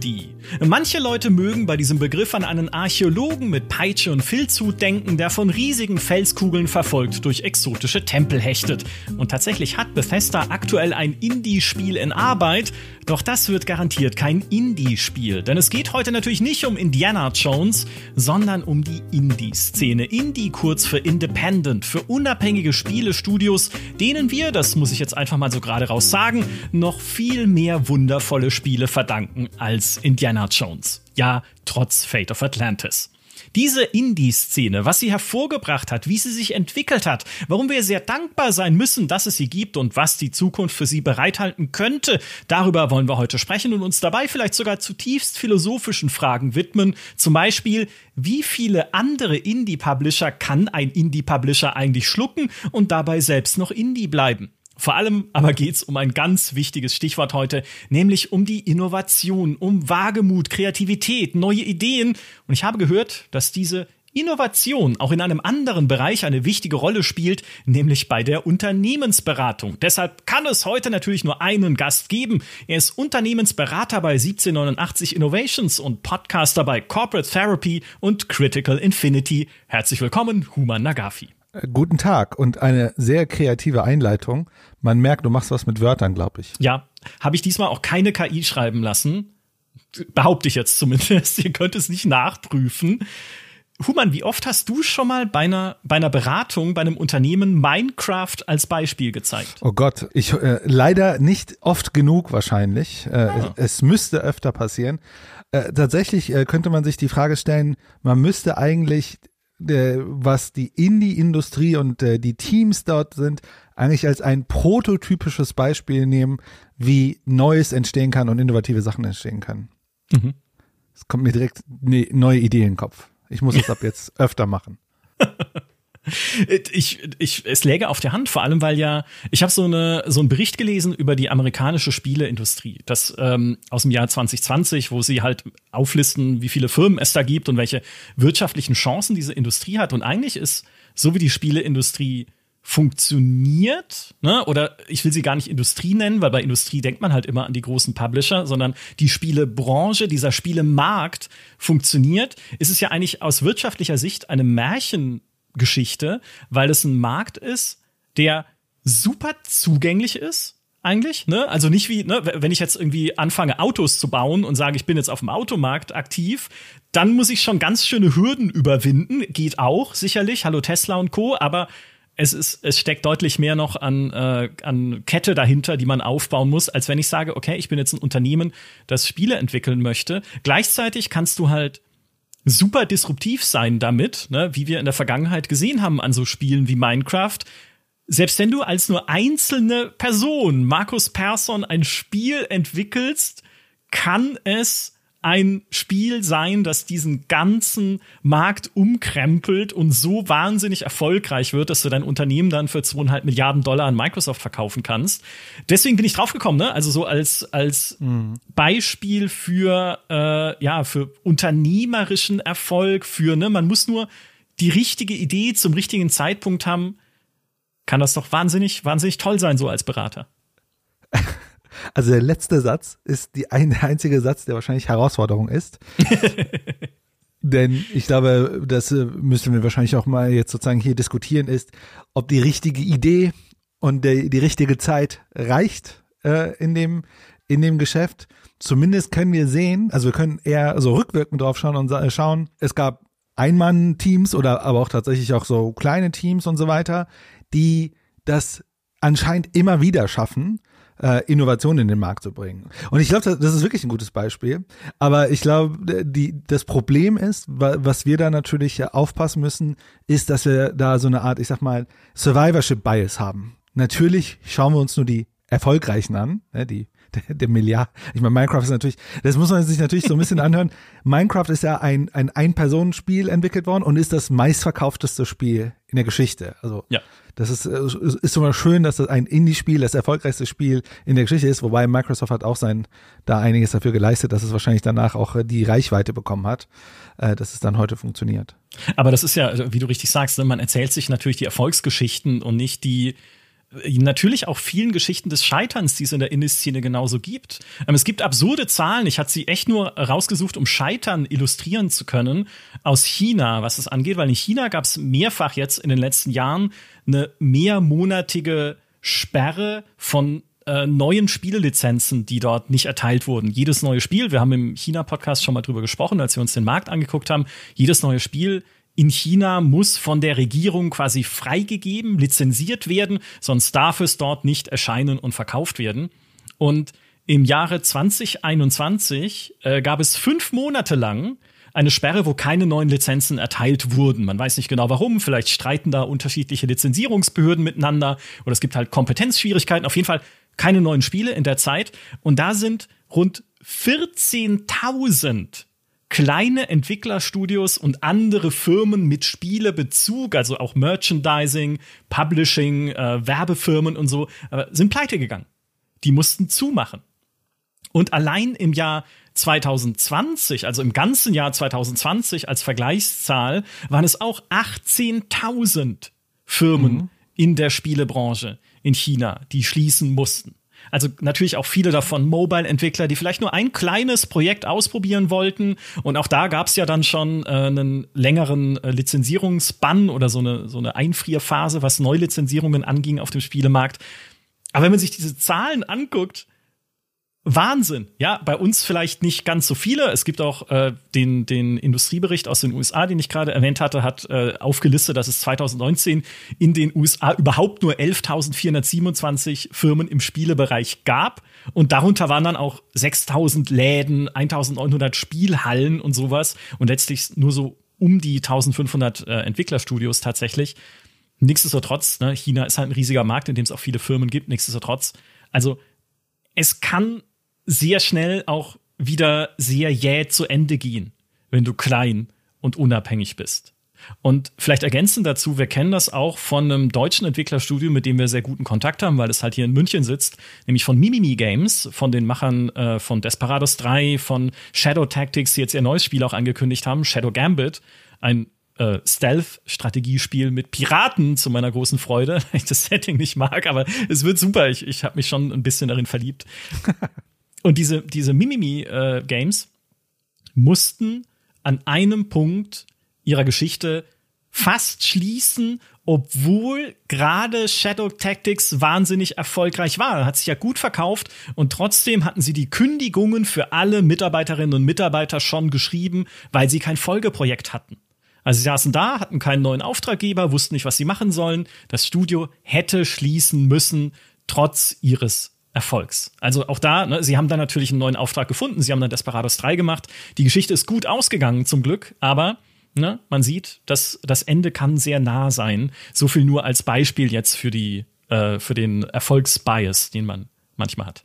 Indie. Manche Leute mögen bei diesem Begriff an einen Archäologen mit Peitsche und Filzhut denken, der von riesigen Felskugeln verfolgt durch exotische Tempel hechtet. Und tatsächlich hat Bethesda aktuell ein Indie-Spiel in Arbeit, doch das wird garantiert kein Indie-Spiel, denn es geht heute natürlich nicht um Indiana Jones, sondern um die Indie-Szene. Indie kurz für Independent, für unabhängige Spielestudios, denen wir, das muss ich jetzt einfach mal so gerade raus sagen, noch viel mehr wundervolle Spiele verdanken als Indiana Jones. Ja, trotz Fate of Atlantis. Diese Indie-Szene, was sie hervorgebracht hat, wie sie sich entwickelt hat, warum wir sehr dankbar sein müssen, dass es sie gibt und was die Zukunft für sie bereithalten könnte, darüber wollen wir heute sprechen und uns dabei vielleicht sogar zutiefst philosophischen Fragen widmen. Zum Beispiel, wie viele andere Indie-Publisher kann ein Indie-Publisher eigentlich schlucken und dabei selbst noch Indie bleiben? Vor allem aber geht's um ein ganz wichtiges Stichwort heute, nämlich um die Innovation, um Wagemut, Kreativität, neue Ideen. Und ich habe gehört, dass diese Innovation auch in einem anderen Bereich eine wichtige Rolle spielt, nämlich bei der Unternehmensberatung. Deshalb kann es heute natürlich nur einen Gast geben. Er ist Unternehmensberater bei 1789 Innovations und Podcaster bei Corporate Therapy und Critical Infinity. Herzlich willkommen, Human Nagafi. Äh, guten Tag und eine sehr kreative Einleitung. Man merkt, du machst was mit Wörtern, glaube ich. Ja, habe ich diesmal auch keine KI schreiben lassen. Behaupte ich jetzt zumindest. Ihr könnt es nicht nachprüfen. Human, wie oft hast du schon mal bei einer, bei einer Beratung, bei einem Unternehmen Minecraft als Beispiel gezeigt? Oh Gott, ich äh, leider nicht oft genug wahrscheinlich. Äh, ah. es, es, müsste öfter passieren. Äh, tatsächlich äh, könnte man sich die Frage stellen, man müsste eigentlich was die Indie-Industrie und äh, die Teams dort sind, eigentlich als ein prototypisches Beispiel nehmen, wie Neues entstehen kann und innovative Sachen entstehen können. Mhm. Es kommt mir direkt eine neue Idee in den Kopf. Ich muss es ab jetzt öfter machen. Ich, ich, es läge auf der Hand, vor allem weil ja, ich habe so, eine, so einen Bericht gelesen über die amerikanische Spieleindustrie, das ähm, aus dem Jahr 2020, wo sie halt auflisten, wie viele Firmen es da gibt und welche wirtschaftlichen Chancen diese Industrie hat. Und eigentlich ist, so wie die Spieleindustrie funktioniert, ne? oder ich will sie gar nicht Industrie nennen, weil bei Industrie denkt man halt immer an die großen Publisher, sondern die Spielebranche, dieser Spielemarkt funktioniert, ist es ja eigentlich aus wirtschaftlicher Sicht eine Märchen Geschichte, weil es ein Markt ist, der super zugänglich ist eigentlich, ne? Also nicht wie, ne, wenn ich jetzt irgendwie anfange, Autos zu bauen und sage, ich bin jetzt auf dem Automarkt aktiv, dann muss ich schon ganz schöne Hürden überwinden. Geht auch, sicherlich. Hallo Tesla und Co. Aber es ist, es steckt deutlich mehr noch an, äh, an Kette dahinter, die man aufbauen muss, als wenn ich sage, okay, ich bin jetzt ein Unternehmen, das Spiele entwickeln möchte. Gleichzeitig kannst du halt super disruptiv sein damit, ne, wie wir in der Vergangenheit gesehen haben an so Spielen wie Minecraft. Selbst wenn du als nur einzelne Person, Markus Persson, ein Spiel entwickelst, kann es ein Spiel sein, das diesen ganzen Markt umkrempelt und so wahnsinnig erfolgreich wird, dass du dein Unternehmen dann für zweieinhalb Milliarden Dollar an Microsoft verkaufen kannst. Deswegen bin ich draufgekommen, ne? Also so als als mhm. Beispiel für äh, ja für unternehmerischen Erfolg, für ne, man muss nur die richtige Idee zum richtigen Zeitpunkt haben, kann das doch wahnsinnig wahnsinnig toll sein so als Berater. Also der letzte Satz ist die ein, der einzige Satz, der wahrscheinlich Herausforderung ist. Denn ich glaube, das äh, müssen wir wahrscheinlich auch mal jetzt sozusagen hier diskutieren, ist, ob die richtige Idee und die, die richtige Zeit reicht äh, in dem in dem Geschäft. Zumindest können wir sehen, also wir können eher so rückwirkend drauf schauen und schauen, es gab Einmann-Teams oder aber auch tatsächlich auch so kleine Teams und so weiter, die das anscheinend immer wieder schaffen, äh, Innovation in den Markt zu bringen. Und ich glaube, das ist wirklich ein gutes Beispiel. Aber ich glaube, die, das Problem ist, was wir da natürlich aufpassen müssen, ist, dass wir da so eine Art, ich sag mal, Survivorship Bias haben. Natürlich schauen wir uns nur die Erfolgreichen an, ne, die der, der Milliard. Ich meine, Minecraft ist natürlich, das muss man sich natürlich so ein bisschen anhören. Minecraft ist ja ein ein Ein-Personen-Spiel entwickelt worden und ist das meistverkaufteste Spiel in der Geschichte. Also ja. Das ist ist immer schön, dass das ein Indie-Spiel das erfolgreichste Spiel in der Geschichte ist, wobei Microsoft hat auch sein da einiges dafür geleistet, dass es wahrscheinlich danach auch die Reichweite bekommen hat, äh, dass es dann heute funktioniert. Aber das ist ja, wie du richtig sagst, ne, man erzählt sich natürlich die Erfolgsgeschichten und nicht die natürlich auch vielen Geschichten des Scheiterns, die es in der Indie-Szene genauso gibt. Ähm, es gibt absurde Zahlen. Ich hatte sie echt nur rausgesucht, um Scheitern illustrieren zu können aus China, was es angeht, weil in China gab es mehrfach jetzt in den letzten Jahren eine mehrmonatige Sperre von äh, neuen Spielelizenzen, die dort nicht erteilt wurden. Jedes neue Spiel, wir haben im China-Podcast schon mal drüber gesprochen, als wir uns den Markt angeguckt haben, jedes neue Spiel in China muss von der Regierung quasi freigegeben, lizenziert werden, sonst darf es dort nicht erscheinen und verkauft werden. Und im Jahre 2021 äh, gab es fünf Monate lang eine Sperre, wo keine neuen Lizenzen erteilt wurden. Man weiß nicht genau warum, vielleicht streiten da unterschiedliche Lizenzierungsbehörden miteinander oder es gibt halt Kompetenzschwierigkeiten. Auf jeden Fall keine neuen Spiele in der Zeit. Und da sind rund 14.000 kleine Entwicklerstudios und andere Firmen mit Spielebezug, also auch Merchandising, Publishing, äh, Werbefirmen und so, äh, sind pleite gegangen. Die mussten zumachen. Und allein im Jahr 2020, also im ganzen Jahr 2020 als Vergleichszahl, waren es auch 18.000 Firmen mhm. in der Spielebranche in China, die schließen mussten. Also natürlich auch viele davon Mobile-Entwickler, die vielleicht nur ein kleines Projekt ausprobieren wollten. Und auch da gab es ja dann schon äh, einen längeren äh, Lizenzierungsbann oder so eine, so eine Einfrierphase, was Neulizenzierungen anging auf dem Spielemarkt. Aber wenn man sich diese Zahlen anguckt, Wahnsinn. Ja, bei uns vielleicht nicht ganz so viele. Es gibt auch äh, den, den Industriebericht aus den USA, den ich gerade erwähnt hatte, hat äh, aufgelistet, dass es 2019 in den USA überhaupt nur 11.427 Firmen im Spielebereich gab. Und darunter waren dann auch 6.000 Läden, 1.900 Spielhallen und sowas. Und letztlich nur so um die 1.500 äh, Entwicklerstudios tatsächlich. Nichtsdestotrotz, ne, China ist halt ein riesiger Markt, in dem es auch viele Firmen gibt. Nichtsdestotrotz, also es kann sehr schnell auch wieder sehr jäh zu Ende gehen, wenn du klein und unabhängig bist. Und vielleicht ergänzend dazu, wir kennen das auch von einem deutschen Entwicklerstudio, mit dem wir sehr guten Kontakt haben, weil es halt hier in München sitzt, nämlich von Mimimi Games, von den Machern äh, von Desperados 3, von Shadow Tactics, die jetzt ihr neues Spiel auch angekündigt haben, Shadow Gambit, ein äh, Stealth-Strategiespiel mit Piraten zu meiner großen Freude, weil ich das Setting nicht mag, aber es wird super. Ich, ich habe mich schon ein bisschen darin verliebt. Und diese, diese Mimimi-Games äh, mussten an einem Punkt ihrer Geschichte fast schließen, obwohl gerade Shadow Tactics wahnsinnig erfolgreich war. Hat sich ja gut verkauft und trotzdem hatten sie die Kündigungen für alle Mitarbeiterinnen und Mitarbeiter schon geschrieben, weil sie kein Folgeprojekt hatten. Also sie saßen da, hatten keinen neuen Auftraggeber, wussten nicht, was sie machen sollen. Das Studio hätte schließen müssen, trotz ihres Erfolgs. Also auch da, ne, sie haben dann natürlich einen neuen Auftrag gefunden, sie haben dann Desperados 3 gemacht. Die Geschichte ist gut ausgegangen zum Glück, aber ne, man sieht, dass das Ende kann sehr nah sein. So viel nur als Beispiel jetzt für die äh, für den Erfolgsbias, den man manchmal hat.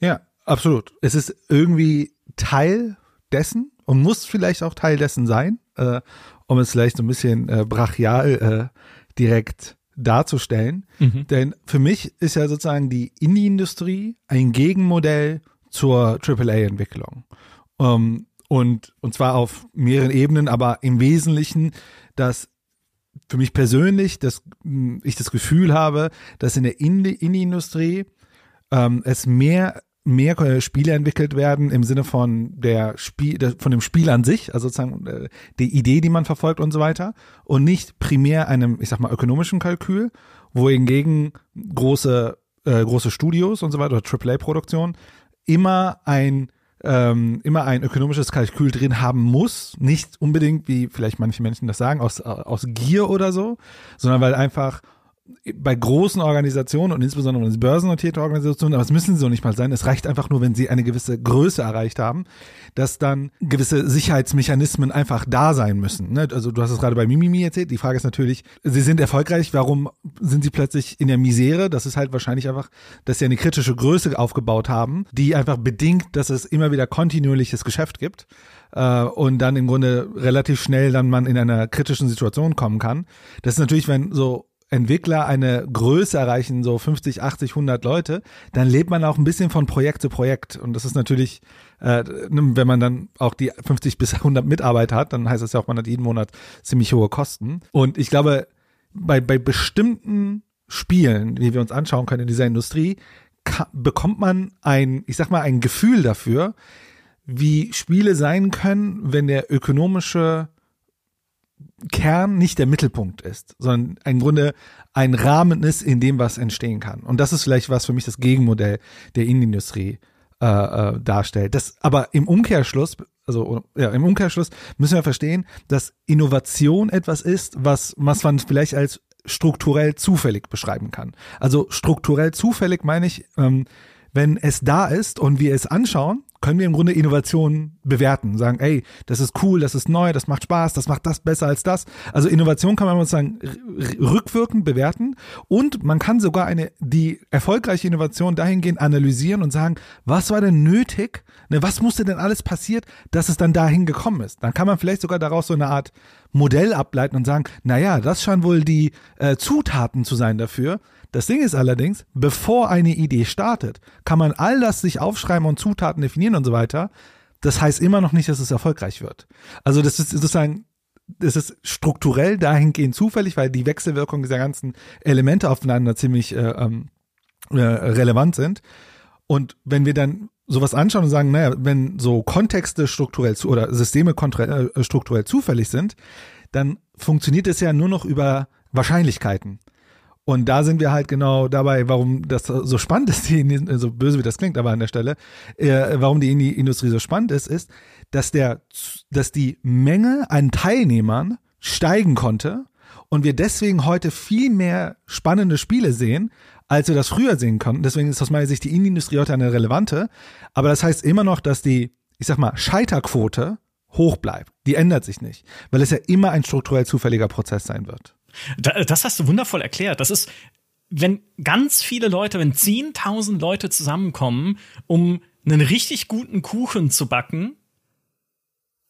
Ja, absolut. Es ist irgendwie Teil dessen und muss vielleicht auch Teil dessen sein, äh, um es vielleicht so ein bisschen äh, brachial äh, direkt darzustellen. Mhm. Denn für mich ist ja sozusagen die Indie-Industrie ein Gegenmodell zur AAA-Entwicklung. Um, ähm, und, und zwar auf mehreren Ebenen, aber im Wesentlichen, dass für mich persönlich, dass ich das Gefühl habe, dass in der Indie-Industrie ähm, es mehr mehr äh, Spiele entwickelt werden im Sinne von der Spiel, von dem Spiel an sich, also sozusagen äh, die Idee, die man verfolgt und so weiter, und nicht primär einem, ich sag mal, ökonomischen Kalkül, wohingegen große äh, große Studios und so weiter oder AAA-Produktionen immer ein ähm, immer ein ökonomisches Kalkül drin haben muss, nicht unbedingt, wie vielleicht manche Menschen das sagen, aus, aus Gier oder so, sondern weil einfach bei großen Organisationen und insbesondere wenn es börsennotierte Organisationen, aber es müssen sie so nicht mal sein, es reicht einfach nur, wenn sie eine gewisse Größe erreicht haben, dass dann gewisse Sicherheitsmechanismen einfach da sein müssen. Ne? Also du hast es gerade bei Mimimi erzählt, die Frage ist natürlich, sie sind erfolgreich, warum sind sie plötzlich in der Misere? Das ist halt wahrscheinlich einfach, dass sie eine kritische Größe aufgebaut haben, die einfach bedingt, dass es immer wieder kontinuierliches Geschäft gibt äh, und dann im Grunde relativ schnell dann man in einer kritischen Situation kommen kann. Das ist natürlich, wenn so Entwickler eine Größe erreichen, so 50, 80, 100 Leute, dann lebt man auch ein bisschen von Projekt zu Projekt. Und das ist natürlich, äh, ne, wenn man dann auch die 50 bis 100 Mitarbeiter hat, dann heißt das ja auch, man hat jeden Monat ziemlich hohe Kosten. Und ich glaube, bei, bei bestimmten Spielen, die wir uns anschauen können in dieser Industrie, bekommt man ein, ich sag mal, ein Gefühl dafür, wie Spiele sein können, wenn der ökonomische Kern nicht der Mittelpunkt ist, sondern im Grunde ein Rahmen ist, in dem was entstehen kann. Und das ist vielleicht was für mich das Gegenmodell der Industrie äh, äh, darstellt. Das aber im Umkehrschluss, also ja, im Umkehrschluss müssen wir verstehen, dass Innovation etwas ist, was, was man vielleicht als strukturell zufällig beschreiben kann. Also strukturell zufällig meine ich, ähm, wenn es da ist und wir es anschauen, können wir im Grunde Innovation bewerten, sagen, ey, das ist cool, das ist neu, das macht Spaß, das macht das besser als das. Also Innovation kann man sozusagen rückwirkend bewerten und man kann sogar eine die erfolgreiche Innovation dahingehend analysieren und sagen, was war denn nötig, ne, was musste denn alles passiert, dass es dann dahin gekommen ist. Dann kann man vielleicht sogar daraus so eine Art Modell ableiten und sagen, naja, das scheinen wohl die äh, Zutaten zu sein dafür, das Ding ist allerdings, bevor eine Idee startet, kann man all das sich aufschreiben und Zutaten definieren und so weiter. Das heißt immer noch nicht, dass es erfolgreich wird. Also das ist sozusagen, das ist strukturell dahingehend zufällig, weil die Wechselwirkung dieser ganzen Elemente aufeinander ziemlich äh, ähm, äh, relevant sind. Und wenn wir dann sowas anschauen und sagen, naja, wenn so Kontexte strukturell zu, oder Systeme äh, strukturell zufällig sind, dann funktioniert es ja nur noch über Wahrscheinlichkeiten. Und da sind wir halt genau dabei, warum das so spannend ist, die, so böse wie das klingt, aber an der Stelle, äh, warum die Industrie so spannend ist, ist, dass der, dass die Menge an Teilnehmern steigen konnte und wir deswegen heute viel mehr spannende Spiele sehen, als wir das früher sehen konnten. Deswegen ist aus meiner Sicht die Indie-Industrie heute eine relevante. Aber das heißt immer noch, dass die, ich sag mal, Scheiterquote hoch bleibt. Die ändert sich nicht, weil es ja immer ein strukturell zufälliger Prozess sein wird. Das hast du wundervoll erklärt. Das ist, wenn ganz viele Leute, wenn 10.000 Leute zusammenkommen, um einen richtig guten Kuchen zu backen,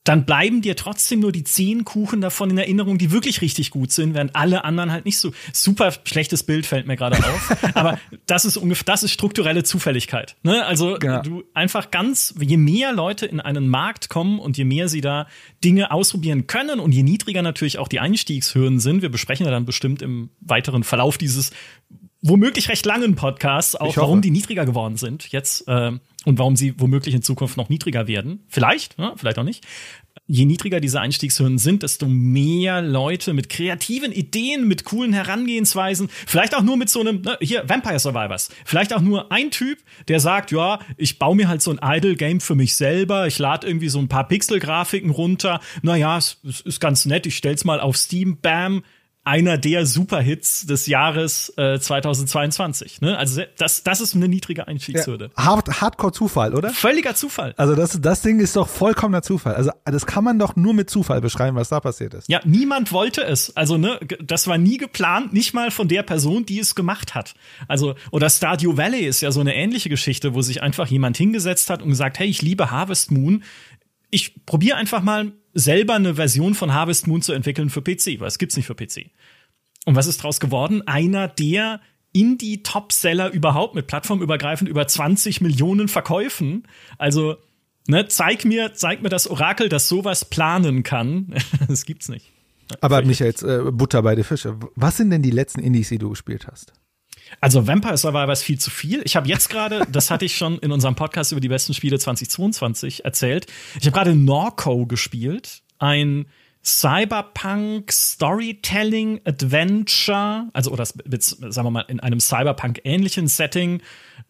dann bleiben dir trotzdem nur die zehn Kuchen davon in Erinnerung, die wirklich richtig gut sind, während alle anderen halt nicht so. Super schlechtes Bild fällt mir gerade auf. aber das ist ungefähr, das ist strukturelle Zufälligkeit. Ne? Also genau. du einfach ganz, je mehr Leute in einen Markt kommen und je mehr sie da Dinge ausprobieren können und je niedriger natürlich auch die Einstiegshürden sind, wir besprechen ja dann bestimmt im weiteren Verlauf dieses womöglich recht langen Podcasts auch, warum die niedriger geworden sind jetzt äh, und warum sie womöglich in Zukunft noch niedriger werden. Vielleicht, ja, vielleicht auch nicht. Je niedriger diese Einstiegshürden sind, desto mehr Leute mit kreativen Ideen, mit coolen Herangehensweisen, vielleicht auch nur mit so einem, ne, hier, Vampire Survivors, vielleicht auch nur ein Typ, der sagt, ja, ich baue mir halt so ein Idle-Game für mich selber, ich lade irgendwie so ein paar Pixel-Grafiken runter, naja, es, es ist ganz nett, ich stell's mal auf Steam, bam, einer der Superhits des Jahres äh, 2022. Ne? Also das, das ist eine niedrige Einstiegshürde. Ja, hard, Hardcore Zufall, oder? Völliger Zufall. Also das, das Ding ist doch vollkommener Zufall. Also das kann man doch nur mit Zufall beschreiben, was da passiert ist. Ja, niemand wollte es. Also ne, das war nie geplant, nicht mal von der Person, die es gemacht hat. Also oder Stardew Valley ist ja so eine ähnliche Geschichte, wo sich einfach jemand hingesetzt hat und gesagt, hey, ich liebe Harvest Moon. Ich probiere einfach mal selber eine Version von Harvest Moon zu entwickeln für PC, weil es gibt's nicht für PC. Und was ist daraus geworden? Einer der Indie-Top-Seller überhaupt mit plattformübergreifend über 20 Millionen Verkäufen. Also, ne, zeig mir, zeig mir das Orakel, das sowas planen kann. das gibt's nicht. Aber Michael, jetzt, äh, Butter bei der Fische. Was sind denn die letzten Indies, die du gespielt hast? Also Vampire Survivor ist viel zu viel. Ich habe jetzt gerade, das hatte ich schon in unserem Podcast über die besten Spiele 2022 erzählt. Ich habe gerade Norco gespielt, ein Cyberpunk Storytelling Adventure, also oder sagen wir mal in einem Cyberpunk ähnlichen Setting,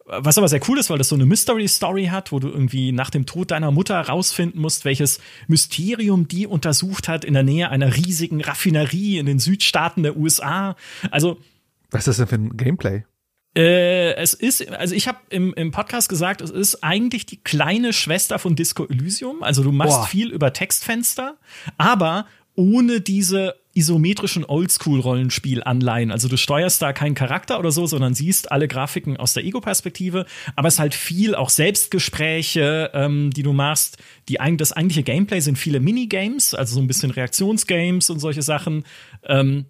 was aber sehr cool ist, weil das so eine Mystery Story hat, wo du irgendwie nach dem Tod deiner Mutter rausfinden musst, welches Mysterium die untersucht hat in der Nähe einer riesigen Raffinerie in den Südstaaten der USA. Also was ist das denn für ein Gameplay? Äh, es ist, also ich habe im, im Podcast gesagt, es ist eigentlich die kleine Schwester von Disco Elysium. Also du machst Boah. viel über Textfenster, aber ohne diese isometrischen Oldschool-Rollenspiel-Anleihen. Also du steuerst da keinen Charakter oder so, sondern siehst alle Grafiken aus der Ego-Perspektive. Aber es ist halt viel auch Selbstgespräche, ähm, die du machst. Die, das eigentliche Gameplay sind viele Minigames, also so ein bisschen Reaktionsgames und solche Sachen. Ähm,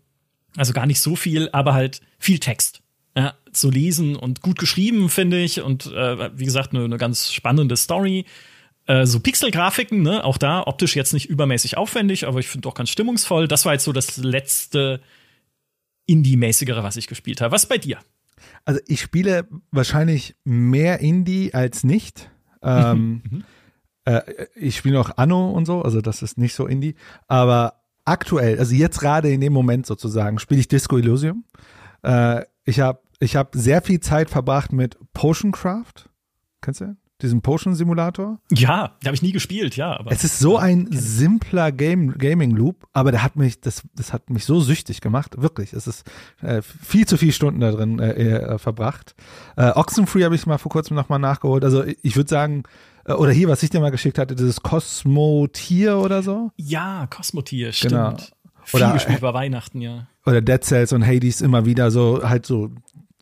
also gar nicht so viel, aber halt viel Text ja, zu lesen und gut geschrieben, finde ich. Und äh, wie gesagt, eine ne ganz spannende Story. Äh, so Pixelgrafiken, ne, auch da optisch jetzt nicht übermäßig aufwendig, aber ich finde auch ganz stimmungsvoll. Das war jetzt so das letzte Indie-mäßigere, was ich gespielt habe. Was bei dir? Also ich spiele wahrscheinlich mehr Indie als nicht. Ähm, mhm. äh, ich spiele noch Anno und so, also das ist nicht so Indie. Aber aktuell, also jetzt gerade in dem Moment sozusagen, spiele ich Disco Elysium. Äh, ich habe ich hab sehr viel Zeit verbracht mit Potion Craft. Kennst du? diesen Potion-Simulator? Ja, habe ich nie gespielt, ja. Aber, es ist so ein simpler Game, Gaming-Loop, aber der hat mich, das, das hat mich so süchtig gemacht, wirklich. Es ist äh, viel zu viele Stunden da drin äh, äh, verbracht. Äh, Oxenfree habe ich mal vor kurzem nochmal nachgeholt. Also ich würde sagen, oder hier, was ich dir mal geschickt hatte, dieses Cosmotier oder so. Ja, Cosmotier, stimmt. Genau. Viel oder, gespielt bei Weihnachten, ja. Oder Dead Cells und Hades immer wieder so, halt so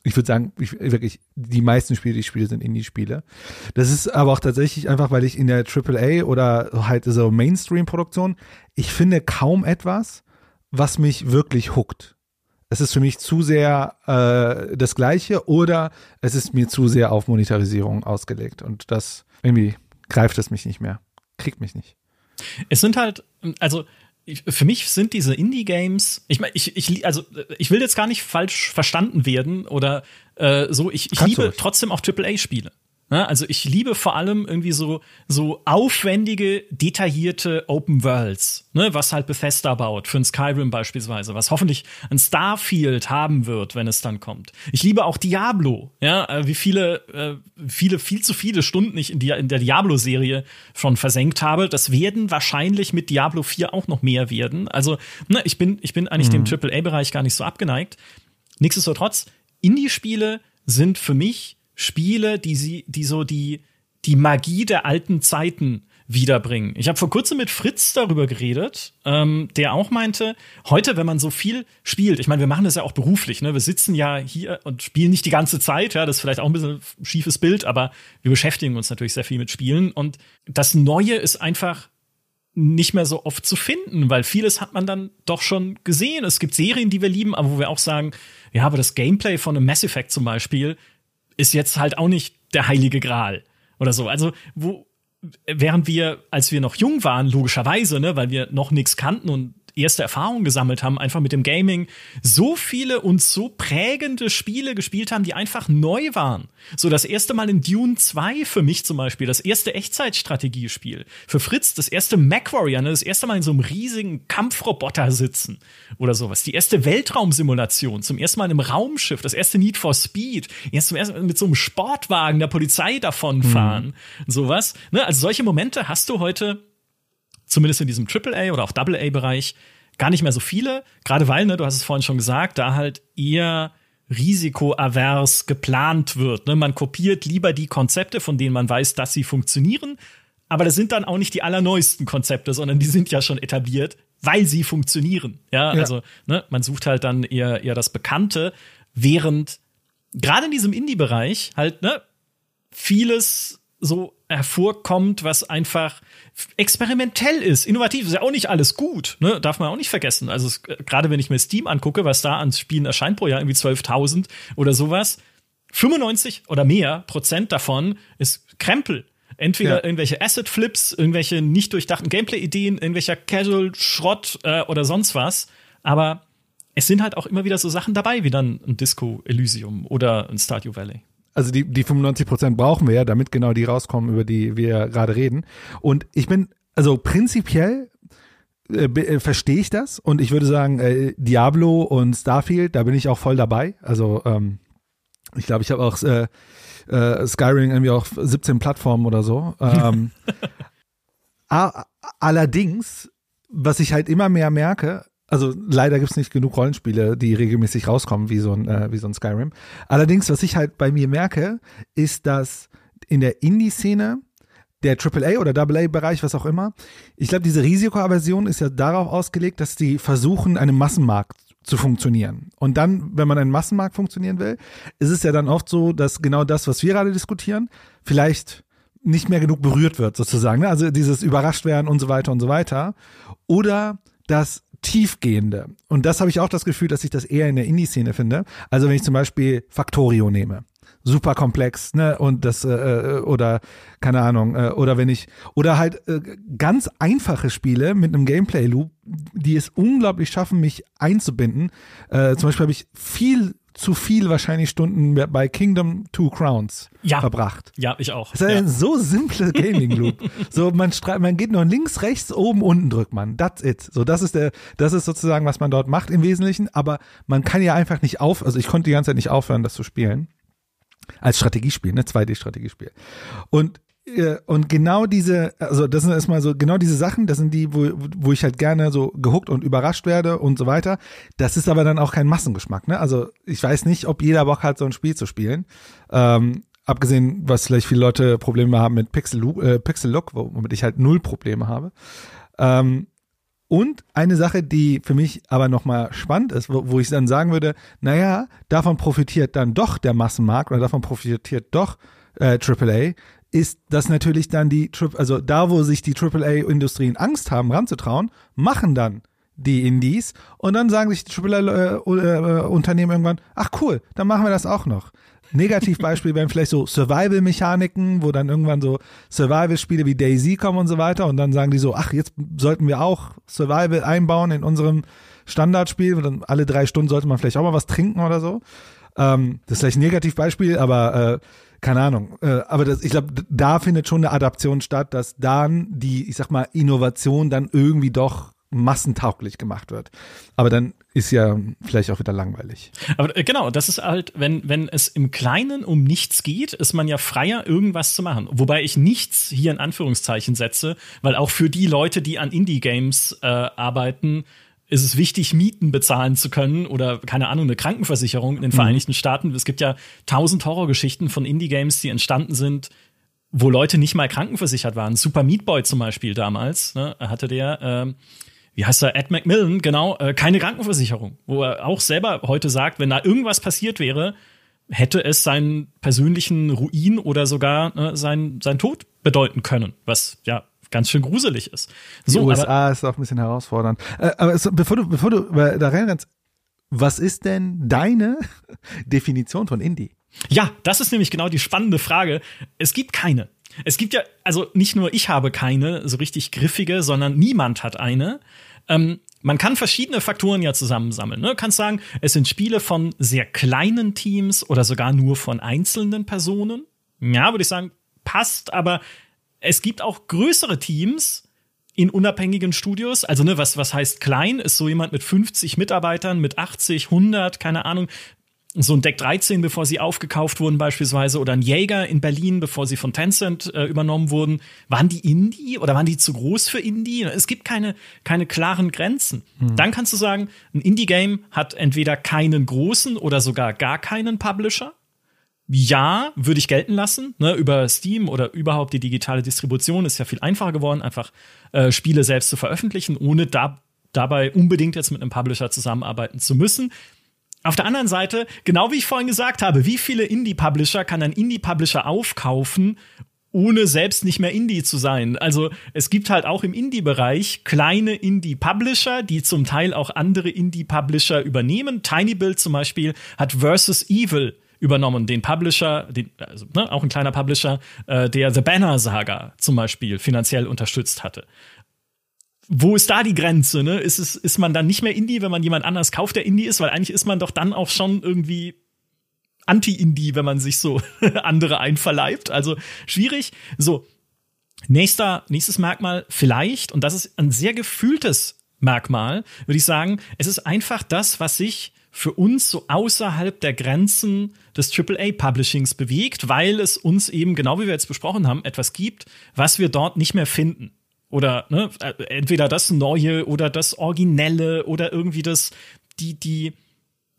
ich würde sagen, ich, wirklich, die meisten Spiele, die ich spiele, sind Indie-Spiele. Das ist aber auch tatsächlich einfach, weil ich in der AAA oder halt so Mainstream-Produktion, ich finde kaum etwas, was mich wirklich hookt. Es ist für mich zu sehr äh, das Gleiche oder es ist mir zu sehr auf Monetarisierung ausgelegt. Und das irgendwie greift es mich nicht mehr. Kriegt mich nicht. Es sind halt, also für mich sind diese Indie-Games, ich meine, ich, ich, also ich will jetzt gar nicht falsch verstanden werden oder äh, so, ich, ich liebe trotzdem auch AAA-Spiele. Ja, also ich liebe vor allem irgendwie so, so aufwendige, detaillierte Open Worlds, ne, was halt Bethesda baut, für ein Skyrim beispielsweise, was hoffentlich ein Starfield haben wird, wenn es dann kommt. Ich liebe auch Diablo, ja, äh, wie viele, äh, viele, viel zu viele Stunden ich in, die, in der Diablo-Serie schon versenkt habe. Das werden wahrscheinlich mit Diablo 4 auch noch mehr werden. Also, ne, ich bin, ich bin eigentlich mhm. dem AAA-Bereich gar nicht so abgeneigt. Nichtsdestotrotz, Indie-Spiele sind für mich Spiele, die sie, die so die, die Magie der alten Zeiten wiederbringen. Ich habe vor kurzem mit Fritz darüber geredet, ähm, der auch meinte, heute, wenn man so viel spielt, ich meine, wir machen das ja auch beruflich, ne? Wir sitzen ja hier und spielen nicht die ganze Zeit, ja, das ist vielleicht auch ein bisschen ein schiefes Bild, aber wir beschäftigen uns natürlich sehr viel mit Spielen und das Neue ist einfach nicht mehr so oft zu finden, weil vieles hat man dann doch schon gesehen. Es gibt Serien, die wir lieben, aber wo wir auch sagen, ja, aber das Gameplay von einem Mass Effect zum Beispiel, ist jetzt halt auch nicht der heilige Gral oder so. Also, wo, während wir, als wir noch jung waren, logischerweise, ne, weil wir noch nichts kannten und erste Erfahrungen gesammelt haben, einfach mit dem Gaming, so viele und so prägende Spiele gespielt haben, die einfach neu waren. So das erste Mal in Dune 2 für mich zum Beispiel, das erste Echtzeitstrategiespiel. Für Fritz das erste MacWarrior, ne, das erste Mal in so einem riesigen Kampfroboter sitzen oder sowas. Die erste Weltraumsimulation, zum ersten Mal in einem Raumschiff, das erste Need for Speed, erst zum ersten Mal mit so einem Sportwagen der Polizei davonfahren, mhm. sowas. Ne, also solche Momente hast du heute zumindest in diesem AAA oder auch AA-Bereich, gar nicht mehr so viele. Gerade weil, ne, du hast es vorhin schon gesagt, da halt eher risikoavers geplant wird. Ne? Man kopiert lieber die Konzepte, von denen man weiß, dass sie funktionieren. Aber das sind dann auch nicht die allerneuesten Konzepte, sondern die sind ja schon etabliert, weil sie funktionieren. Ja, ja. also ne, man sucht halt dann eher, eher das Bekannte, während gerade in diesem Indie-Bereich halt ne, vieles so hervorkommt, was einfach experimentell ist, innovativ. Ist ja auch nicht alles gut, ne? darf man auch nicht vergessen. Also gerade wenn ich mir Steam angucke, was da an Spielen erscheint pro Jahr, irgendwie 12.000 oder sowas, 95 oder mehr Prozent davon ist Krempel. Entweder ja. irgendwelche Asset-Flips, irgendwelche nicht durchdachten Gameplay-Ideen, irgendwelcher Casual-Schrott äh, oder sonst was. Aber es sind halt auch immer wieder so Sachen dabei, wie dann ein Disco Elysium oder ein Stardew Valley also die, die 95 Prozent brauchen wir ja, damit genau die rauskommen, über die wir gerade reden. Und ich bin, also prinzipiell äh, äh, verstehe ich das und ich würde sagen, äh, Diablo und Starfield, da bin ich auch voll dabei. Also ähm, ich glaube, ich habe auch äh, äh, Skyrim irgendwie auf 17 Plattformen oder so. Ähm, allerdings, was ich halt immer mehr merke, also leider gibt's nicht genug Rollenspiele, die regelmäßig rauskommen, wie so ein, äh, wie so ein Skyrim. Allerdings, was ich halt bei mir merke, ist, dass in der Indie-Szene der AAA oder AA-Bereich, was auch immer, ich glaube, diese Risikoaversion ist ja darauf ausgelegt, dass die versuchen, einem Massenmarkt zu funktionieren. Und dann, wenn man einen Massenmarkt funktionieren will, ist es ja dann oft so, dass genau das, was wir gerade diskutieren, vielleicht nicht mehr genug berührt wird, sozusagen. Ne? Also dieses überrascht werden und so weiter und so weiter. Oder dass tiefgehende. Und das habe ich auch das Gefühl, dass ich das eher in der Indie-Szene finde. Also wenn ich zum Beispiel Factorio nehme. super komplex, ne? Und das, äh, äh, oder, keine Ahnung, äh, oder wenn ich, oder halt äh, ganz einfache Spiele mit einem Gameplay-Loop, die es unglaublich schaffen, mich einzubinden. Äh, zum Beispiel habe ich viel zu viel wahrscheinlich Stunden bei Kingdom Two Crowns ja. verbracht. Ja, ich auch. Das ist ja. ein so simple Gaming Loop. so man man geht nur links, rechts, oben, unten drückt man. That's it. So das ist der das ist sozusagen was man dort macht im Wesentlichen, aber man kann ja einfach nicht auf, also ich konnte die ganze Zeit nicht aufhören das zu spielen. Als Strategiespiel, ne, 2D Strategiespiel. Und und genau diese, also das sind erstmal so, genau diese Sachen, das sind die, wo, wo ich halt gerne so gehuckt und überrascht werde und so weiter. Das ist aber dann auch kein Massengeschmack, ne? Also ich weiß nicht, ob jeder Bock hat, so ein Spiel zu spielen. Ähm, abgesehen, was vielleicht viele Leute Probleme haben mit Pixel, äh, Pixel Look, womit ich halt null Probleme habe. Ähm, und eine Sache, die für mich aber nochmal spannend ist, wo, wo ich dann sagen würde, naja, davon profitiert dann doch der Massenmarkt oder davon profitiert doch äh, AAA, ist, dass natürlich dann die, also da, wo sich die AAA-Industrien Angst haben, ranzutrauen, machen dann die Indies und dann sagen sich die AAA-Unternehmen äh, irgendwann, ach cool, dann machen wir das auch noch. Negativbeispiel wären vielleicht so Survival-Mechaniken, wo dann irgendwann so Survival-Spiele wie Daisy kommen und so weiter und dann sagen die so, ach, jetzt sollten wir auch Survival einbauen in unserem Standardspiel. Und dann alle drei Stunden sollte man vielleicht auch mal was trinken oder so. Ähm, das ist vielleicht ein Negativbeispiel, aber äh, keine Ahnung. Äh, aber das, ich glaube, da findet schon eine Adaption statt, dass dann die, ich sag mal, Innovation dann irgendwie doch massentauglich gemacht wird. Aber dann ist ja vielleicht auch wieder langweilig. Aber äh, genau, das ist halt, wenn, wenn es im Kleinen um nichts geht, ist man ja freier, irgendwas zu machen. Wobei ich nichts hier in Anführungszeichen setze, weil auch für die Leute, die an Indie-Games äh, arbeiten, ist es wichtig, Mieten bezahlen zu können oder keine Ahnung, eine Krankenversicherung in den mhm. Vereinigten Staaten. Es gibt ja tausend Horrorgeschichten von Indie-Games, die entstanden sind, wo Leute nicht mal krankenversichert waren. Super Meat Boy zum Beispiel damals, ne, hatte der, äh, wie heißt er, Ed McMillan, genau, äh, keine Krankenversicherung, wo er auch selber heute sagt, wenn da irgendwas passiert wäre, hätte es seinen persönlichen Ruin oder sogar äh, sein, sein Tod bedeuten können, was ja ganz schön gruselig ist. So, Die USA ist auch ein bisschen herausfordernd. Äh, aber so, bevor du, bevor du da reinrennst, was ist denn deine Definition von Indie? Ja, das ist nämlich genau die spannende Frage. Es gibt keine. Es gibt ja, also nicht nur ich habe keine so richtig griffige, sondern niemand hat eine. Ähm, man kann verschiedene Faktoren ja zusammensammeln. Ne? Du kannst sagen, es sind Spiele von sehr kleinen Teams oder sogar nur von einzelnen Personen. Ja, würde ich sagen, passt, aber es gibt auch größere Teams in unabhängigen Studios. Also, ne, was, was heißt klein? Ist so jemand mit 50 Mitarbeitern, mit 80, 100, keine Ahnung. So ein Deck 13, bevor sie aufgekauft wurden, beispielsweise, oder ein Jäger in Berlin, bevor sie von Tencent äh, übernommen wurden. Waren die Indie oder waren die zu groß für Indie? Es gibt keine, keine klaren Grenzen. Hm. Dann kannst du sagen, ein Indie-Game hat entweder keinen großen oder sogar gar keinen Publisher ja, würde ich gelten lassen. Ne, über Steam oder überhaupt die digitale Distribution ist ja viel einfacher geworden, einfach äh, Spiele selbst zu veröffentlichen, ohne da, dabei unbedingt jetzt mit einem Publisher zusammenarbeiten zu müssen. Auf der anderen Seite, genau wie ich vorhin gesagt habe, wie viele Indie-Publisher kann ein Indie-Publisher aufkaufen, ohne selbst nicht mehr Indie zu sein? Also es gibt halt auch im Indie-Bereich kleine Indie-Publisher, die zum Teil auch andere Indie-Publisher übernehmen. Tiny Build zum Beispiel hat Versus Evil übernommen, den Publisher, den, also, ne, auch ein kleiner Publisher, äh, der The Banner Saga zum Beispiel finanziell unterstützt hatte. Wo ist da die Grenze? Ne? Ist, es, ist man dann nicht mehr Indie, wenn man jemand anders kauft, der Indie ist? Weil eigentlich ist man doch dann auch schon irgendwie Anti-Indie, wenn man sich so andere einverleibt. Also schwierig. So, nächster, nächstes Merkmal vielleicht, und das ist ein sehr gefühltes Merkmal, würde ich sagen, es ist einfach das, was sich für uns so außerhalb der Grenzen des AAA-Publishings bewegt, weil es uns eben, genau wie wir jetzt besprochen haben, etwas gibt, was wir dort nicht mehr finden. Oder ne, äh, entweder das Neue oder das Originelle oder irgendwie das, die, die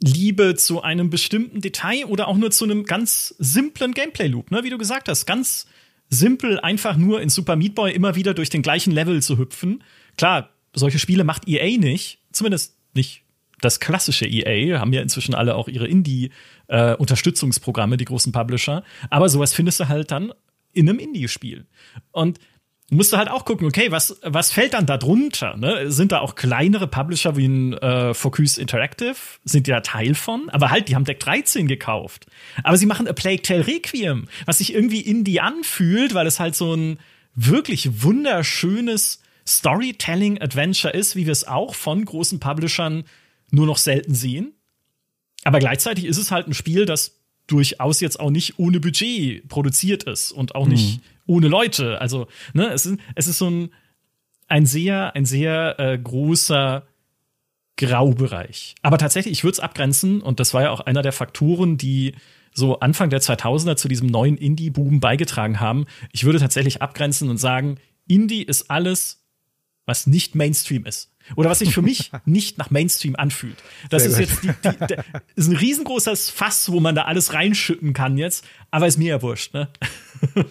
Liebe zu einem bestimmten Detail oder auch nur zu einem ganz simplen Gameplay-Loop, ne? Wie du gesagt hast, ganz simpel, einfach nur in Super Meat Boy immer wieder durch den gleichen Level zu hüpfen. Klar, solche Spiele macht EA nicht, zumindest nicht das klassische EA, haben ja inzwischen alle auch ihre Indie-Unterstützungsprogramme, äh, die großen Publisher. Aber sowas findest du halt dann in einem Indie-Spiel. Und musst du halt auch gucken, okay, was, was fällt dann da drunter? Ne? Sind da auch kleinere Publisher wie ein äh, Focus Interactive? Sind die da Teil von? Aber halt, die haben Deck 13 gekauft. Aber sie machen A Plague Tale Requiem, was sich irgendwie indie anfühlt, weil es halt so ein wirklich wunderschönes Storytelling-Adventure ist, wie wir es auch von großen Publishern nur noch selten sehen. Aber gleichzeitig ist es halt ein Spiel, das durchaus jetzt auch nicht ohne Budget produziert ist und auch nicht mhm. ohne Leute. Also, ne, es ist, es ist so ein, ein sehr, ein sehr äh, großer Graubereich. Aber tatsächlich, ich würde es abgrenzen, und das war ja auch einer der Faktoren, die so Anfang der 2000er zu diesem neuen Indie-Boom beigetragen haben. Ich würde tatsächlich abgrenzen und sagen, Indie ist alles, was nicht Mainstream ist. Oder was sich für mich nicht nach Mainstream anfühlt. Das Sehr ist gut. jetzt die, die, ist ein riesengroßes Fass, wo man da alles reinschütten kann jetzt, aber ist mir ja wurscht, ne?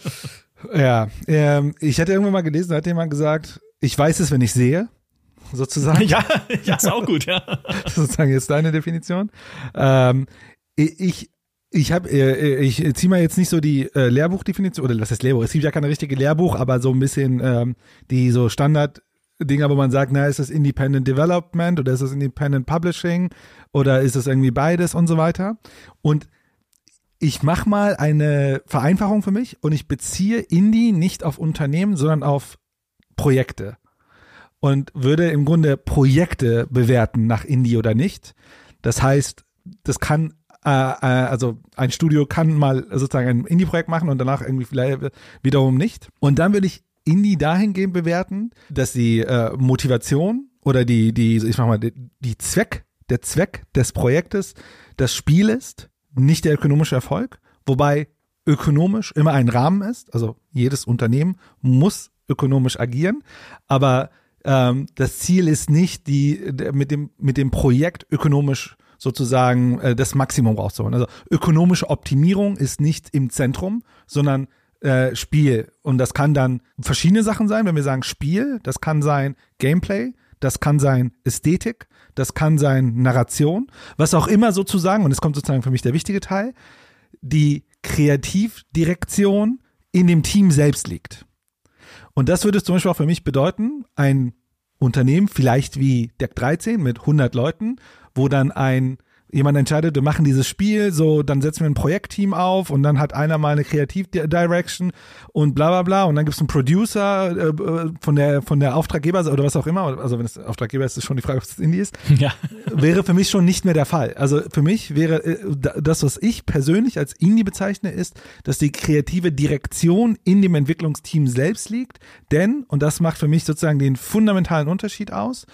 Ja, ähm, ich hatte irgendwann mal gelesen, da hat jemand gesagt, ich weiß es, wenn ich sehe, sozusagen. Ja, ja, ist auch gut, ja. sozusagen jetzt deine Definition. Ähm, ich, ich habe, äh, ich ziehe mal jetzt nicht so die äh, Lehrbuchdefinition oder was heißt Lehrbuch? Es gibt ja kein richtige Lehrbuch, aber so ein bisschen ähm, die so Standard Dinger, wo man sagt, na, ist das Independent Development oder ist das Independent Publishing oder ist es irgendwie beides und so weiter. Und ich mache mal eine Vereinfachung für mich und ich beziehe Indie nicht auf Unternehmen, sondern auf Projekte. Und würde im Grunde Projekte bewerten nach Indie oder nicht. Das heißt, das kann äh, äh, also ein Studio kann mal sozusagen ein Indie-Projekt machen und danach irgendwie vielleicht wiederum nicht. Und dann würde ich Indie dahingehend bewerten, dass die äh, Motivation oder die, die, ich mach mal, die, die Zweck, der Zweck des Projektes das Spiel ist, nicht der ökonomische Erfolg, wobei ökonomisch immer ein Rahmen ist. Also jedes Unternehmen muss ökonomisch agieren, aber ähm, das Ziel ist nicht, die mit dem mit dem Projekt ökonomisch sozusagen äh, das Maximum rauszuholen. Also ökonomische Optimierung ist nicht im Zentrum, sondern äh, Spiel. Und das kann dann verschiedene Sachen sein, wenn wir sagen Spiel, das kann sein Gameplay, das kann sein Ästhetik, das kann sein Narration, was auch immer sozusagen, und es kommt sozusagen für mich der wichtige Teil, die Kreativdirektion in dem Team selbst liegt. Und das würde es zum Beispiel auch für mich bedeuten, ein Unternehmen, vielleicht wie Deck 13 mit 100 Leuten, wo dann ein jemand entscheidet, wir machen dieses Spiel, so, dann setzen wir ein Projektteam auf und dann hat einer mal eine Kreativdirection und bla bla bla und dann gibt es einen Producer äh, äh, von der von der Auftraggeber oder was auch immer, also wenn es Auftraggeber ist, ist schon die Frage, ob es Indie ist, ja. wäre für mich schon nicht mehr der Fall. Also für mich wäre äh, das, was ich persönlich als Indie bezeichne, ist, dass die kreative Direktion in dem Entwicklungsteam selbst liegt, denn, und das macht für mich sozusagen den fundamentalen Unterschied aus,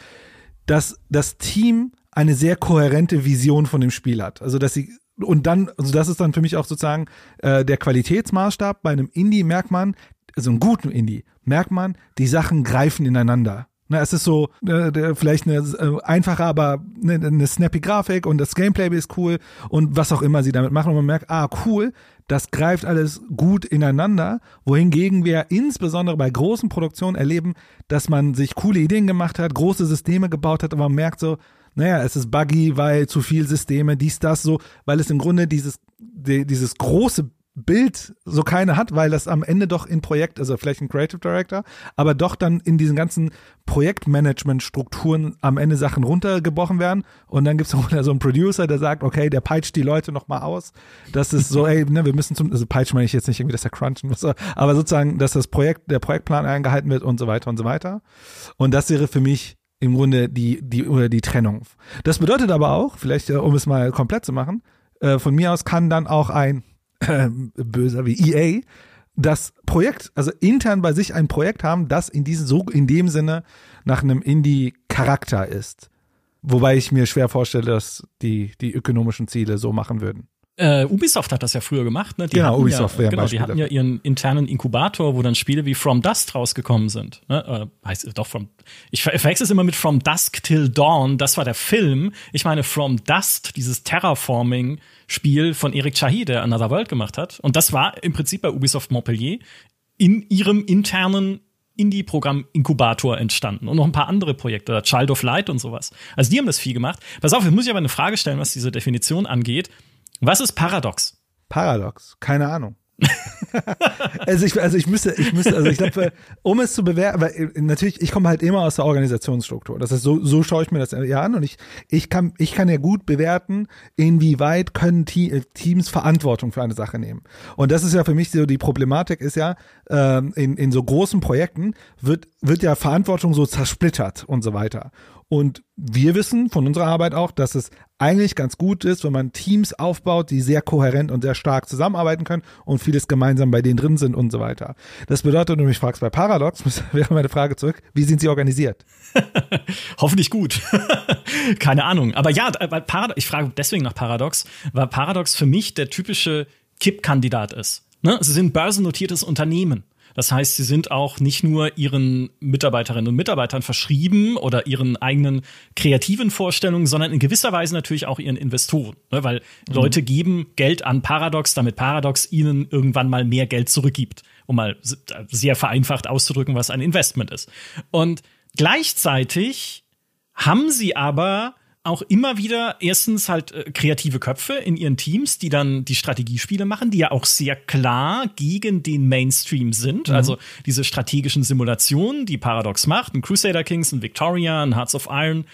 dass das Team eine sehr kohärente Vision von dem Spiel hat. Also dass sie und dann, also das ist dann für mich auch sozusagen äh, der Qualitätsmaßstab. Bei einem Indie merkt man, also einem guten Indie, merkt man, die Sachen greifen ineinander. Na, es ist so äh, vielleicht eine äh, einfache, aber eine, eine snappy Grafik und das Gameplay ist cool und was auch immer sie damit machen und man merkt, ah cool, das greift alles gut ineinander, wohingegen wir insbesondere bei großen Produktionen erleben, dass man sich coole Ideen gemacht hat, große Systeme gebaut hat, aber man merkt so, naja, es ist buggy, weil zu viel Systeme, dies, das, so, weil es im Grunde dieses, die, dieses große Bild so keine hat, weil das am Ende doch in Projekt, also vielleicht ein Creative Director, aber doch dann in diesen ganzen Projektmanagement-Strukturen am Ende Sachen runtergebrochen werden und dann gibt es so einen Producer, der sagt, okay, der peitscht die Leute nochmal aus. Das ist so, ey, ne, wir müssen zum, also peitsch meine ich jetzt nicht irgendwie, dass er crunchen muss, aber sozusagen, dass das Projekt, der Projektplan eingehalten wird und so weiter und so weiter. Und das wäre für mich im Grunde die, die, oder die Trennung. Das bedeutet aber auch, vielleicht äh, um es mal komplett zu machen, äh, von mir aus kann dann auch ein äh, böser wie EA das Projekt, also intern bei sich ein Projekt haben, das in diesem so in dem Sinne nach einem Indie-Charakter ist. Wobei ich mir schwer vorstelle, dass die die ökonomischen Ziele so machen würden. Äh, Ubisoft hat das ja früher gemacht, ne? Die genau, Ubisoft ja, genau, die hatten ja ihren internen Inkubator, wo dann Spiele wie From Dust rausgekommen sind. Ne? Äh, heißt doch From. Ich ver verwechsel es immer mit From Dusk Till Dawn. Das war der Film. Ich meine From Dust, dieses Terraforming-Spiel von Eric Chahi, der Another World gemacht hat. Und das war im Prinzip bei Ubisoft Montpellier in ihrem internen Indie-Programm Inkubator entstanden und noch ein paar andere Projekte, Child of Light und sowas. Also die haben das viel gemacht. Pass auf, jetzt muss ich aber eine Frage stellen, was diese Definition angeht. Was ist Paradox? Paradox, keine Ahnung. also ich, also ich müsste, ich müsste, also ich glaube, um es zu bewerten, weil äh, natürlich, ich komme halt immer aus der Organisationsstruktur. Das heißt, so, so schaue ich mir das ja an und ich, ich kann, ich kann ja gut bewerten, inwieweit können äh, Teams Verantwortung für eine Sache nehmen. Und das ist ja für mich so die Problematik ist ja, ähm, in, in so großen Projekten wird, wird ja Verantwortung so zersplittert und so weiter. Und wir wissen von unserer Arbeit auch, dass es eigentlich ganz gut ist, wenn man Teams aufbaut, die sehr kohärent und sehr stark zusammenarbeiten können und vieles gemeinsam bei denen drin sind und so weiter. Das bedeutet, wenn du mich fragst bei Paradox, wäre meine Frage zurück, wie sind sie organisiert? Hoffentlich gut. Keine Ahnung. Aber ja, Paradox, ich frage deswegen nach Paradox, weil Paradox für mich der typische Kippkandidat ist. Ne? Sie sind börsennotiertes Unternehmen. Das heißt, sie sind auch nicht nur ihren Mitarbeiterinnen und Mitarbeitern verschrieben oder ihren eigenen kreativen Vorstellungen, sondern in gewisser Weise natürlich auch ihren Investoren. Ne? Weil mhm. Leute geben Geld an Paradox, damit Paradox ihnen irgendwann mal mehr Geld zurückgibt, um mal sehr vereinfacht auszudrücken, was ein Investment ist. Und gleichzeitig haben sie aber auch immer wieder erstens halt äh, kreative Köpfe in ihren Teams, die dann die Strategiespiele machen, die ja auch sehr klar gegen den Mainstream sind. Mhm. Also diese strategischen Simulationen, die Paradox macht, ein Crusader Kings, ein Victoria, ein Hearts of Iron,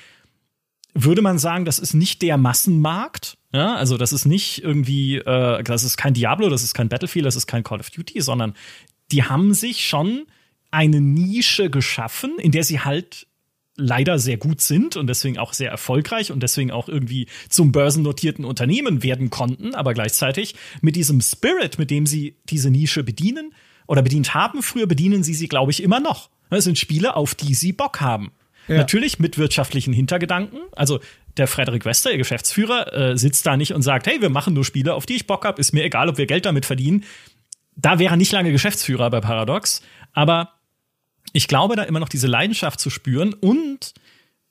würde man sagen, das ist nicht der Massenmarkt. Ja, also das ist nicht irgendwie, äh, das ist kein Diablo, das ist kein Battlefield, das ist kein Call of Duty, sondern die haben sich schon eine Nische geschaffen, in der sie halt leider sehr gut sind und deswegen auch sehr erfolgreich und deswegen auch irgendwie zum börsennotierten Unternehmen werden konnten, aber gleichzeitig mit diesem Spirit, mit dem sie diese Nische bedienen oder bedient haben, früher bedienen sie sie, glaube ich, immer noch. Das sind Spiele, auf die sie Bock haben. Ja. Natürlich mit wirtschaftlichen Hintergedanken. Also der Frederik Wester, ihr Geschäftsführer, äh, sitzt da nicht und sagt, hey, wir machen nur Spiele, auf die ich Bock habe, ist mir egal, ob wir Geld damit verdienen. Da wäre er nicht lange Geschäftsführer bei Paradox, aber ich glaube, da immer noch diese Leidenschaft zu spüren und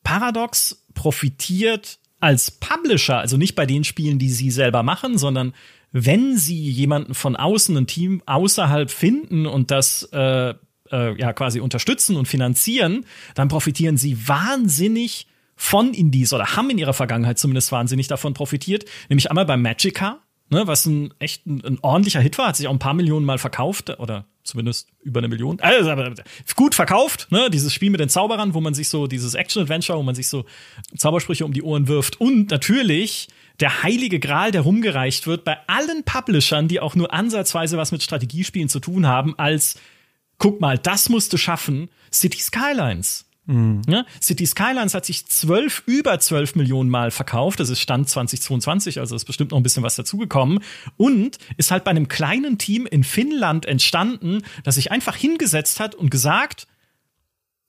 Paradox profitiert als Publisher, also nicht bei den Spielen, die sie selber machen, sondern wenn sie jemanden von außen, ein Team außerhalb finden und das äh, äh, ja quasi unterstützen und finanzieren, dann profitieren sie wahnsinnig von Indies oder haben in ihrer Vergangenheit zumindest wahnsinnig davon profitiert. Nämlich einmal bei Magica, ne, was ein echt ein, ein ordentlicher Hit war, hat sich auch ein paar Millionen Mal verkauft oder zumindest über eine Million. Also gut verkauft, ne? Dieses Spiel mit den Zauberern, wo man sich so, dieses Action-Adventure, wo man sich so Zaubersprüche um die Ohren wirft. Und natürlich der heilige Gral, der rumgereicht wird bei allen Publishern, die auch nur ansatzweise was mit Strategiespielen zu tun haben, als guck mal, das musst du schaffen, City Skylines. Mhm. Ja, City Skylines hat sich zwölf, über zwölf Millionen Mal verkauft. Das ist Stand 2022, also ist bestimmt noch ein bisschen was dazugekommen. Und ist halt bei einem kleinen Team in Finnland entstanden, das sich einfach hingesetzt hat und gesagt,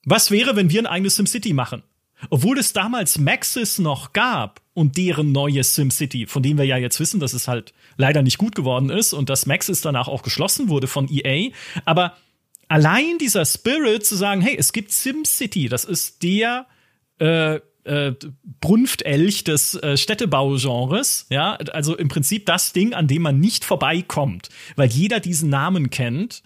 was wäre, wenn wir ein eigenes SimCity machen? Obwohl es damals Maxis noch gab und deren neues SimCity, von dem wir ja jetzt wissen, dass es halt leider nicht gut geworden ist und dass Maxis danach auch geschlossen wurde von EA. Aber allein dieser Spirit zu sagen, hey, es gibt SimCity, das ist der äh, äh, Brunftelch des äh, Städtebaugenres, ja, also im Prinzip das Ding, an dem man nicht vorbeikommt, weil jeder diesen Namen kennt.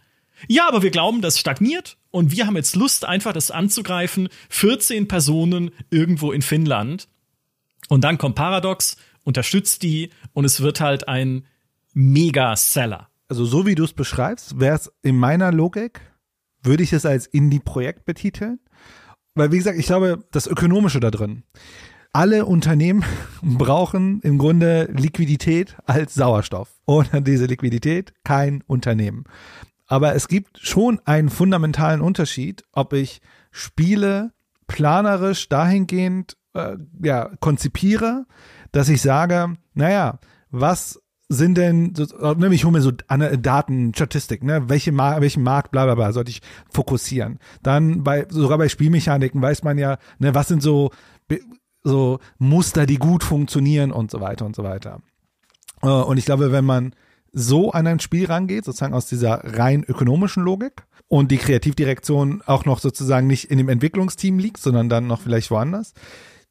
Ja, aber wir glauben, das stagniert und wir haben jetzt Lust, einfach das anzugreifen. 14 Personen irgendwo in Finnland. Und dann kommt Paradox, unterstützt die und es wird halt ein Mega-Seller. Also so wie du es beschreibst, wäre es in meiner Logik würde ich es als Indie-Projekt betiteln. Weil, wie gesagt, ich glaube, das Ökonomische da drin. Alle Unternehmen brauchen im Grunde Liquidität als Sauerstoff. Ohne diese Liquidität kein Unternehmen. Aber es gibt schon einen fundamentalen Unterschied, ob ich Spiele planerisch dahingehend äh, ja, konzipiere, dass ich sage, naja, was sind denn, ne, ich hole mir so Daten, Statistik, ne, welche Mar welchen Markt, bla bla bla, sollte ich fokussieren. Dann bei, sogar bei Spielmechaniken weiß man ja, ne, was sind so, so Muster, die gut funktionieren und so weiter und so weiter. Äh, und ich glaube, wenn man so an ein Spiel rangeht, sozusagen aus dieser rein ökonomischen Logik und die Kreativdirektion auch noch sozusagen nicht in dem Entwicklungsteam liegt, sondern dann noch vielleicht woanders,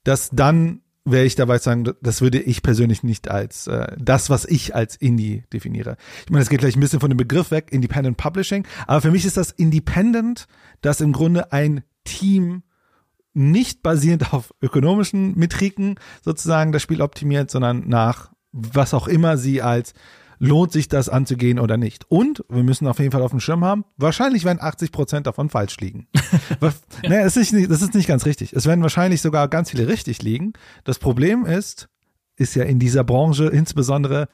dass dann wäre ich dabei sagen, das würde ich persönlich nicht als äh, das, was ich als Indie definiere. Ich meine, es geht gleich ein bisschen von dem Begriff weg, Independent Publishing, aber für mich ist das Independent, dass im Grunde ein Team nicht basierend auf ökonomischen Metriken sozusagen das Spiel optimiert, sondern nach was auch immer sie als lohnt sich das anzugehen oder nicht. Und wir müssen auf jeden Fall auf dem Schirm haben, wahrscheinlich werden 80 Prozent davon falsch liegen. Ja. ne, das, ist nicht, das ist nicht ganz richtig. Es werden wahrscheinlich sogar ganz viele richtig liegen. Das Problem ist, ist ja in dieser Branche insbesondere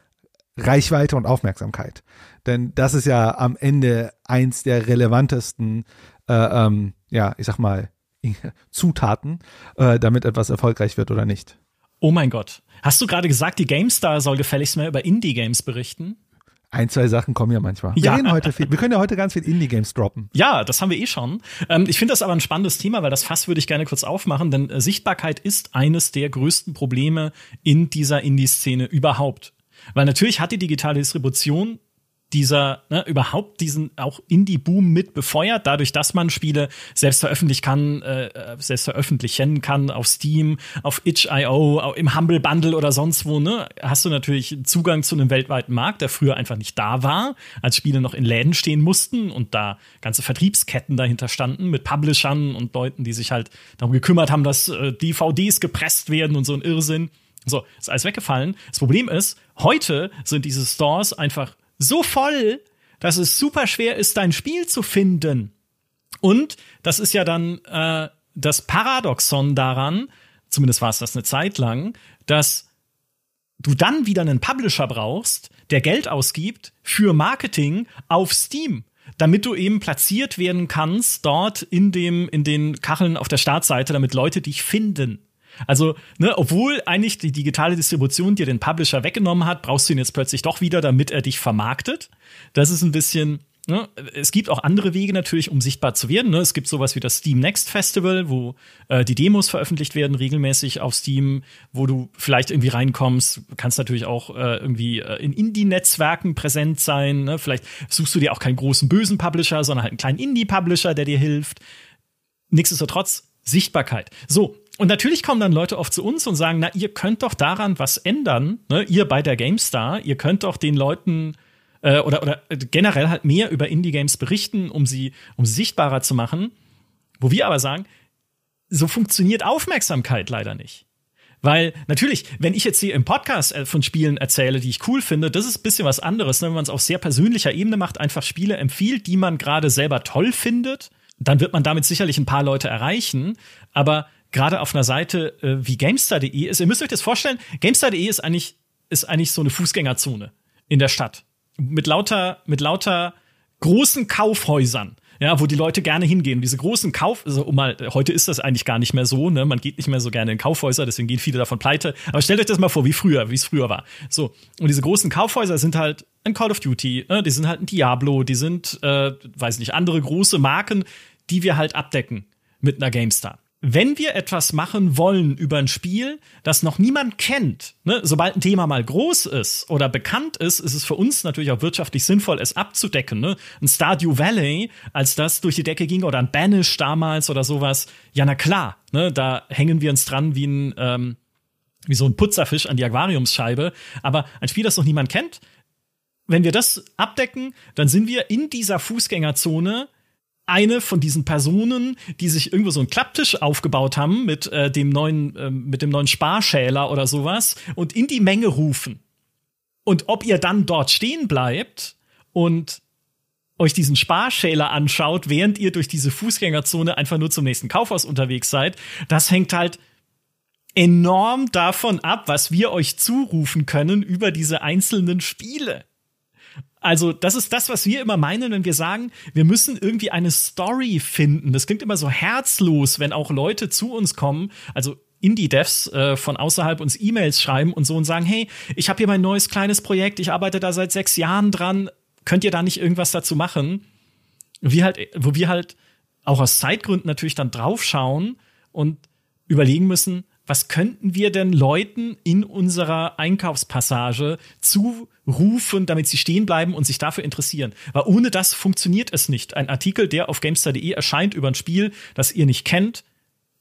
Reichweite und Aufmerksamkeit. Denn das ist ja am Ende eins der relevantesten, äh, ähm, ja, ich sag mal, Zutaten, äh, damit etwas erfolgreich wird oder nicht. Oh mein Gott. Hast du gerade gesagt, die GameStar soll gefälligst mehr über Indie-Games berichten? Ein, zwei Sachen kommen ja manchmal. Wir, ja. heute viel, wir können ja heute ganz viel Indie-Games droppen. Ja, das haben wir eh schon. Ähm, ich finde das aber ein spannendes Thema, weil das Fass würde ich gerne kurz aufmachen, denn äh, Sichtbarkeit ist eines der größten Probleme in dieser Indie-Szene überhaupt. Weil natürlich hat die digitale Distribution dieser, ne, überhaupt diesen auch Indie-Boom mit befeuert, dadurch, dass man Spiele selbst veröffentlichen kann, äh, selbst veröffentlichen kann auf Steam, auf itch.io, im Humble Bundle oder sonst wo, ne, hast du natürlich Zugang zu einem weltweiten Markt, der früher einfach nicht da war, als Spiele noch in Läden stehen mussten und da ganze Vertriebsketten dahinter standen mit Publishern und Leuten, die sich halt darum gekümmert haben, dass äh, DVDs gepresst werden und so ein Irrsinn. So, ist alles weggefallen. Das Problem ist, heute sind diese Stores einfach so voll, dass es super schwer ist, dein Spiel zu finden. Und das ist ja dann äh, das Paradoxon daran, zumindest war es das eine Zeit lang, dass du dann wieder einen Publisher brauchst, der Geld ausgibt für Marketing auf Steam, damit du eben platziert werden kannst dort in dem in den Kacheln auf der Startseite, damit Leute dich finden. Also, ne, obwohl eigentlich die digitale Distribution dir den Publisher weggenommen hat, brauchst du ihn jetzt plötzlich doch wieder, damit er dich vermarktet. Das ist ein bisschen, Ne, es gibt auch andere Wege natürlich, um sichtbar zu werden. Ne? Es gibt sowas wie das Steam Next Festival, wo äh, die Demos veröffentlicht werden regelmäßig auf Steam, wo du vielleicht irgendwie reinkommst. Kannst natürlich auch äh, irgendwie äh, in Indie-Netzwerken präsent sein. Ne? Vielleicht suchst du dir auch keinen großen bösen Publisher, sondern halt einen kleinen Indie-Publisher, der dir hilft. Nichtsdestotrotz Sichtbarkeit. So, und natürlich kommen dann Leute oft zu uns und sagen, na, ihr könnt doch daran was ändern, ne? ihr bei der GameStar, ihr könnt doch den Leuten äh, oder, oder generell halt mehr über Indie-Games berichten, um sie, um sie sichtbarer zu machen. Wo wir aber sagen, so funktioniert Aufmerksamkeit leider nicht. Weil natürlich, wenn ich jetzt hier im Podcast äh, von Spielen erzähle, die ich cool finde, das ist ein bisschen was anderes, ne? wenn man es auf sehr persönlicher Ebene macht, einfach Spiele empfiehlt, die man gerade selber toll findet, dann wird man damit sicherlich ein paar Leute erreichen. Aber gerade auf einer Seite äh, wie GameStar.de ist, ihr müsst euch das vorstellen, GameStar.de ist eigentlich, ist eigentlich so eine Fußgängerzone in der Stadt. Mit lauter, mit lauter großen Kaufhäusern ja, wo die Leute gerne hingehen. Diese großen Kauf, also um mal, heute ist das eigentlich gar nicht mehr so, ne? Man geht nicht mehr so gerne in Kaufhäuser, deswegen gehen viele davon pleite. Aber stellt euch das mal vor, wie früher, wie es früher war. So. Und diese großen Kaufhäuser sind halt ein Call of Duty, ne? die sind halt ein Diablo, die sind, äh, weiß nicht, andere große Marken, die wir halt abdecken mit einer GameStar wenn wir etwas machen wollen über ein Spiel, das noch niemand kennt, ne, sobald ein Thema mal groß ist oder bekannt ist, ist es für uns natürlich auch wirtschaftlich sinnvoll, es abzudecken. Ne? Ein Stardew Valley, als das durch die Decke ging, oder ein Banish damals oder sowas, ja, na klar, ne, da hängen wir uns dran wie ein, ähm, wie so ein Putzerfisch an die Aquariumsscheibe. Aber ein Spiel, das noch niemand kennt, wenn wir das abdecken, dann sind wir in dieser Fußgängerzone eine von diesen Personen, die sich irgendwo so einen Klapptisch aufgebaut haben mit äh, dem neuen, äh, mit dem neuen Sparschäler oder sowas und in die Menge rufen. Und ob ihr dann dort stehen bleibt und euch diesen Sparschäler anschaut, während ihr durch diese Fußgängerzone einfach nur zum nächsten Kaufhaus unterwegs seid, das hängt halt enorm davon ab, was wir euch zurufen können über diese einzelnen Spiele. Also, das ist das, was wir immer meinen, wenn wir sagen, wir müssen irgendwie eine Story finden. Das klingt immer so herzlos, wenn auch Leute zu uns kommen, also Indie-Devs äh, von außerhalb uns E-Mails schreiben und so und sagen, hey, ich habe hier mein neues kleines Projekt, ich arbeite da seit sechs Jahren dran, könnt ihr da nicht irgendwas dazu machen? Wir halt, wo wir halt auch aus Zeitgründen natürlich dann draufschauen und überlegen müssen, was könnten wir denn Leuten in unserer Einkaufspassage zurufen, damit sie stehen bleiben und sich dafür interessieren? Weil ohne das funktioniert es nicht. Ein Artikel, der auf GameStar.de erscheint über ein Spiel, das ihr nicht kennt,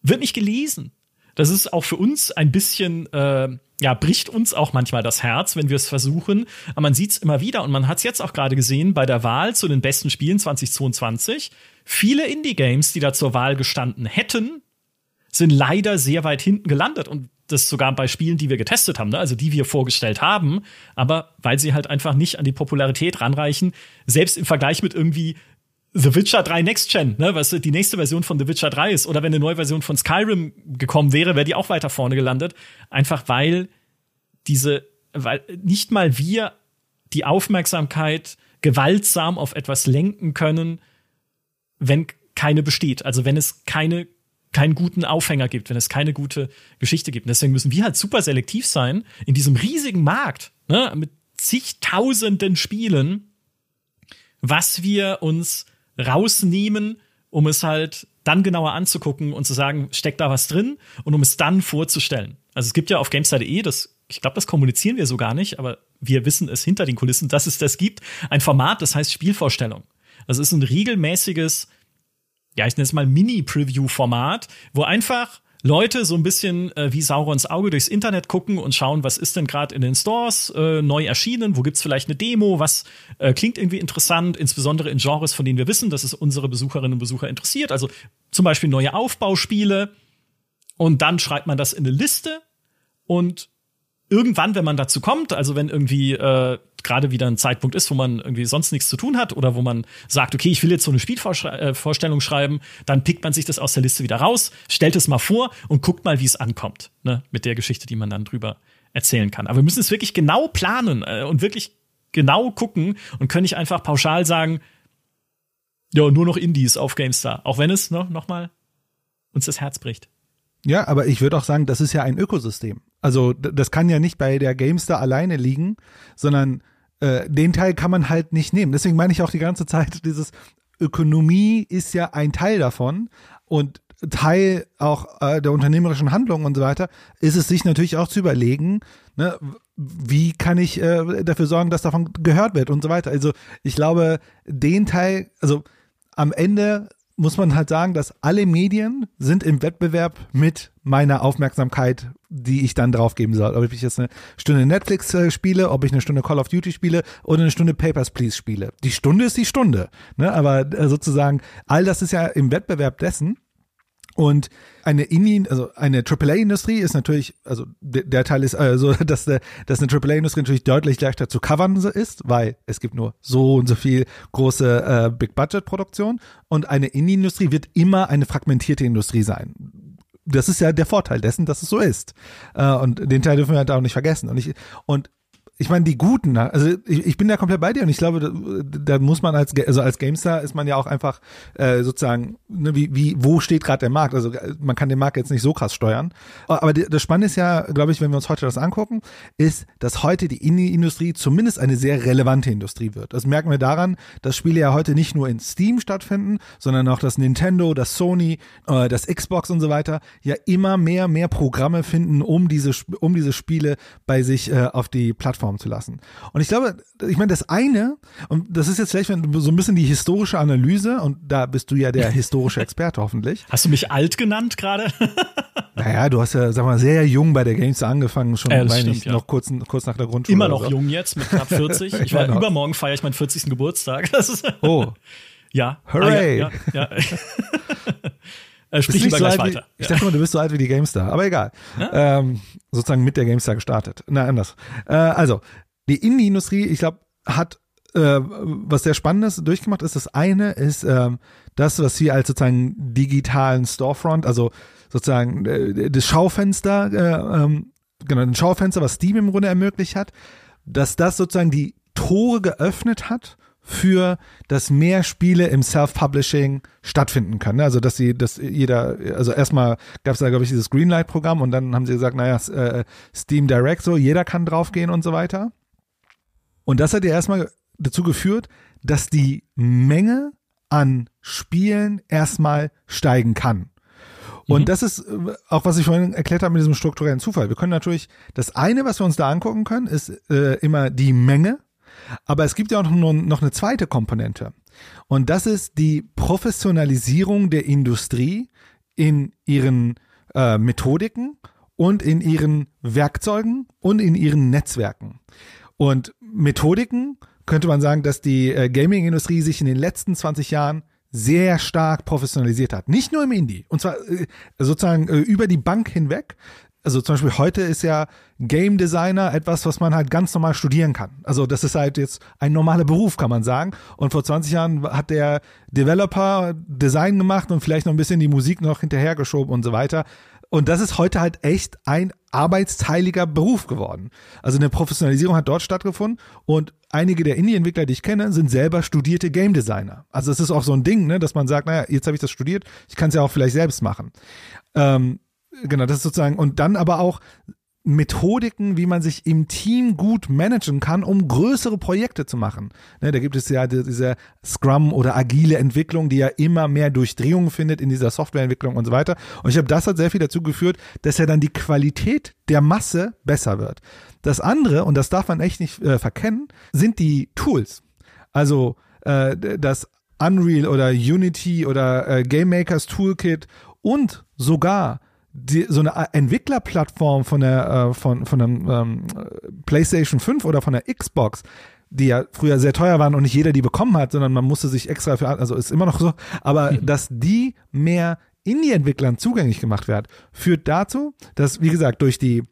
wird nicht gelesen. Das ist auch für uns ein bisschen, äh, ja, bricht uns auch manchmal das Herz, wenn wir es versuchen. Aber man sieht es immer wieder und man hat es jetzt auch gerade gesehen bei der Wahl zu den besten Spielen 2022. Viele Indie-Games, die da zur Wahl gestanden hätten, sind leider sehr weit hinten gelandet. Und das sogar bei Spielen, die wir getestet haben, ne? also die wir vorgestellt haben, aber weil sie halt einfach nicht an die Popularität ranreichen, selbst im Vergleich mit irgendwie The Witcher 3 Next Gen, ne, was die nächste Version von The Witcher 3 ist, oder wenn eine neue Version von Skyrim gekommen wäre, wäre die auch weiter vorne gelandet. Einfach weil diese, weil nicht mal wir die Aufmerksamkeit gewaltsam auf etwas lenken können, wenn keine besteht. Also wenn es keine keinen guten Aufhänger gibt, wenn es keine gute Geschichte gibt. Und deswegen müssen wir halt super selektiv sein in diesem riesigen Markt, ne, mit zigtausenden Spielen, was wir uns rausnehmen, um es halt dann genauer anzugucken und zu sagen, steckt da was drin und um es dann vorzustellen. Also es gibt ja auf GameStar.de, das, ich glaube, das kommunizieren wir so gar nicht, aber wir wissen es hinter den Kulissen, dass es das gibt, ein Format, das heißt Spielvorstellung. Das ist ein regelmäßiges, ja, ich nenne es mal Mini-Preview-Format, wo einfach Leute so ein bisschen äh, wie Saurons Auge durchs Internet gucken und schauen, was ist denn gerade in den Stores äh, neu erschienen, wo gibt's vielleicht eine Demo, was äh, klingt irgendwie interessant, insbesondere in Genres, von denen wir wissen, dass es unsere Besucherinnen und Besucher interessiert. Also zum Beispiel neue Aufbauspiele. Und dann schreibt man das in eine Liste und irgendwann, wenn man dazu kommt, also wenn irgendwie äh, gerade wieder ein Zeitpunkt ist, wo man irgendwie sonst nichts zu tun hat oder wo man sagt, okay, ich will jetzt so eine Spielvorstellung äh, schreiben, dann pickt man sich das aus der Liste wieder raus, stellt es mal vor und guckt mal, wie es ankommt, ne, mit der Geschichte, die man dann drüber erzählen kann. Aber wir müssen es wirklich genau planen äh, und wirklich genau gucken und können nicht einfach pauschal sagen, ja, nur noch Indies auf GameStar, auch wenn es ne, noch mal uns das Herz bricht. Ja, aber ich würde auch sagen, das ist ja ein Ökosystem. Also das kann ja nicht bei der GameStar alleine liegen, sondern äh, den Teil kann man halt nicht nehmen. Deswegen meine ich auch die ganze Zeit, dieses Ökonomie ist ja ein Teil davon und Teil auch äh, der unternehmerischen Handlung und so weiter, ist es sich natürlich auch zu überlegen, ne, wie kann ich äh, dafür sorgen, dass davon gehört wird und so weiter. Also ich glaube, den Teil, also am Ende muss man halt sagen, dass alle Medien sind im Wettbewerb mit meiner Aufmerksamkeit, die ich dann drauf geben soll. Ob ich jetzt eine Stunde Netflix äh, spiele, ob ich eine Stunde Call of Duty spiele oder eine Stunde Papers, Please spiele. Die Stunde ist die Stunde. Ne? Aber äh, sozusagen, all das ist ja im Wettbewerb dessen. Und eine Indie, also eine AAA-Industrie ist natürlich, also der, der Teil ist äh, so, dass, der, dass eine AAA-Industrie natürlich deutlich leichter zu covern ist, weil es gibt nur so und so viel große äh, Big-Budget-Produktion und eine Indie-Industrie wird immer eine fragmentierte Industrie sein. Das ist ja der Vorteil dessen, dass es so ist. Äh, und den Teil dürfen wir halt auch nicht vergessen. Und ich, und ich meine, die Guten, ne? also ich, ich bin da komplett bei dir und ich glaube, da, da muss man als, also als Gamestar ist man ja auch einfach äh, sozusagen, ne, wie, wie, wo steht gerade der Markt? Also man kann den Markt jetzt nicht so krass steuern. Aber das Spannende ist ja, glaube ich, wenn wir uns heute das angucken, ist, dass heute die Indie-Industrie zumindest eine sehr relevante Industrie wird. Das merken wir daran, dass Spiele ja heute nicht nur in Steam stattfinden, sondern auch das Nintendo, das Sony, äh, das Xbox und so weiter ja immer mehr, mehr Programme finden, um diese, um diese Spiele bei sich äh, auf die Plattform Plattform zu lassen. Und ich glaube, ich meine, das eine, und das ist jetzt vielleicht so ein bisschen die historische Analyse, und da bist du ja der historische Experte hoffentlich. Hast du mich alt genannt gerade? naja, du hast ja, sag mal, sehr jung bei der Games angefangen, schon, äh, stimmt, nicht, ja. noch kurz, kurz nach der Grundschule. Immer noch so. jung jetzt, mit knapp 40. Ich war übermorgen feiere ich meinen 40. Geburtstag. oh. Ja. Hooray. Ah, ja, ja, ja. Äh, sprich lieber so gleich weiter. Wie, ich dachte mal, du bist so alt wie die GameStar, aber egal. Ja? Ähm, sozusagen mit der GameStar gestartet. Na, anders. Äh, also, die Indie-Industrie, ich glaube, hat äh, was sehr Spannendes durchgemacht ist. Das eine ist ähm, das, was wir als sozusagen digitalen Storefront, also sozusagen äh, das Schaufenster, äh, ähm, genau, ein Schaufenster, was Steam im Grunde ermöglicht hat, dass das sozusagen die Tore geöffnet hat für dass mehr Spiele im Self-Publishing stattfinden können. Also dass sie, dass jeder, also erstmal gab es da, glaube ich, dieses Greenlight-Programm und dann haben sie gesagt, naja, äh, Steam Direct, so jeder kann draufgehen und so weiter. Und das hat ja erstmal dazu geführt, dass die Menge an Spielen erstmal steigen kann. Und mhm. das ist äh, auch, was ich vorhin erklärt habe mit diesem strukturellen Zufall. Wir können natürlich, das eine, was wir uns da angucken können, ist äh, immer die Menge aber es gibt ja auch noch eine zweite Komponente. Und das ist die Professionalisierung der Industrie in ihren äh, Methodiken und in ihren Werkzeugen und in ihren Netzwerken. Und Methodiken könnte man sagen, dass die äh, Gaming-Industrie sich in den letzten 20 Jahren sehr stark professionalisiert hat. Nicht nur im Indie. Und zwar äh, sozusagen äh, über die Bank hinweg also zum Beispiel heute ist ja Game Designer etwas, was man halt ganz normal studieren kann. Also das ist halt jetzt ein normaler Beruf, kann man sagen. Und vor 20 Jahren hat der Developer Design gemacht und vielleicht noch ein bisschen die Musik noch hinterhergeschoben und so weiter. Und das ist heute halt echt ein arbeitsteiliger Beruf geworden. Also eine Professionalisierung hat dort stattgefunden und einige der Indie-Entwickler, die ich kenne, sind selber studierte Game Designer. Also es ist auch so ein Ding, ne, dass man sagt, naja, jetzt habe ich das studiert, ich kann es ja auch vielleicht selbst machen. Ähm, genau, das ist sozusagen, und dann aber auch Methodiken, wie man sich im Team gut managen kann, um größere Projekte zu machen. Ne, da gibt es ja diese Scrum oder agile Entwicklung, die ja immer mehr Durchdringung findet in dieser Softwareentwicklung und so weiter. Und ich habe das hat sehr viel dazu geführt, dass ja dann die Qualität der Masse besser wird. Das andere, und das darf man echt nicht äh, verkennen, sind die Tools. Also äh, das Unreal oder Unity oder äh, Game Makers Toolkit und sogar die, so eine Entwicklerplattform von der äh, von von einem ähm, PlayStation 5 oder von der Xbox, die ja früher sehr teuer waren und nicht jeder die bekommen hat, sondern man musste sich extra für also ist immer noch so, aber mhm. dass die mehr Indie-Entwicklern zugänglich gemacht wird, führt dazu, dass wie gesagt durch die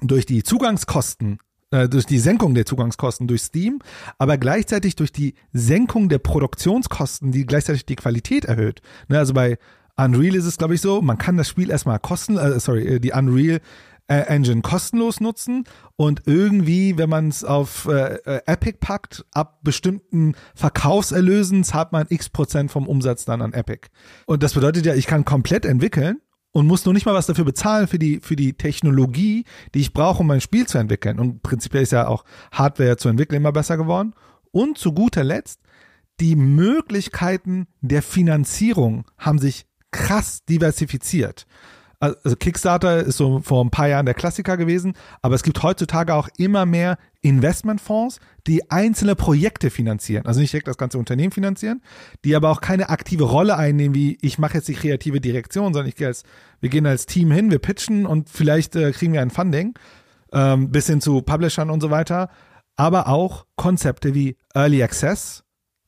durch die Zugangskosten äh, durch die Senkung der Zugangskosten durch Steam, aber gleichzeitig durch die Senkung der Produktionskosten, die gleichzeitig die Qualität erhöht. Ne, also bei Unreal ist es, glaube ich, so, man kann das Spiel erstmal kosten, äh, sorry, äh, die Unreal äh, Engine kostenlos nutzen und irgendwie, wenn man es auf äh, äh, Epic packt, ab bestimmten Verkaufserlösen zahlt man x Prozent vom Umsatz dann an Epic. Und das bedeutet ja, ich kann komplett entwickeln und muss nur nicht mal was dafür bezahlen für die, für die Technologie, die ich brauche, um mein Spiel zu entwickeln. Und prinzipiell ist ja auch Hardware zu entwickeln immer besser geworden. Und zu guter Letzt, die Möglichkeiten der Finanzierung haben sich krass diversifiziert. Also Kickstarter ist so vor ein paar Jahren der Klassiker gewesen, aber es gibt heutzutage auch immer mehr Investmentfonds, die einzelne Projekte finanzieren. Also nicht direkt das ganze Unternehmen finanzieren, die aber auch keine aktive Rolle einnehmen, wie ich mache jetzt die kreative Direktion, sondern ich gehe als, wir gehen als Team hin, wir pitchen und vielleicht äh, kriegen wir ein Funding, ähm, bis hin zu Publishern und so weiter. Aber auch Konzepte wie Early Access,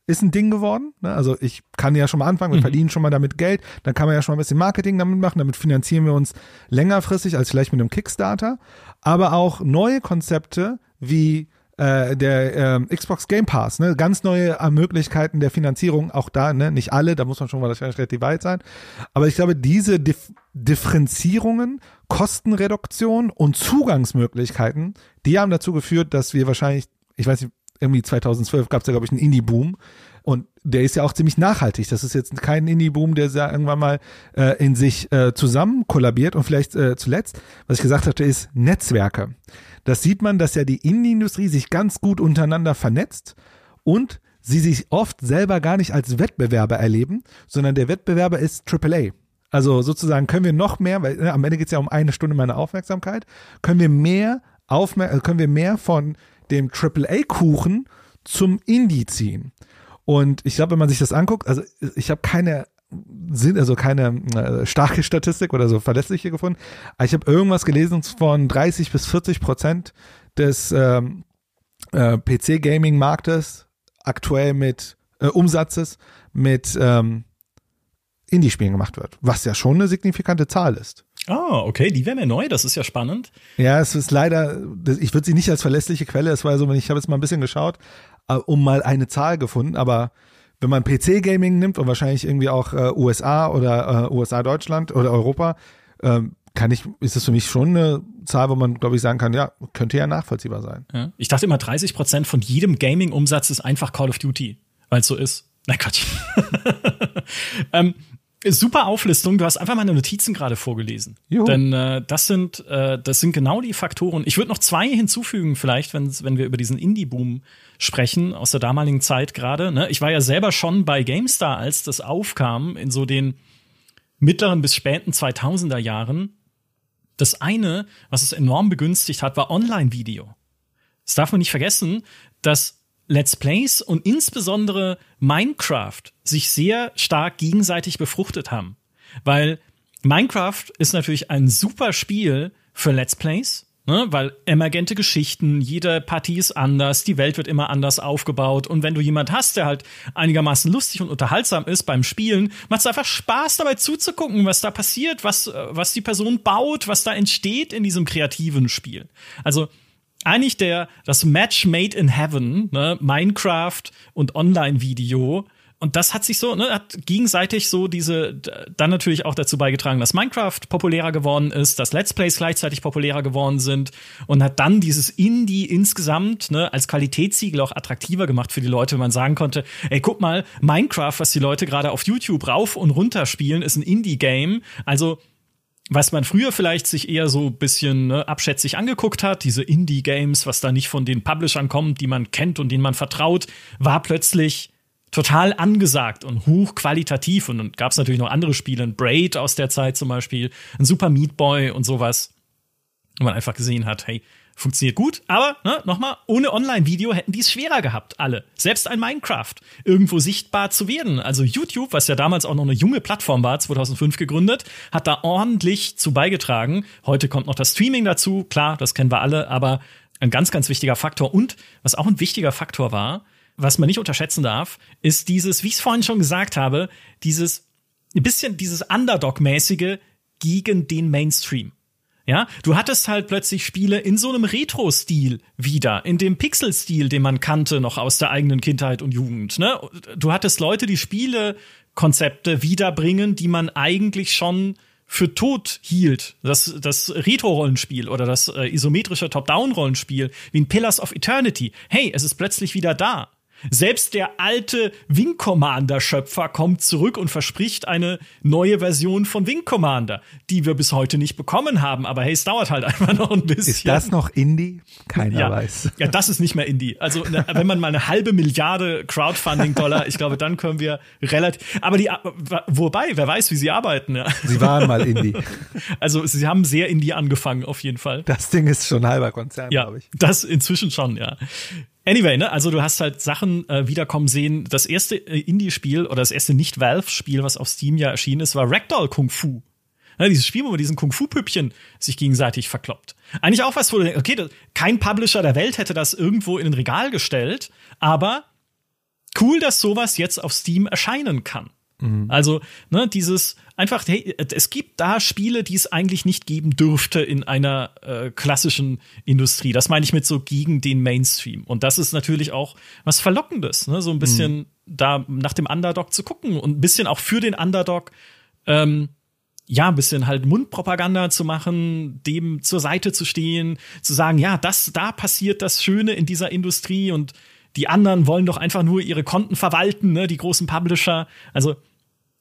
ist ein Ding geworden. Ne? Also ich kann ja schon mal anfangen, wir mhm. verdienen schon mal damit Geld, dann kann man ja schon mal ein bisschen Marketing damit machen, damit finanzieren wir uns längerfristig als vielleicht mit einem Kickstarter. Aber auch neue Konzepte wie äh, der äh, Xbox Game Pass, ne? ganz neue äh, Möglichkeiten der Finanzierung, auch da, ne? nicht alle, da muss man schon wahrscheinlich relativ weit sein. Aber ich glaube, diese Dif Differenzierungen, Kostenreduktion und Zugangsmöglichkeiten, die haben dazu geführt, dass wir wahrscheinlich, ich weiß nicht, irgendwie 2012 gab es ja, glaube ich, einen Indie-Boom. Und der ist ja auch ziemlich nachhaltig. Das ist jetzt kein Indie-Boom, der ja irgendwann mal äh, in sich äh, zusammen kollabiert. Und vielleicht äh, zuletzt, was ich gesagt hatte, ist Netzwerke. Das sieht man, dass ja die Indie-Industrie sich ganz gut untereinander vernetzt und sie sich oft selber gar nicht als Wettbewerber erleben, sondern der Wettbewerber ist AAA. Also sozusagen können wir noch mehr, weil ne, am Ende geht es ja um eine Stunde meiner Aufmerksamkeit, können wir mehr Aufmer äh, können wir mehr von dem AAA-Kuchen zum Indie ziehen. Und ich glaube, wenn man sich das anguckt, also ich habe keine sind also keine äh, starke Statistik oder so verlässliche gefunden. Aber ich habe irgendwas gelesen von 30 bis 40 Prozent des ähm, äh, PC-Gaming-Marktes aktuell mit äh, Umsatzes mit ähm, Indie-Spielen gemacht wird, was ja schon eine signifikante Zahl ist. Ah, okay, die wäre mir neu, das ist ja spannend. Ja, es ist leider, ich würde sie nicht als verlässliche Quelle, es war so, ich habe jetzt mal ein bisschen geschaut, äh, um mal eine Zahl gefunden, aber wenn man PC-Gaming nimmt und wahrscheinlich irgendwie auch äh, USA oder äh, USA Deutschland oder Europa, äh, kann ich, ist das für mich schon eine Zahl, wo man, glaube ich, sagen kann, ja, könnte ja nachvollziehbar sein. Ja. Ich dachte immer, 30 Prozent von jedem Gaming-Umsatz ist einfach Call of Duty, weil es so ist. Na Gott. ähm, Super Auflistung. Du hast einfach meine Notizen gerade vorgelesen. Juhu. Denn äh, das sind äh, das sind genau die Faktoren. Ich würde noch zwei hinzufügen, vielleicht, wenn wenn wir über diesen Indie-Boom sprechen aus der damaligen Zeit gerade. Ne? Ich war ja selber schon bei GameStar, als das aufkam in so den mittleren bis späten 2000er Jahren. Das eine, was es enorm begünstigt hat, war Online-Video. Das darf man nicht vergessen, dass Let's Plays und insbesondere Minecraft sich sehr stark gegenseitig befruchtet haben. Weil Minecraft ist natürlich ein super Spiel für Let's Plays. Ne? Weil emergente Geschichten, jede Partie ist anders, die Welt wird immer anders aufgebaut. Und wenn du jemand hast, der halt einigermaßen lustig und unterhaltsam ist beim Spielen, macht es einfach Spaß dabei zuzugucken, was da passiert, was, äh, was die Person baut, was da entsteht in diesem kreativen Spiel. Also eigentlich der, das Match Made in Heaven, ne? Minecraft und Online-Video, und das hat sich so, ne, hat gegenseitig so diese, dann natürlich auch dazu beigetragen, dass Minecraft populärer geworden ist, dass Let's Plays gleichzeitig populärer geworden sind und hat dann dieses Indie insgesamt, ne, als Qualitätssiegel auch attraktiver gemacht für die Leute, wenn man sagen konnte, ey, guck mal, Minecraft, was die Leute gerade auf YouTube rauf und runter spielen, ist ein Indie-Game. Also, was man früher vielleicht sich eher so bisschen ne, abschätzig angeguckt hat, diese Indie-Games, was da nicht von den Publishern kommt, die man kennt und denen man vertraut, war plötzlich total angesagt und hochqualitativ. Und dann gab es natürlich noch andere Spiele, ein Braid aus der Zeit zum Beispiel, ein Super Meat Boy und sowas. Und man einfach gesehen hat, hey, funktioniert gut, aber ne, nochmal, ohne Online-Video hätten die es schwerer gehabt, alle. Selbst ein Minecraft irgendwo sichtbar zu werden. Also YouTube, was ja damals auch noch eine junge Plattform war, 2005 gegründet, hat da ordentlich zu beigetragen. Heute kommt noch das Streaming dazu, klar, das kennen wir alle, aber ein ganz, ganz wichtiger Faktor. Und was auch ein wichtiger Faktor war, was man nicht unterschätzen darf, ist dieses, wie ich es vorhin schon gesagt habe, dieses ein bisschen dieses Underdog-mäßige gegen den Mainstream. Ja, du hattest halt plötzlich Spiele in so einem Retro-Stil wieder, in dem Pixel-Stil, den man kannte noch aus der eigenen Kindheit und Jugend. Ne? Du hattest Leute, die Spielekonzepte wiederbringen, die man eigentlich schon für tot hielt. Das, das Retro-Rollenspiel oder das äh, isometrische Top-Down-Rollenspiel wie ein Pillars of Eternity. Hey, es ist plötzlich wieder da. Selbst der alte Wing Commander Schöpfer kommt zurück und verspricht eine neue Version von Wing Commander, die wir bis heute nicht bekommen haben. Aber hey, es dauert halt einfach noch ein bisschen. Ist das noch Indie? Keiner ja. weiß. Ja, das ist nicht mehr Indie. Also, ne, wenn man mal eine halbe Milliarde Crowdfunding-Dollar, ich glaube, dann können wir relativ, aber die, wobei, wer weiß, wie sie arbeiten, ja. Sie waren mal Indie. Also, sie haben sehr Indie angefangen, auf jeden Fall. Das Ding ist schon halber Konzern, ja, glaube ich. Das inzwischen schon, ja. Anyway, ne, also du hast halt Sachen äh, wiederkommen sehen. Das erste äh, Indie-Spiel oder das erste Nicht-Valve-Spiel, was auf Steam ja erschienen ist, war Ragdoll Kung Fu. Ja, dieses Spiel, wo man diesen Kung-Fu-Püppchen sich gegenseitig verkloppt. Eigentlich auch was, wo du denkst, okay, das, kein Publisher der Welt hätte das irgendwo in ein Regal gestellt, aber cool, dass sowas jetzt auf Steam erscheinen kann. Mhm. Also, ne, dieses einfach, hey, es gibt da Spiele, die es eigentlich nicht geben dürfte in einer äh, klassischen Industrie. Das meine ich mit so gegen den Mainstream. Und das ist natürlich auch was Verlockendes, ne? so ein bisschen mhm. da nach dem Underdog zu gucken und ein bisschen auch für den Underdog ähm, ja, ein bisschen halt Mundpropaganda zu machen, dem zur Seite zu stehen, zu sagen, ja, das, da passiert das Schöne in dieser Industrie und die anderen wollen doch einfach nur ihre Konten verwalten, ne, die großen Publisher. Also,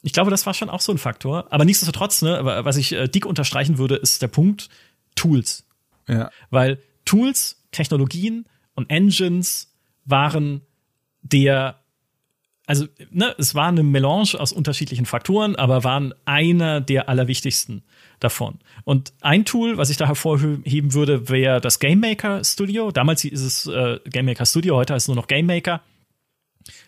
ich glaube, das war schon auch so ein Faktor. Aber nichtsdestotrotz, ne, was ich äh, dick unterstreichen würde, ist der Punkt Tools. Ja. Weil Tools, Technologien und Engines waren der, also ne, es war eine Melange aus unterschiedlichen Faktoren, aber waren einer der allerwichtigsten davon. Und ein Tool, was ich da hervorheben würde, wäre das Game Maker Studio. Damals ist es äh, Game Maker Studio, heute heißt es nur noch Game Maker.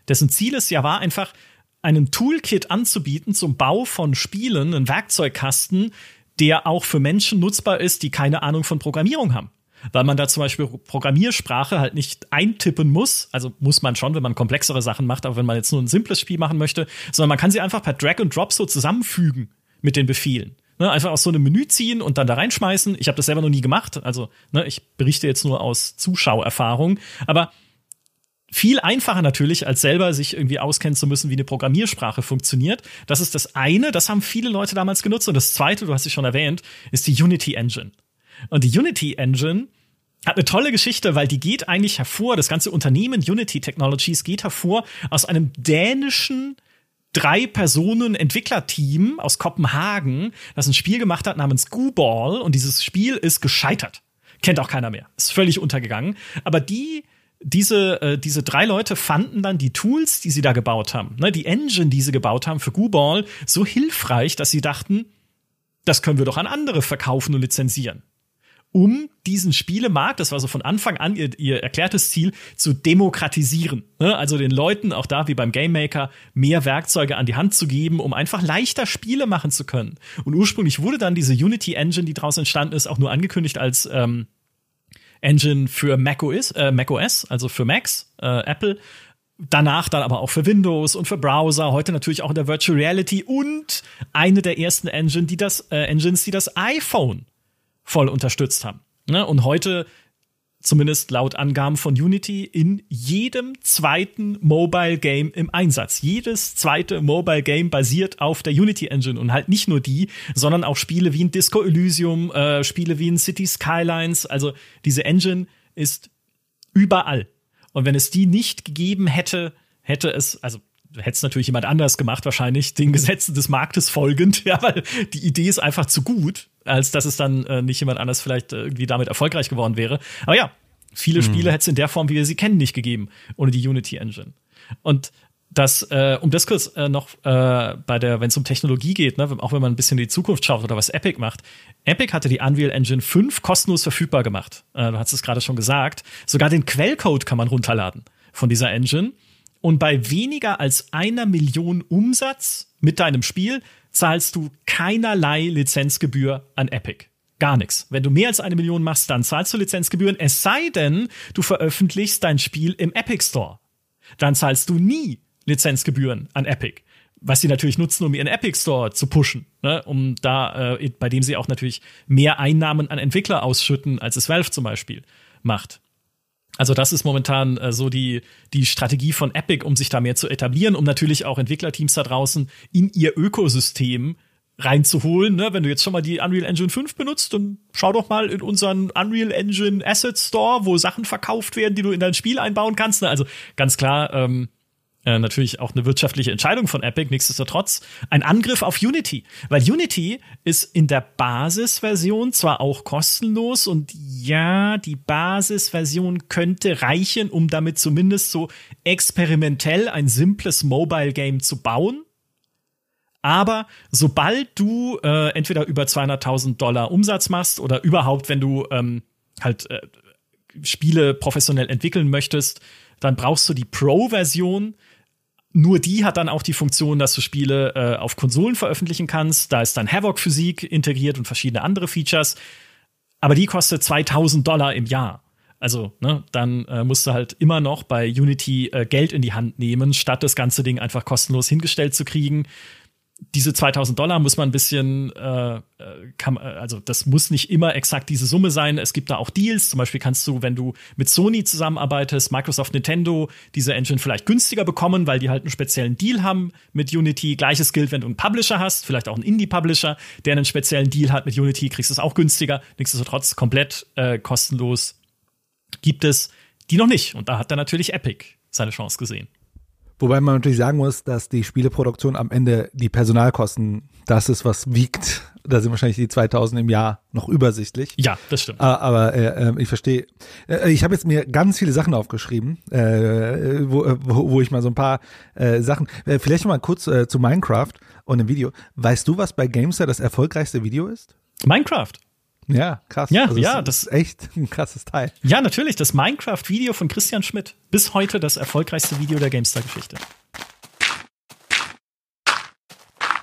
Dessen Ziel es ja war einfach, einen Toolkit anzubieten zum Bau von Spielen, einen Werkzeugkasten, der auch für Menschen nutzbar ist, die keine Ahnung von Programmierung haben. Weil man da zum Beispiel Programmiersprache halt nicht eintippen muss. Also muss man schon, wenn man komplexere Sachen macht, aber wenn man jetzt nur ein simples Spiel machen möchte, sondern man kann sie einfach per Drag and Drop so zusammenfügen mit den Befehlen. Ne, einfach aus so einem Menü ziehen und dann da reinschmeißen. Ich habe das selber noch nie gemacht. Also ne, ich berichte jetzt nur aus Zuschauerfahrung. Aber viel einfacher natürlich, als selber sich irgendwie auskennen zu müssen, wie eine Programmiersprache funktioniert. Das ist das eine, das haben viele Leute damals genutzt. Und das zweite, du hast es schon erwähnt, ist die Unity Engine. Und die Unity Engine hat eine tolle Geschichte, weil die geht eigentlich hervor, das ganze Unternehmen Unity Technologies geht hervor aus einem dänischen drei Personen Entwicklerteam aus Kopenhagen, das ein Spiel gemacht hat namens Gooball und dieses Spiel ist gescheitert. Kennt auch keiner mehr. Ist völlig untergegangen. Aber die diese, äh, diese drei Leute fanden dann die Tools, die sie da gebaut haben, ne, die Engine, die sie gebaut haben für Gooball, so hilfreich, dass sie dachten, das können wir doch an andere verkaufen und lizenzieren. Um diesen Spielemarkt, das war so von Anfang an ihr, ihr erklärtes Ziel, zu demokratisieren. Ne? Also den Leuten, auch da wie beim Game Maker, mehr Werkzeuge an die Hand zu geben, um einfach leichter Spiele machen zu können. Und ursprünglich wurde dann diese Unity Engine, die daraus entstanden ist, auch nur angekündigt als ähm, Engine für macOS, äh, macOS, also für Macs, äh, Apple. Danach dann aber auch für Windows und für Browser, heute natürlich auch in der Virtual Reality und eine der ersten Engine, die das, äh, Engines, die das iPhone voll unterstützt haben. Ne? Und heute zumindest laut Angaben von Unity, in jedem zweiten Mobile Game im Einsatz. Jedes zweite Mobile Game basiert auf der Unity Engine und halt nicht nur die, sondern auch Spiele wie ein Disco Elysium, äh, Spiele wie ein City Skylines. Also diese Engine ist überall. Und wenn es die nicht gegeben hätte, hätte es, also hätte es natürlich jemand anders gemacht, wahrscheinlich den Gesetzen des Marktes folgend, ja, weil die Idee ist einfach zu gut als dass es dann äh, nicht jemand anders vielleicht äh, irgendwie damit erfolgreich geworden wäre. Aber ja, viele mhm. Spiele hätte es in der Form, wie wir sie kennen, nicht gegeben, ohne die Unity Engine. Und das, äh, um das kurz äh, noch äh, bei der, wenn es um Technologie geht, ne, auch wenn man ein bisschen in die Zukunft schaut oder was Epic macht. Epic hatte die Unreal Engine 5 kostenlos verfügbar gemacht. Äh, du hast es gerade schon gesagt. Sogar den Quellcode kann man runterladen von dieser Engine. Und bei weniger als einer Million Umsatz mit deinem Spiel zahlst du keinerlei Lizenzgebühr an Epic. Gar nichts. Wenn du mehr als eine Million machst, dann zahlst du Lizenzgebühren, es sei denn, du veröffentlichst dein Spiel im Epic Store. Dann zahlst du nie Lizenzgebühren an Epic. Was sie natürlich nutzen, um ihren Epic Store zu pushen, ne? um da, äh, bei dem sie auch natürlich mehr Einnahmen an Entwickler ausschütten, als es Valve zum Beispiel macht. Also das ist momentan äh, so die, die Strategie von Epic, um sich da mehr zu etablieren, um natürlich auch Entwicklerteams da draußen in ihr Ökosystem reinzuholen. Ne? Wenn du jetzt schon mal die Unreal Engine 5 benutzt, dann schau doch mal in unseren Unreal Engine Asset Store, wo Sachen verkauft werden, die du in dein Spiel einbauen kannst. Ne? Also ganz klar, ähm, äh, natürlich auch eine wirtschaftliche Entscheidung von Epic, nichtsdestotrotz ein Angriff auf Unity, weil Unity ist in der Basisversion zwar auch kostenlos und ja, die Basisversion könnte reichen, um damit zumindest so experimentell ein simples Mobile Game zu bauen. Aber sobald du äh, entweder über 200.000 Dollar Umsatz machst oder überhaupt, wenn du ähm, halt äh, Spiele professionell entwickeln möchtest, dann brauchst du die Pro-Version, nur die hat dann auch die Funktion, dass du Spiele äh, auf Konsolen veröffentlichen kannst. Da ist dann Havoc-Physik integriert und verschiedene andere Features. Aber die kostet 2000 Dollar im Jahr. Also, ne, dann äh, musst du halt immer noch bei Unity äh, Geld in die Hand nehmen, statt das ganze Ding einfach kostenlos hingestellt zu kriegen diese 2000 Dollar muss man ein bisschen, äh, äh, kann, äh, also das muss nicht immer exakt diese Summe sein. Es gibt da auch Deals. Zum Beispiel kannst du, wenn du mit Sony zusammenarbeitest, Microsoft, Nintendo, diese Engine vielleicht günstiger bekommen, weil die halt einen speziellen Deal haben mit Unity. Gleiches gilt, wenn du einen Publisher hast, vielleicht auch einen Indie-Publisher, der einen speziellen Deal hat mit Unity, kriegst du es auch günstiger. Nichtsdestotrotz komplett äh, kostenlos gibt es die noch nicht. Und da hat dann natürlich Epic seine Chance gesehen. Wobei man natürlich sagen muss, dass die Spieleproduktion am Ende die Personalkosten, das ist, was wiegt. Da sind wahrscheinlich die 2000 im Jahr noch übersichtlich. Ja, das stimmt. Aber, aber äh, ähm, ich verstehe. Äh, ich habe jetzt mir ganz viele Sachen aufgeschrieben, äh, wo, wo, wo ich mal so ein paar äh, Sachen. Äh, vielleicht noch mal kurz äh, zu Minecraft und dem Video. Weißt du, was bei Gamestar das erfolgreichste Video ist? Minecraft. Ja, krass. Ja, also ja, das ist echt ein krasses Teil. Ja, natürlich. Das Minecraft-Video von Christian Schmidt. Bis heute das erfolgreichste Video der GameStar-Geschichte.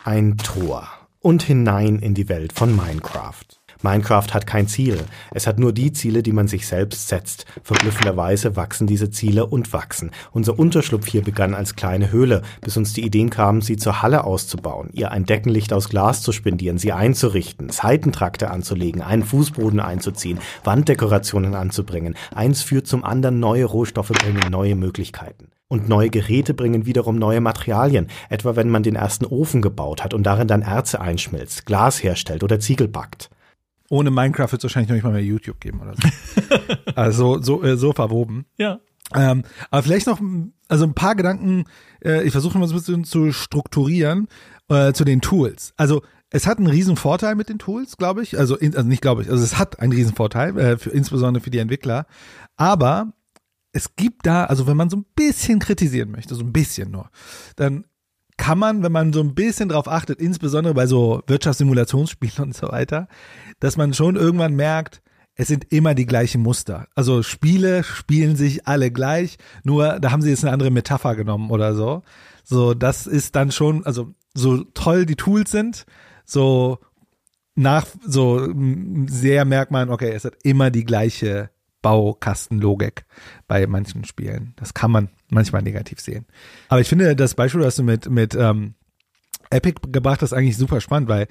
Ein Tor und hinein in die Welt von Minecraft. Minecraft hat kein Ziel. Es hat nur die Ziele, die man sich selbst setzt. Verblüffenderweise wachsen diese Ziele und wachsen. Unser Unterschlupf hier begann als kleine Höhle, bis uns die Ideen kamen, sie zur Halle auszubauen, ihr ein Deckenlicht aus Glas zu spendieren, sie einzurichten, Seitentrakte anzulegen, einen Fußboden einzuziehen, Wanddekorationen anzubringen. Eins führt zum anderen, neue Rohstoffe bringen neue Möglichkeiten. Und neue Geräte bringen wiederum neue Materialien, etwa wenn man den ersten Ofen gebaut hat und darin dann Erze einschmilzt, Glas herstellt oder Ziegel backt. Ohne Minecraft wird es wahrscheinlich noch nicht mal mehr YouTube geben oder so. also so, äh, so verwoben. Ja. Ähm, aber vielleicht noch, also ein paar Gedanken, äh, ich versuche mal so ein bisschen zu strukturieren äh, zu den Tools. Also es hat einen riesen Vorteil mit den Tools, glaube ich. Also, in, also nicht glaube ich, also es hat einen riesen Vorteil, äh, für, insbesondere für die Entwickler. Aber es gibt da, also wenn man so ein bisschen kritisieren möchte, so ein bisschen nur, dann kann man, wenn man so ein bisschen drauf achtet, insbesondere bei so Wirtschaftssimulationsspielen und so weiter, dass man schon irgendwann merkt, es sind immer die gleichen Muster. Also Spiele spielen sich alle gleich, nur da haben sie jetzt eine andere Metapher genommen oder so. So, das ist dann schon, also so toll die Tools sind, so nach, so sehr merkt man, okay, es hat immer die gleiche Baukastenlogik bei manchen Spielen. Das kann man manchmal negativ sehen. Aber ich finde, das Beispiel, das du mit, mit ähm, Epic gebracht hast, eigentlich super spannend, weil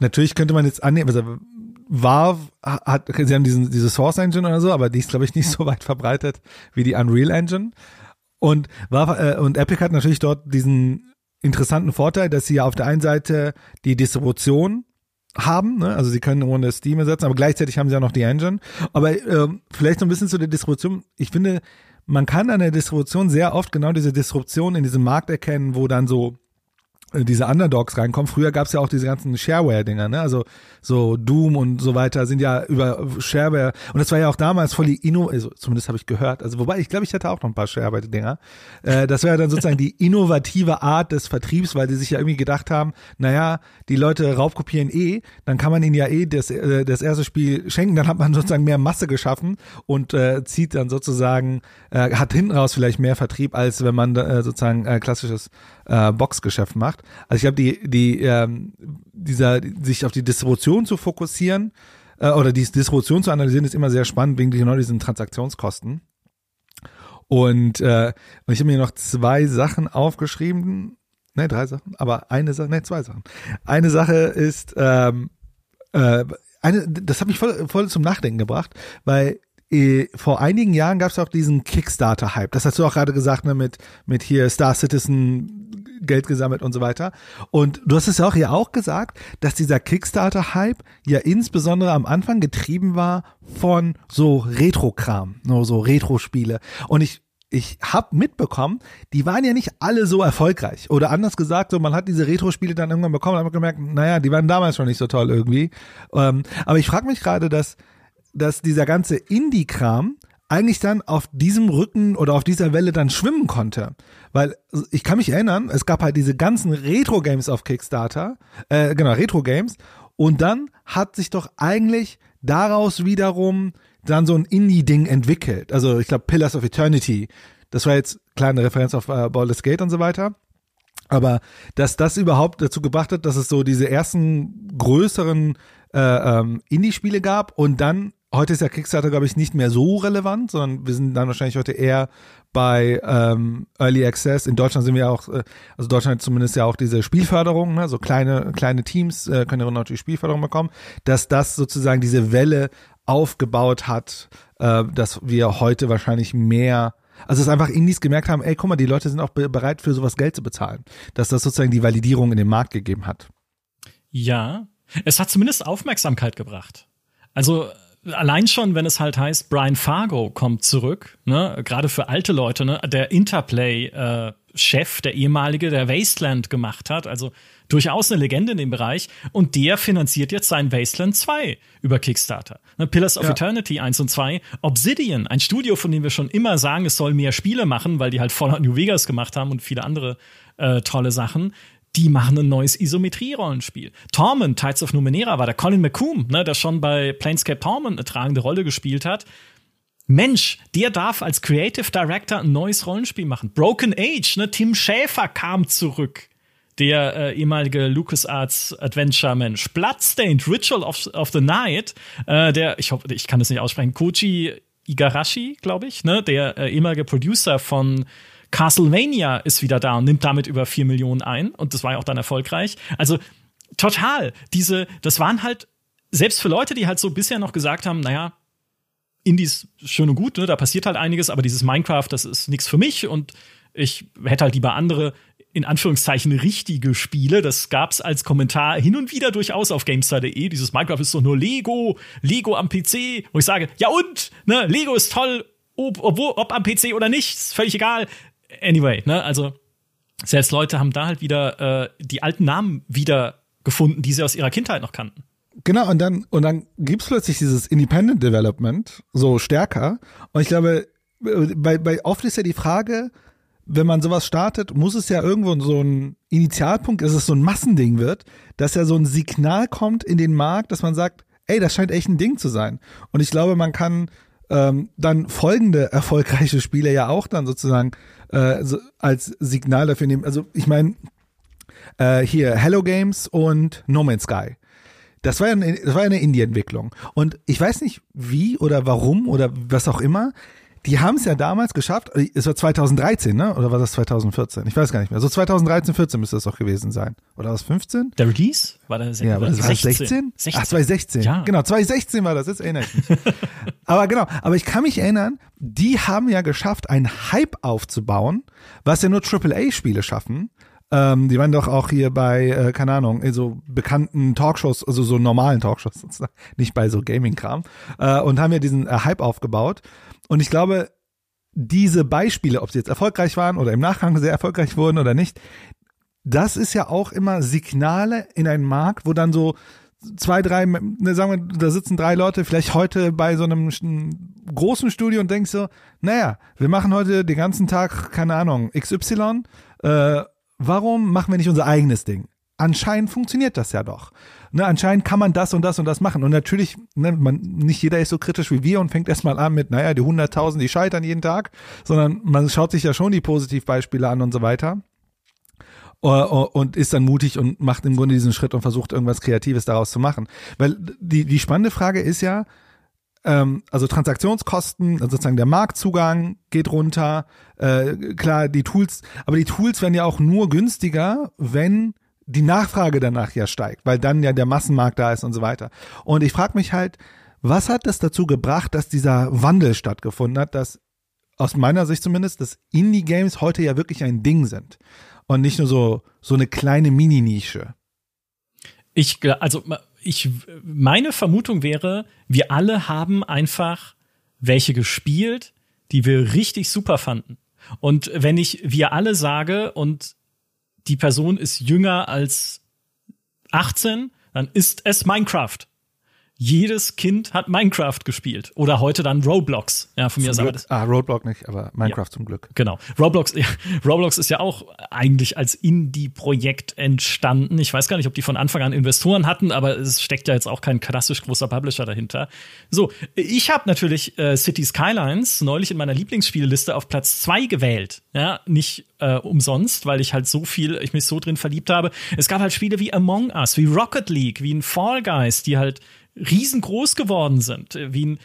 natürlich könnte man jetzt annehmen, also Valve hat, sie haben diesen, diese Source Engine oder so, aber die ist, glaube ich, nicht so weit verbreitet wie die Unreal Engine. Und, Valve, äh, und Epic hat natürlich dort diesen interessanten Vorteil, dass sie ja auf der einen Seite die Distribution haben, ne? also sie können ohne Steam ersetzen, aber gleichzeitig haben sie auch noch die Engine. Aber ähm, vielleicht so ein bisschen zu der Distribution. Ich finde, man kann an der Distribution sehr oft genau diese Disruption in diesem Markt erkennen, wo dann so diese Underdogs reinkommen. Früher gab es ja auch diese ganzen Shareware-Dinger, ne? Also so Doom und so weiter sind ja über Shareware und das war ja auch damals voll die Inno, also zumindest habe ich gehört. Also wobei ich glaube, ich hatte auch noch ein paar Shareware-Dinger. Äh, das war ja dann sozusagen die innovative Art des Vertriebs, weil die sich ja irgendwie gedacht haben, naja, die Leute raubkopieren eh, dann kann man ihnen ja eh das, äh, das erste Spiel schenken, dann hat man sozusagen mehr Masse geschaffen und äh, zieht dann sozusagen, äh, hat hinten raus vielleicht mehr Vertrieb, als wenn man äh, sozusagen äh, klassisches äh, Boxgeschäft macht. Also ich glaube, die, die, ähm, dieser, sich auf die Distribution zu fokussieren äh, oder die Distribution zu analysieren, ist immer sehr spannend wegen genau diesen Transaktionskosten. Und, äh, ich habe mir noch zwei Sachen aufgeschrieben. Ne, drei Sachen, aber eine Sache, ne, zwei Sachen. Eine Sache ist, ähm, äh, eine, das hat mich voll, voll zum Nachdenken gebracht, weil äh, vor einigen Jahren gab es auch diesen Kickstarter-Hype. Das hast du auch gerade gesagt, ne, mit, mit hier Star Citizen Geld gesammelt und so weiter. Und du hast es ja auch hier auch gesagt, dass dieser Kickstarter-Hype ja insbesondere am Anfang getrieben war von so Retro-Kram, so Retro-Spiele. Und ich ich habe mitbekommen, die waren ja nicht alle so erfolgreich. Oder anders gesagt, so man hat diese Retro-Spiele dann irgendwann bekommen und hat gemerkt, naja, die waren damals schon nicht so toll irgendwie. Ähm, aber ich frage mich gerade, dass dass dieser ganze Indie-Kram eigentlich dann auf diesem Rücken oder auf dieser Welle dann schwimmen konnte. Weil ich kann mich erinnern, es gab halt diese ganzen Retro-Games auf Kickstarter, äh, genau, Retro-Games. Und dann hat sich doch eigentlich daraus wiederum dann so ein Indie-Ding entwickelt. Also ich glaube Pillars of Eternity. Das war jetzt kleine Referenz auf äh, Baldur's Gate und so weiter. Aber dass das überhaupt dazu gebracht hat, dass es so diese ersten größeren äh, ähm, Indie-Spiele gab und dann heute ist ja Kickstarter, glaube ich, nicht mehr so relevant, sondern wir sind dann wahrscheinlich heute eher bei ähm, Early Access. In Deutschland sind wir auch, äh, also Deutschland zumindest ja auch diese Spielförderung, ne? so kleine, kleine Teams äh, können ja natürlich Spielförderung bekommen, dass das sozusagen diese Welle aufgebaut hat, äh, dass wir heute wahrscheinlich mehr also es einfach Indies gemerkt haben, ey, guck mal, die Leute sind auch bereit für sowas Geld zu bezahlen. Dass das sozusagen die Validierung in den Markt gegeben hat. Ja, es hat zumindest Aufmerksamkeit gebracht. Also allein schon, wenn es halt heißt, Brian Fargo kommt zurück, ne, gerade für alte Leute, ne, der Interplay-Chef, äh, der ehemalige, der Wasteland gemacht hat, also durchaus eine Legende in dem Bereich, und der finanziert jetzt sein Wasteland 2 über Kickstarter. Ne, Pillars of ja. Eternity 1 und 2, Obsidian, ein Studio, von dem wir schon immer sagen, es soll mehr Spiele machen, weil die halt Fallout New Vegas gemacht haben und viele andere äh, tolle Sachen die machen ein neues Isometrie-Rollenspiel. Torment, Tides of Numenera, war der Colin McComb, ne, der schon bei Planescape Torment eine tragende Rolle gespielt hat. Mensch, der darf als Creative Director ein neues Rollenspiel machen. Broken Age, ne, Tim Schäfer kam zurück. Der äh, ehemalige LucasArts Adventure-Mensch. Bloodstained, Ritual of, of the Night, äh, der, ich hoffe, ich kann das nicht aussprechen, Koji Igarashi, glaube ich, ne, der äh, ehemalige Producer von Castlevania ist wieder da und nimmt damit über vier Millionen ein. Und das war ja auch dann erfolgreich. Also total. Diese, das waren halt, selbst für Leute, die halt so bisher noch gesagt haben, naja, Indies schön und gut, ne, da passiert halt einiges, aber dieses Minecraft, das ist nichts für mich und ich hätte halt lieber andere, in Anführungszeichen, richtige Spiele. Das gab's als Kommentar hin und wieder durchaus auf GameStar.de. Dieses Minecraft ist doch nur Lego, Lego am PC. Wo ich sage, ja und, ne, Lego ist toll, ob, ob, ob am PC oder nicht, ist völlig egal anyway, ne, also selbst Leute haben da halt wieder äh, die alten Namen wieder gefunden, die sie aus ihrer Kindheit noch kannten. Genau, und dann, und dann gibt's plötzlich dieses Independent Development so stärker. Und ich glaube, bei, bei oft ist ja die Frage, wenn man sowas startet, muss es ja irgendwo so ein Initialpunkt, dass es so ein Massending wird, dass ja so ein Signal kommt in den Markt, dass man sagt, ey, das scheint echt ein Ding zu sein. Und ich glaube, man kann ähm, dann folgende erfolgreiche Spiele ja auch dann sozusagen äh, als Signal dafür nehmen. Also ich meine, äh, hier Hello Games und No Man's Sky. Das war ja eine, das war ja eine Indie-Entwicklung. Und ich weiß nicht wie oder warum oder was auch immer. Die haben es ja damals geschafft, es war 2013, ne? Oder war das 2014? Ich weiß gar nicht mehr. So 2013, 14 müsste das doch gewesen sein. Oder was 15? Der Release? War das, ja, war das 16? 16? 16? Ach, 2016. Ja. Genau, 2016 war das, jetzt erinnere ich mich. aber genau, aber ich kann mich erinnern, die haben ja geschafft, einen Hype aufzubauen, was ja nur AAA-Spiele schaffen. Ähm, die waren doch auch hier bei, äh, keine Ahnung, in so bekannten Talkshows, also so normalen Talkshows, nicht bei so Gaming-Kram, äh, und haben ja diesen äh, Hype aufgebaut. Und ich glaube, diese Beispiele, ob sie jetzt erfolgreich waren oder im Nachgang sehr erfolgreich wurden oder nicht, das ist ja auch immer Signale in einen Markt, wo dann so zwei, drei, ne, sagen wir, da sitzen drei Leute vielleicht heute bei so einem großen Studio und denkst so, naja, wir machen heute den ganzen Tag, keine Ahnung, XY, äh, warum machen wir nicht unser eigenes Ding? Anscheinend funktioniert das ja doch. Ne, anscheinend kann man das und das und das machen. Und natürlich, ne, man, nicht jeder ist so kritisch wie wir und fängt erstmal an mit, naja, die 100.000, die scheitern jeden Tag, sondern man schaut sich ja schon die Positivbeispiele an und so weiter. Äh, und ist dann mutig und macht im Grunde diesen Schritt und versucht irgendwas Kreatives daraus zu machen. Weil die, die spannende Frage ist ja, ähm, also Transaktionskosten, also sozusagen der Marktzugang geht runter, äh, klar, die Tools, aber die Tools werden ja auch nur günstiger, wenn die Nachfrage danach ja steigt, weil dann ja der Massenmarkt da ist und so weiter. Und ich frage mich halt, was hat das dazu gebracht, dass dieser Wandel stattgefunden hat, dass aus meiner Sicht zumindest, dass Indie-Games heute ja wirklich ein Ding sind und nicht nur so, so eine kleine Mini-Nische. Ich, also, ich, meine Vermutung wäre, wir alle haben einfach welche gespielt, die wir richtig super fanden. Und wenn ich wir alle sage und die Person ist jünger als 18, dann ist es Minecraft jedes Kind hat Minecraft gespielt oder heute dann Roblox. Ja, von mir Glück. Ah, Roblox nicht, aber Minecraft ja, zum Glück. Genau. Roblox, ja, Roblox ist ja auch eigentlich als Indie-Projekt entstanden. Ich weiß gar nicht, ob die von Anfang an Investoren hatten, aber es steckt ja jetzt auch kein klassisch großer Publisher dahinter. So, ich habe natürlich äh, City Skylines neulich in meiner Lieblingsspielliste auf Platz zwei gewählt. Ja, nicht äh, umsonst, weil ich halt so viel, ich mich so drin verliebt habe. Es gab halt Spiele wie Among Us, wie Rocket League, wie ein Fall Guys, die halt riesengroß geworden sind, wie ein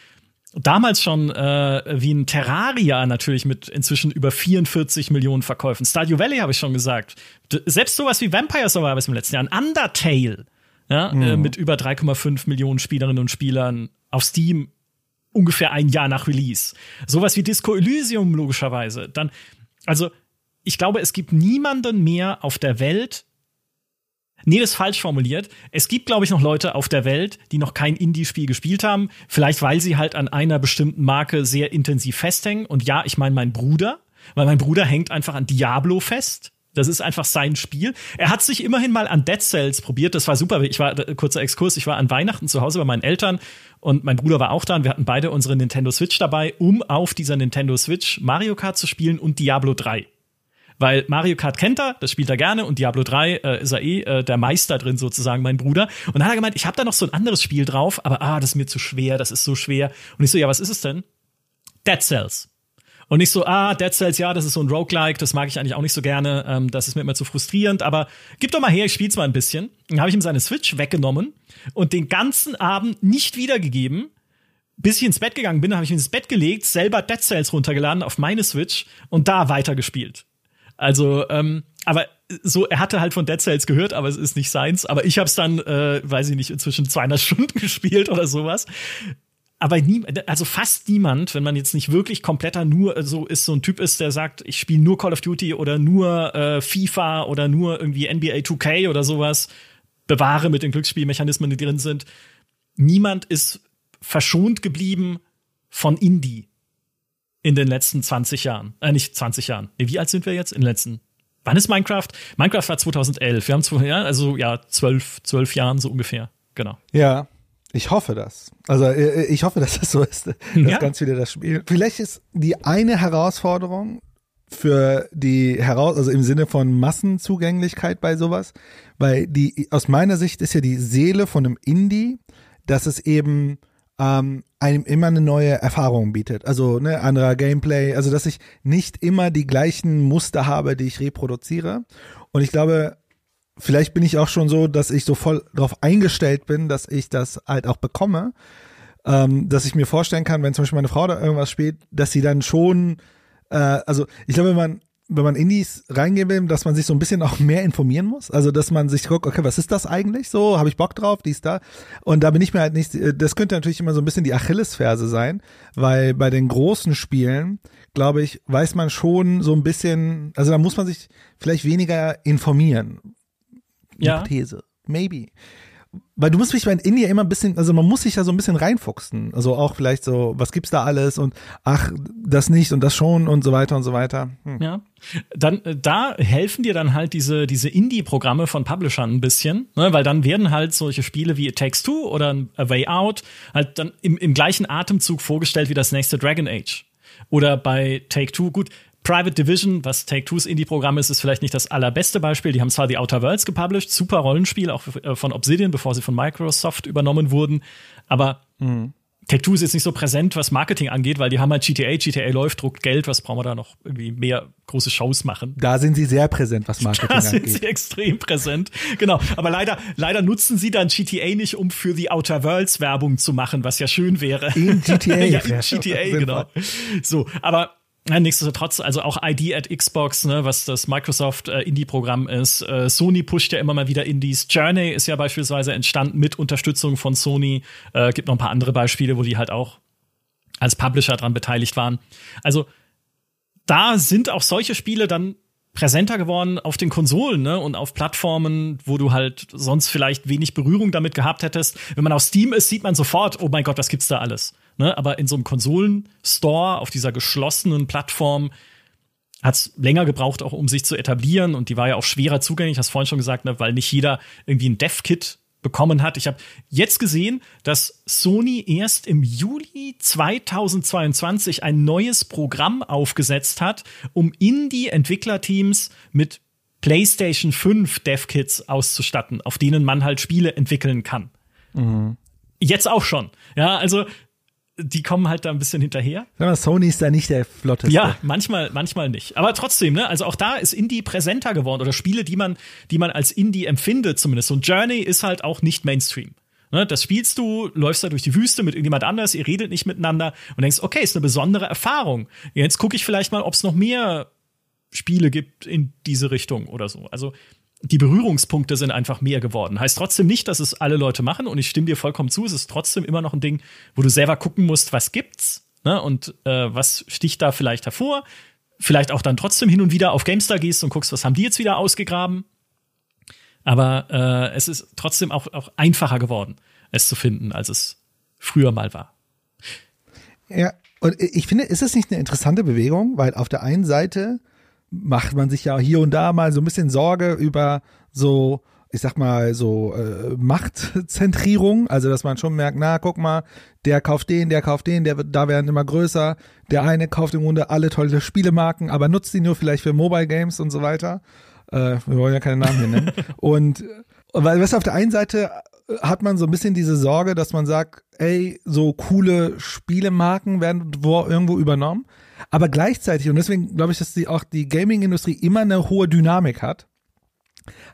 damals schon äh, wie ein Terraria natürlich mit inzwischen über 44 Millionen Verkäufen. Stardew Valley habe ich schon gesagt. D selbst sowas wie Vampire Survivors im letzten Jahr, ein Undertale, ja, mhm. äh, mit über 3,5 Millionen Spielerinnen und Spielern auf Steam ungefähr ein Jahr nach Release. Sowas wie Disco Elysium logischerweise. Dann also ich glaube, es gibt niemanden mehr auf der Welt, Nee, das ist falsch formuliert. Es gibt, glaube ich, noch Leute auf der Welt, die noch kein Indie-Spiel gespielt haben. Vielleicht, weil sie halt an einer bestimmten Marke sehr intensiv festhängen. Und ja, ich meine mein Bruder, weil mein Bruder hängt einfach an Diablo fest. Das ist einfach sein Spiel. Er hat sich immerhin mal an Dead Cells probiert. Das war super. Ich war, äh, kurzer Exkurs, ich war an Weihnachten zu Hause bei meinen Eltern und mein Bruder war auch da und wir hatten beide unsere Nintendo Switch dabei, um auf dieser Nintendo Switch Mario Kart zu spielen und Diablo 3. Weil Mario Kart kennt er, das spielt er gerne und Diablo 3 äh, ist er eh äh, der Meister drin sozusagen, mein Bruder. Und dann hat er gemeint, ich habe da noch so ein anderes Spiel drauf, aber ah, das ist mir zu schwer, das ist so schwer. Und ich so, ja, was ist es denn? Dead Cells. Und nicht so, ah, Dead Cells, ja, das ist so ein Roguelike, das mag ich eigentlich auch nicht so gerne, ähm, das ist mir immer zu frustrierend, aber gib doch mal her, ich spiel's mal ein bisschen. Dann habe ich ihm seine Switch weggenommen und den ganzen Abend nicht wiedergegeben. Bis ich ins Bett gegangen bin, habe ich ihn ins Bett gelegt, selber Dead Cells runtergeladen auf meine Switch und da weitergespielt. Also, ähm, aber so, er hatte halt von Dead Cells gehört, aber es ist nicht seins. Aber ich habe es dann, äh, weiß ich nicht, inzwischen 200 Stunden gespielt oder sowas. Aber nie, also fast niemand, wenn man jetzt nicht wirklich kompletter nur äh, so ist, so ein Typ ist, der sagt, ich spiele nur Call of Duty oder nur äh, FIFA oder nur irgendwie NBA 2K oder sowas, bewahre mit den Glücksspielmechanismen, die drin sind. Niemand ist verschont geblieben von Indie in den letzten 20 Jahren. Äh, nicht 20 Jahren. Nee, wie alt sind wir jetzt? In den letzten. Wann ist Minecraft? Minecraft war 2011. Wir haben zwei, ja, also ja, zwölf, zwölf Jahren so ungefähr. Genau. Ja, ich hoffe das. Also äh, ich hoffe, dass das so ist, dass ja. ganz viele das spielen. Vielleicht ist die eine Herausforderung für die heraus, also im Sinne von Massenzugänglichkeit bei sowas, weil die aus meiner Sicht ist ja die Seele von einem Indie, dass es eben ähm, einem immer eine neue Erfahrung bietet. Also ne, anderer Gameplay, also dass ich nicht immer die gleichen Muster habe, die ich reproduziere. Und ich glaube, vielleicht bin ich auch schon so, dass ich so voll darauf eingestellt bin, dass ich das halt auch bekomme, ähm, dass ich mir vorstellen kann, wenn zum Beispiel meine Frau da irgendwas spielt, dass sie dann schon, äh, also ich glaube, man wenn man Indies reingehen will, dass man sich so ein bisschen auch mehr informieren muss. Also, dass man sich guckt, okay, was ist das eigentlich so? Habe ich Bock drauf? Dies, da. Und da bin ich mir halt nicht, das könnte natürlich immer so ein bisschen die Achillesferse sein, weil bei den großen Spielen, glaube ich, weiß man schon so ein bisschen, also da muss man sich vielleicht weniger informieren. Ja. Hypothese. Maybe weil du musst mich bei Indie immer ein bisschen, also man muss sich ja so ein bisschen reinfuchsen. Also auch vielleicht so, was gibt's da alles und ach, das nicht und das schon und so weiter und so weiter. Hm. Ja. Dann, äh, da helfen dir dann halt diese, diese Indie-Programme von Publishern ein bisschen, ne? weil dann werden halt solche Spiele wie It Takes Two oder A Way Out halt dann im, im gleichen Atemzug vorgestellt wie das nächste Dragon Age. Oder bei Take Two, gut, Private Division, was Take-Two's Indie-Programm ist, ist vielleicht nicht das allerbeste Beispiel. Die haben zwar The Outer Worlds gepublished, super Rollenspiel, auch äh, von Obsidian, bevor sie von Microsoft übernommen wurden. Aber mhm. Take-Two ist jetzt nicht so präsent, was Marketing angeht, weil die haben halt GTA, GTA läuft, druckt Geld, was brauchen wir da noch irgendwie mehr große Shows machen? Da sind sie sehr präsent, was Marketing angeht. Da sind sie extrem präsent. Genau. Aber leider, leider nutzen sie dann GTA nicht, um für die Outer Worlds Werbung zu machen, was ja schön wäre. In GTA. ja, in GTA, genau. So, aber nichtsdestotrotz, also auch ID at Xbox, ne, was das Microsoft äh, Indie-Programm ist. Äh, Sony pusht ja immer mal wieder Indies. Journey ist ja beispielsweise entstanden mit Unterstützung von Sony. Äh, gibt noch ein paar andere Beispiele, wo die halt auch als Publisher dran beteiligt waren. Also da sind auch solche Spiele dann präsenter geworden auf den Konsolen ne? und auf Plattformen, wo du halt sonst vielleicht wenig Berührung damit gehabt hättest. Wenn man auf Steam ist, sieht man sofort, oh mein Gott, was gibt's da alles? Ne? Aber in so einem Konsolenstore auf dieser geschlossenen Plattform hat es länger gebraucht, auch um sich zu etablieren und die war ja auch schwerer zugänglich, hast vorhin schon gesagt, ne? weil nicht jeder irgendwie ein Dev-Kit bekommen hat. Ich habe jetzt gesehen, dass Sony erst im Juli 2022 ein neues Programm aufgesetzt hat, um Indie-Entwicklerteams mit PlayStation 5 Dev-Kits auszustatten, auf denen man halt Spiele entwickeln kann. Mhm. Jetzt auch schon. Ja, also die kommen halt da ein bisschen hinterher. Ja, Sony ist da nicht der flotteste. Ja, manchmal, manchmal nicht. Aber trotzdem, ne, also auch da ist Indie präsenter geworden oder Spiele, die man, die man als Indie empfindet zumindest. So ein Journey ist halt auch nicht Mainstream. Ne, das spielst du, läufst da durch die Wüste mit irgendjemand anders, ihr redet nicht miteinander und denkst, okay, ist eine besondere Erfahrung. Jetzt gucke ich vielleicht mal, ob es noch mehr Spiele gibt in diese Richtung oder so. Also die Berührungspunkte sind einfach mehr geworden. Heißt trotzdem nicht, dass es alle Leute machen und ich stimme dir vollkommen zu, es ist trotzdem immer noch ein Ding, wo du selber gucken musst, was gibt's ne? und äh, was sticht da vielleicht hervor. Vielleicht auch dann trotzdem hin und wieder auf GameStar gehst und guckst, was haben die jetzt wieder ausgegraben. Aber äh, es ist trotzdem auch, auch einfacher geworden, es zu finden, als es früher mal war. Ja, und ich finde, ist es nicht eine interessante Bewegung, weil auf der einen Seite macht man sich ja hier und da mal so ein bisschen Sorge über so, ich sag mal, so äh, Machtzentrierung. Also, dass man schon merkt, na, guck mal, der kauft den, der kauft den, der da werden immer größer. Der eine kauft im Grunde alle tolle Spielemarken, aber nutzt die nur vielleicht für Mobile Games und so weiter. Äh, wir wollen ja keine Namen hier nennen. und weil, was auf der einen Seite hat man so ein bisschen diese Sorge, dass man sagt, ey, so coole Spielemarken werden irgendwo übernommen. Aber gleichzeitig, und deswegen glaube ich, dass die auch die Gaming-Industrie immer eine hohe Dynamik hat,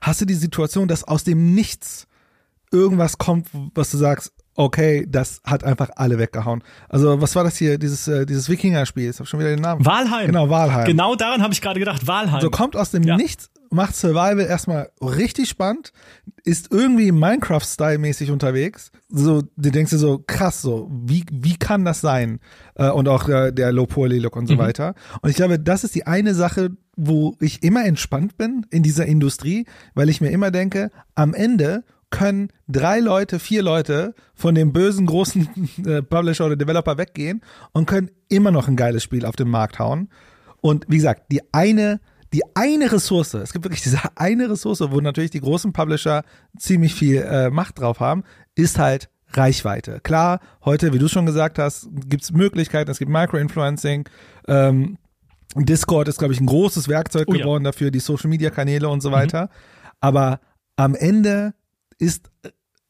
hast du die Situation, dass aus dem Nichts irgendwas kommt, was du sagst, okay, das hat einfach alle weggehauen. Also, was war das hier, dieses, äh, dieses Wikinger-Spiel? Ich habe schon wieder den Namen. Walheim. Genau, Walheim. Genau daran habe ich gerade gedacht, Walheim. So kommt aus dem ja. Nichts macht Survival erstmal richtig spannend, ist irgendwie Minecraft-Style-mäßig unterwegs. So, du denkst dir so, krass, so, wie, wie kann das sein? Äh, und auch äh, der Low-Poly-Look und so mhm. weiter. Und ich glaube, das ist die eine Sache, wo ich immer entspannt bin in dieser Industrie, weil ich mir immer denke, am Ende können drei Leute, vier Leute von dem bösen großen äh, Publisher oder Developer weggehen und können immer noch ein geiles Spiel auf den Markt hauen. Und wie gesagt, die eine die eine Ressource, es gibt wirklich diese eine Ressource, wo natürlich die großen Publisher ziemlich viel äh, Macht drauf haben, ist halt Reichweite. Klar, heute, wie du schon gesagt hast, gibt es Möglichkeiten, es gibt Micro-Influencing, ähm, Discord ist, glaube ich, ein großes Werkzeug oh, geworden ja. dafür, die Social-Media-Kanäle und so mhm. weiter. Mhm. Aber am Ende ist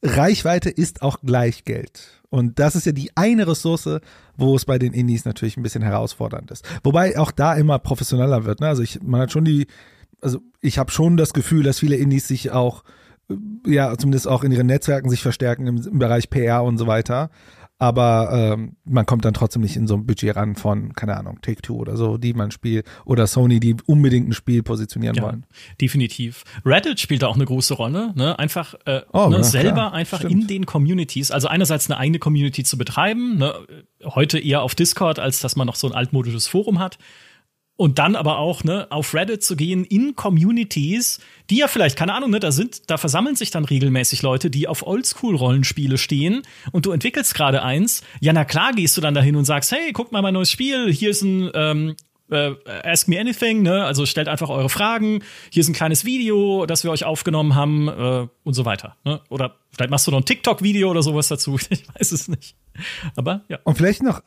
Reichweite ist auch gleich Geld. Und das ist ja die eine Ressource, wo es bei den Indies natürlich ein bisschen herausfordernd ist. Wobei auch da immer professioneller wird. Ne? Also ich, man hat schon die, also ich habe schon das Gefühl, dass viele Indies sich auch, äh, ja, zumindest auch in ihren Netzwerken sich verstärken im, im Bereich PR und so weiter aber ähm, man kommt dann trotzdem nicht in so ein Budget ran von, keine Ahnung, Take-Two oder so, die man spielt, oder Sony, die unbedingt ein Spiel positionieren ja, wollen. Definitiv. Reddit spielt da auch eine große Rolle, ne? Einfach äh, oh, ne, ja, selber klar, einfach stimmt. in den Communities, also einerseits eine eigene Community zu betreiben, ne? heute eher auf Discord, als dass man noch so ein altmodisches Forum hat und dann aber auch ne, auf Reddit zu gehen in Communities, die ja vielleicht, keine Ahnung, ne, da sind, da versammeln sich dann regelmäßig Leute, die auf Oldschool-Rollenspiele stehen und du entwickelst gerade eins. Ja, na klar gehst du dann dahin und sagst, hey, guck mal mein neues Spiel, hier ist ein ähm, äh, Ask Me Anything, ne? Also stellt einfach eure Fragen. Hier ist ein kleines Video, das wir euch aufgenommen haben äh, und so weiter. Ne? Oder vielleicht machst du noch ein TikTok-Video oder sowas dazu. Ich weiß es nicht. Aber ja. Und vielleicht noch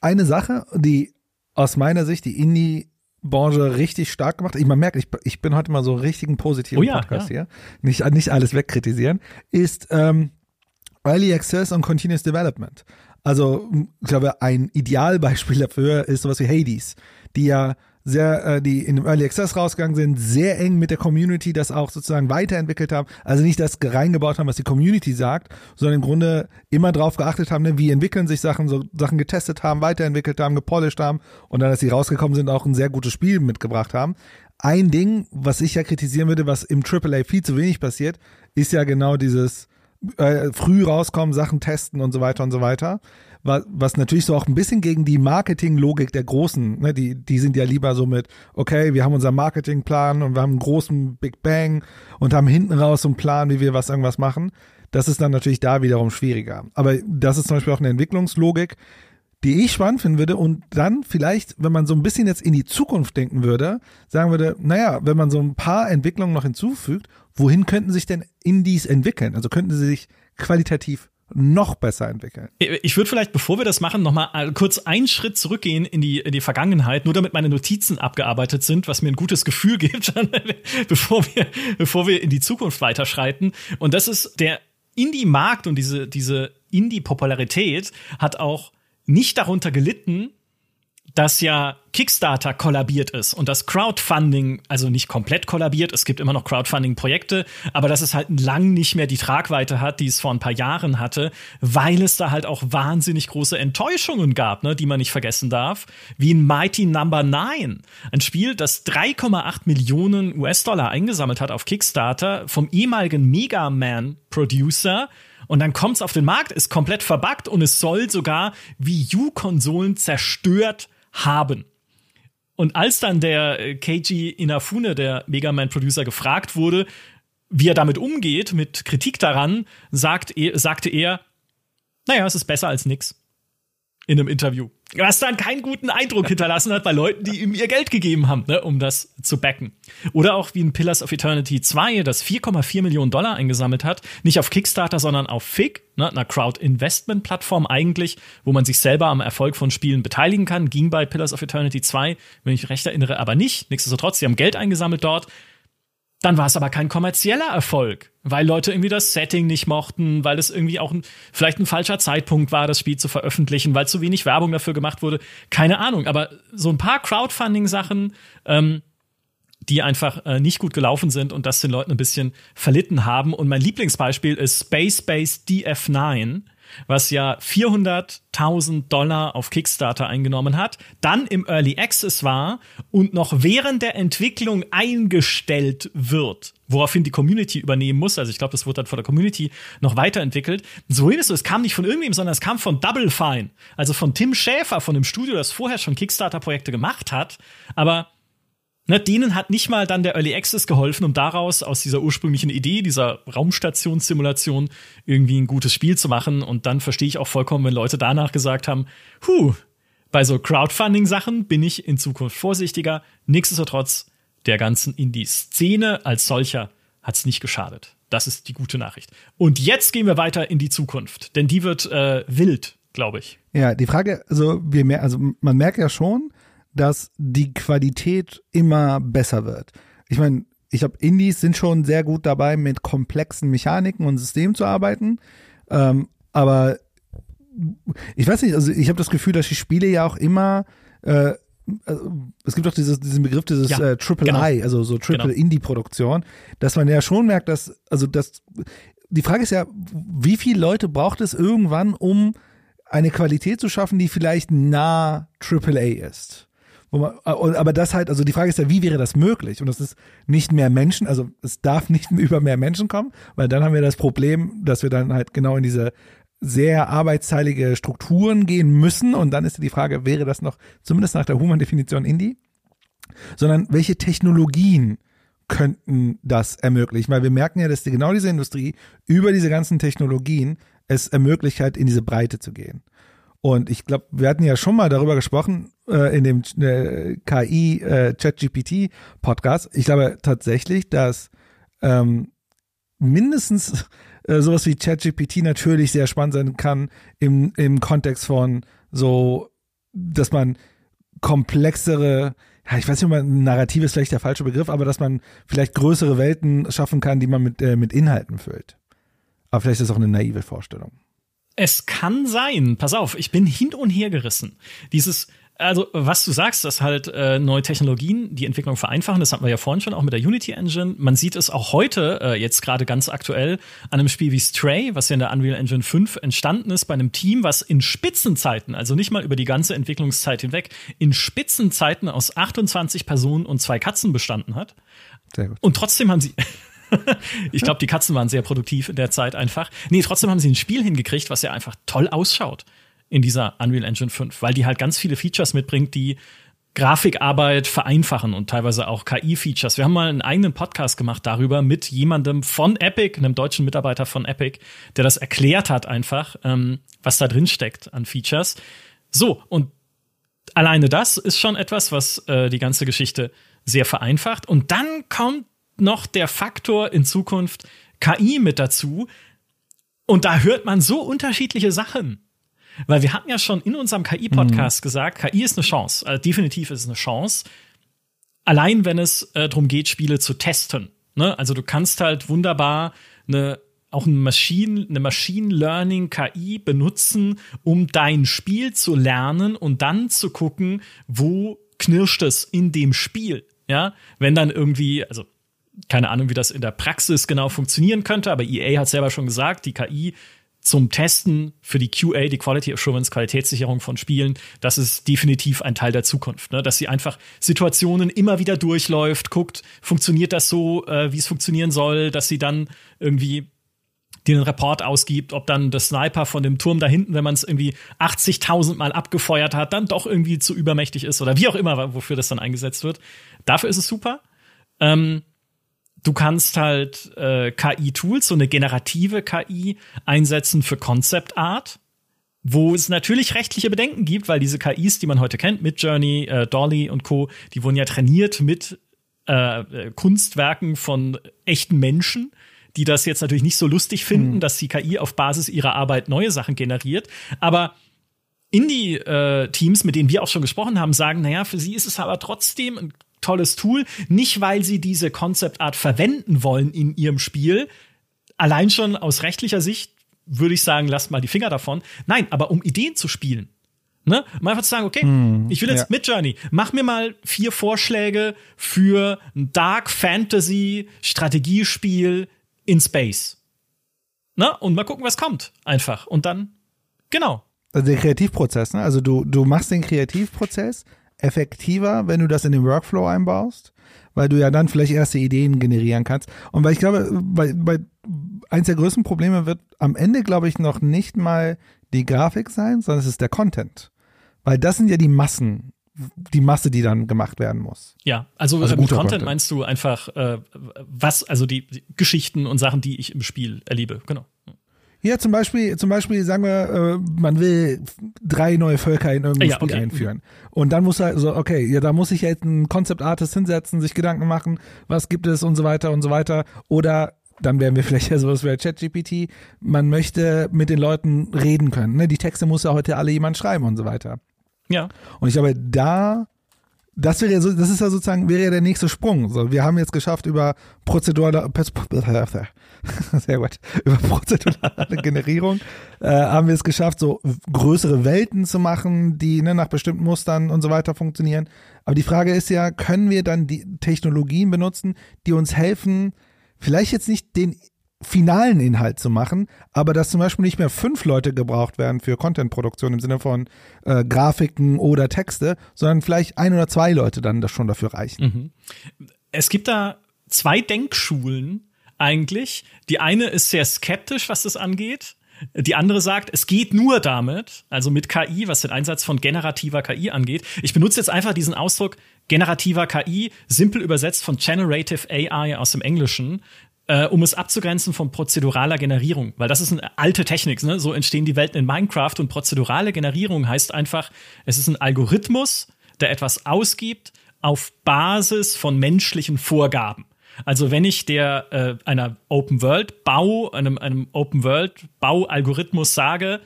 eine Sache, die aus meiner Sicht die Indie Branche richtig stark gemacht. Ich, man merkt, ich, ich bin heute mal so richtigen positiven oh ja, Podcast ja. hier. Nicht, nicht alles wegkritisieren. Ist ähm, Early Access und Continuous Development. Also, ich glaube, ein Idealbeispiel dafür ist sowas wie Hades, die ja sehr, äh, die in dem Early Access rausgegangen sind, sehr eng mit der Community das auch sozusagen weiterentwickelt haben. Also nicht das reingebaut haben, was die Community sagt, sondern im Grunde immer drauf geachtet haben, ne, wie entwickeln sich Sachen, so Sachen getestet haben, weiterentwickelt haben, gepolished haben und dann, als sie rausgekommen sind, auch ein sehr gutes Spiel mitgebracht haben. Ein Ding, was ich ja kritisieren würde, was im AAA viel zu wenig passiert, ist ja genau dieses äh, früh rauskommen, Sachen testen und so weiter und so weiter was, was natürlich so auch ein bisschen gegen die Marketinglogik der Großen, ne, die, die sind ja lieber so mit, okay, wir haben unseren Marketingplan und wir haben einen großen Big Bang und haben hinten raus so einen Plan, wie wir was irgendwas machen. Das ist dann natürlich da wiederum schwieriger. Aber das ist zum Beispiel auch eine Entwicklungslogik, die ich spannend finden würde und dann vielleicht, wenn man so ein bisschen jetzt in die Zukunft denken würde, sagen würde, naja, wenn man so ein paar Entwicklungen noch hinzufügt, wohin könnten sich denn Indies entwickeln? Also könnten sie sich qualitativ noch besser entwickeln. Ich würde vielleicht, bevor wir das machen, noch mal kurz einen Schritt zurückgehen in die, in die Vergangenheit, nur damit meine Notizen abgearbeitet sind, was mir ein gutes Gefühl gibt, bevor wir, bevor wir in die Zukunft weiterschreiten. Und das ist der Indie-Markt und diese, diese Indie-Popularität hat auch nicht darunter gelitten, dass ja Kickstarter kollabiert ist und das Crowdfunding, also nicht komplett kollabiert, es gibt immer noch Crowdfunding-Projekte, aber dass es halt lang nicht mehr die Tragweite hat, die es vor ein paar Jahren hatte, weil es da halt auch wahnsinnig große Enttäuschungen gab, ne, die man nicht vergessen darf, wie in Mighty Number no. 9, ein Spiel, das 3,8 Millionen US-Dollar eingesammelt hat auf Kickstarter vom ehemaligen Mega Man-Producer, und dann kommt es auf den Markt, ist komplett verbuggt und es soll sogar Wii U-Konsolen zerstört haben. Und als dann der äh, Keiji Inafune, der Mega Man-Producer, gefragt wurde, wie er damit umgeht, mit Kritik daran, sagt, sagte er, naja, es ist besser als nix. In einem Interview was dann keinen guten Eindruck hinterlassen hat bei Leuten, die ihm ihr Geld gegeben haben, ne, um das zu backen. Oder auch wie in Pillars of Eternity 2, das 4,4 Millionen Dollar eingesammelt hat, nicht auf Kickstarter, sondern auf FIG, ne, einer Crowd-Investment-Plattform eigentlich, wo man sich selber am Erfolg von Spielen beteiligen kann. Ging bei Pillars of Eternity 2, wenn ich recht erinnere, aber nicht. Nichtsdestotrotz, sie haben Geld eingesammelt dort. Dann war es aber kein kommerzieller Erfolg, weil Leute irgendwie das Setting nicht mochten, weil es irgendwie auch ein, vielleicht ein falscher Zeitpunkt war, das Spiel zu veröffentlichen, weil zu wenig Werbung dafür gemacht wurde. Keine Ahnung, aber so ein paar Crowdfunding-Sachen, ähm, die einfach äh, nicht gut gelaufen sind und das den Leuten ein bisschen verlitten haben. Und mein Lieblingsbeispiel ist Space Base DF9 was ja 400.000 Dollar auf Kickstarter eingenommen hat, dann im Early Access war und noch während der Entwicklung eingestellt wird, woraufhin die Community übernehmen muss. Also ich glaube, das wurde dann von der Community noch weiterentwickelt. So ist es, es kam nicht von irgendwem, sondern es kam von Double Fine, also von Tim Schäfer, von dem Studio, das vorher schon Kickstarter-Projekte gemacht hat, aber Ne, denen hat nicht mal dann der Early Access geholfen, um daraus aus dieser ursprünglichen Idee, dieser Raumstationssimulation, irgendwie ein gutes Spiel zu machen. Und dann verstehe ich auch vollkommen, wenn Leute danach gesagt haben, huh, bei so Crowdfunding-Sachen bin ich in Zukunft vorsichtiger. Nichtsdestotrotz, der ganzen Indie-Szene als solcher hat es nicht geschadet. Das ist die gute Nachricht. Und jetzt gehen wir weiter in die Zukunft, denn die wird äh, wild, glaube ich. Ja, die Frage, also wir mehr, also man merkt ja schon, dass die Qualität immer besser wird. Ich meine, ich habe Indies sind schon sehr gut dabei, mit komplexen Mechaniken und Systemen zu arbeiten. Ähm, aber ich weiß nicht, also ich habe das Gefühl, dass die Spiele ja auch immer äh, äh, es gibt doch dieses, diesen Begriff dieses Ja, äh, Triple genau. I, also so Triple Genau. Indie Produktion, dass man ja schon merkt, dass also das die Frage ist ja, wie viele Leute braucht es irgendwann, um eine Qualität zu schaffen, die vielleicht nah Triple A ist? Man, äh, aber das halt, also die Frage ist ja, wie wäre das möglich? Und das ist nicht mehr Menschen, also es darf nicht über mehr Menschen kommen, weil dann haben wir das Problem, dass wir dann halt genau in diese sehr arbeitsteilige Strukturen gehen müssen. Und dann ist die Frage, wäre das noch, zumindest nach der Human-Definition Indie? Sondern welche Technologien könnten das ermöglichen? Weil wir merken ja, dass die, genau diese Industrie über diese ganzen Technologien es ermöglicht hat, in diese Breite zu gehen. Und ich glaube, wir hatten ja schon mal darüber gesprochen äh, in dem äh, KI äh, ChatGPT Podcast. Ich glaube tatsächlich, dass ähm, mindestens äh, sowas wie ChatGPT natürlich sehr spannend sein kann im, im Kontext von so, dass man komplexere, ja, ich weiß nicht, man narrativ ist vielleicht der falsche Begriff, aber dass man vielleicht größere Welten schaffen kann, die man mit, äh, mit Inhalten füllt. Aber vielleicht ist das auch eine naive Vorstellung. Es kann sein. Pass auf, ich bin hin und her gerissen. Dieses, also was du sagst, dass halt äh, neue Technologien die Entwicklung vereinfachen, das hatten wir ja vorhin schon auch mit der Unity Engine. Man sieht es auch heute, äh, jetzt gerade ganz aktuell, an einem Spiel wie Stray, was ja in der Unreal Engine 5 entstanden ist, bei einem Team, was in Spitzenzeiten, also nicht mal über die ganze Entwicklungszeit hinweg, in Spitzenzeiten aus 28 Personen und zwei Katzen bestanden hat. Sehr gut. Und trotzdem haben sie. ich glaube, die Katzen waren sehr produktiv in der Zeit einfach. Nee, trotzdem haben sie ein Spiel hingekriegt, was ja einfach toll ausschaut in dieser Unreal Engine 5, weil die halt ganz viele Features mitbringt, die Grafikarbeit vereinfachen und teilweise auch KI-Features. Wir haben mal einen eigenen Podcast gemacht darüber mit jemandem von Epic, einem deutschen Mitarbeiter von Epic, der das erklärt hat einfach, ähm, was da drin steckt an Features. So, und alleine das ist schon etwas, was äh, die ganze Geschichte sehr vereinfacht. Und dann kommt noch der Faktor in Zukunft KI mit dazu. Und da hört man so unterschiedliche Sachen. Weil wir hatten ja schon in unserem KI-Podcast gesagt, KI ist eine Chance. Also definitiv ist es eine Chance. Allein wenn es äh, darum geht, Spiele zu testen. Ne? Also du kannst halt wunderbar eine auch eine Machine, eine Machine Learning KI benutzen, um dein Spiel zu lernen und dann zu gucken, wo knirscht es in dem Spiel. Ja, wenn dann irgendwie, also keine Ahnung, wie das in der Praxis genau funktionieren könnte, aber EA hat selber schon gesagt, die KI zum Testen für die QA, die Quality Assurance, Qualitätssicherung von Spielen, das ist definitiv ein Teil der Zukunft. Ne? Dass sie einfach Situationen immer wieder durchläuft, guckt, funktioniert das so, äh, wie es funktionieren soll, dass sie dann irgendwie einen Report ausgibt, ob dann der Sniper von dem Turm da hinten, wenn man es irgendwie 80.000 Mal abgefeuert hat, dann doch irgendwie zu übermächtig ist oder wie auch immer, wofür das dann eingesetzt wird. Dafür ist es super. Ähm, du kannst halt äh, KI-Tools, so eine generative KI einsetzen für Concept Art, wo es natürlich rechtliche Bedenken gibt, weil diese KIs, die man heute kennt, mit Journey, äh, Dolly und Co., die wurden ja trainiert mit äh, äh, Kunstwerken von echten Menschen, die das jetzt natürlich nicht so lustig finden, dass die KI auf Basis ihrer Arbeit neue Sachen generiert. Aber Indie-Teams, mit denen wir auch schon gesprochen haben, sagen, naja, für sie ist es aber trotzdem ein tolles Tool, nicht weil sie diese Concept Art verwenden wollen in ihrem Spiel, allein schon aus rechtlicher Sicht würde ich sagen, lasst mal die Finger davon. Nein, aber um Ideen zu spielen. Ne? Um einfach zu sagen, okay, ich will jetzt ja. mit Journey, mach mir mal vier Vorschläge für ein Dark Fantasy Strategiespiel in Space. Ne? Und mal gucken, was kommt. Einfach. Und dann, genau. Also der Kreativprozess, ne? Also du, du machst den Kreativprozess effektiver, wenn du das in den Workflow einbaust, weil du ja dann vielleicht erste Ideen generieren kannst. Und weil ich glaube, bei, bei eins der größten Probleme wird am Ende, glaube ich, noch nicht mal die Grafik sein, sondern es ist der Content. Weil das sind ja die Massen, die Masse, die dann gemacht werden muss. Ja, also, Also äh, mit Content Content. meinst du einfach, äh, was, also die, die Geschichten und Sachen, die ich im Spiel erlebe. Genau. Ja, zum Beispiel, zum Beispiel sagen wir, äh, man will drei neue Völker in irgendein Ja, Spiel okay. einführen. Und dann muss er so, okay, ja, da muss ich jetzt einen Concept Artist hinsetzen, sich Gedanken machen, was gibt es und so weiter und so weiter. Oder dann wären wir vielleicht ja sowas wie ChatGPT. Man möchte mit den Leuten reden können. Ne? Die Texte muss ja heute alle jemand schreiben und so weiter. Ja. Und ich glaube, da das wäre so, das ist ja sozusagen, wäre ja der nächste Sprung. So, wir haben jetzt geschafft über prozedurale, sehr gut, über prozedurale Generierung, äh, haben wir es geschafft, so größere Welten zu machen, die ne, nach bestimmten Mustern und so weiter funktionieren. Aber die Frage ist ja, können wir dann die Technologien benutzen, die uns helfen, vielleicht jetzt nicht den finalen Inhalt zu machen, aber dass zum Beispiel nicht mehr fünf Leute gebraucht werden für Contentproduktion im Sinne von äh, Grafiken oder Texte, sondern vielleicht ein oder zwei Leute dann das schon dafür reichen. Mhm. Es gibt da zwei Denkschulen eigentlich. Die eine ist sehr skeptisch, was das angeht. Die andere sagt, es geht nur damit, also mit KI, was den Einsatz von generativer KI angeht. Ich benutze jetzt einfach diesen Ausdruck generativer KI, simpel übersetzt von Generative AI aus dem Englischen, äh, um es abzugrenzen von prozeduraler Generierung, weil das ist eine alte Technik, ne? so entstehen die Welten in Minecraft und prozedurale Generierung heißt einfach, es ist ein Algorithmus, der etwas ausgibt auf Basis von menschlichen Vorgaben. Also wenn ich der äh, einer Open World Bau, einem, einem Open World Baualgorithmus sage,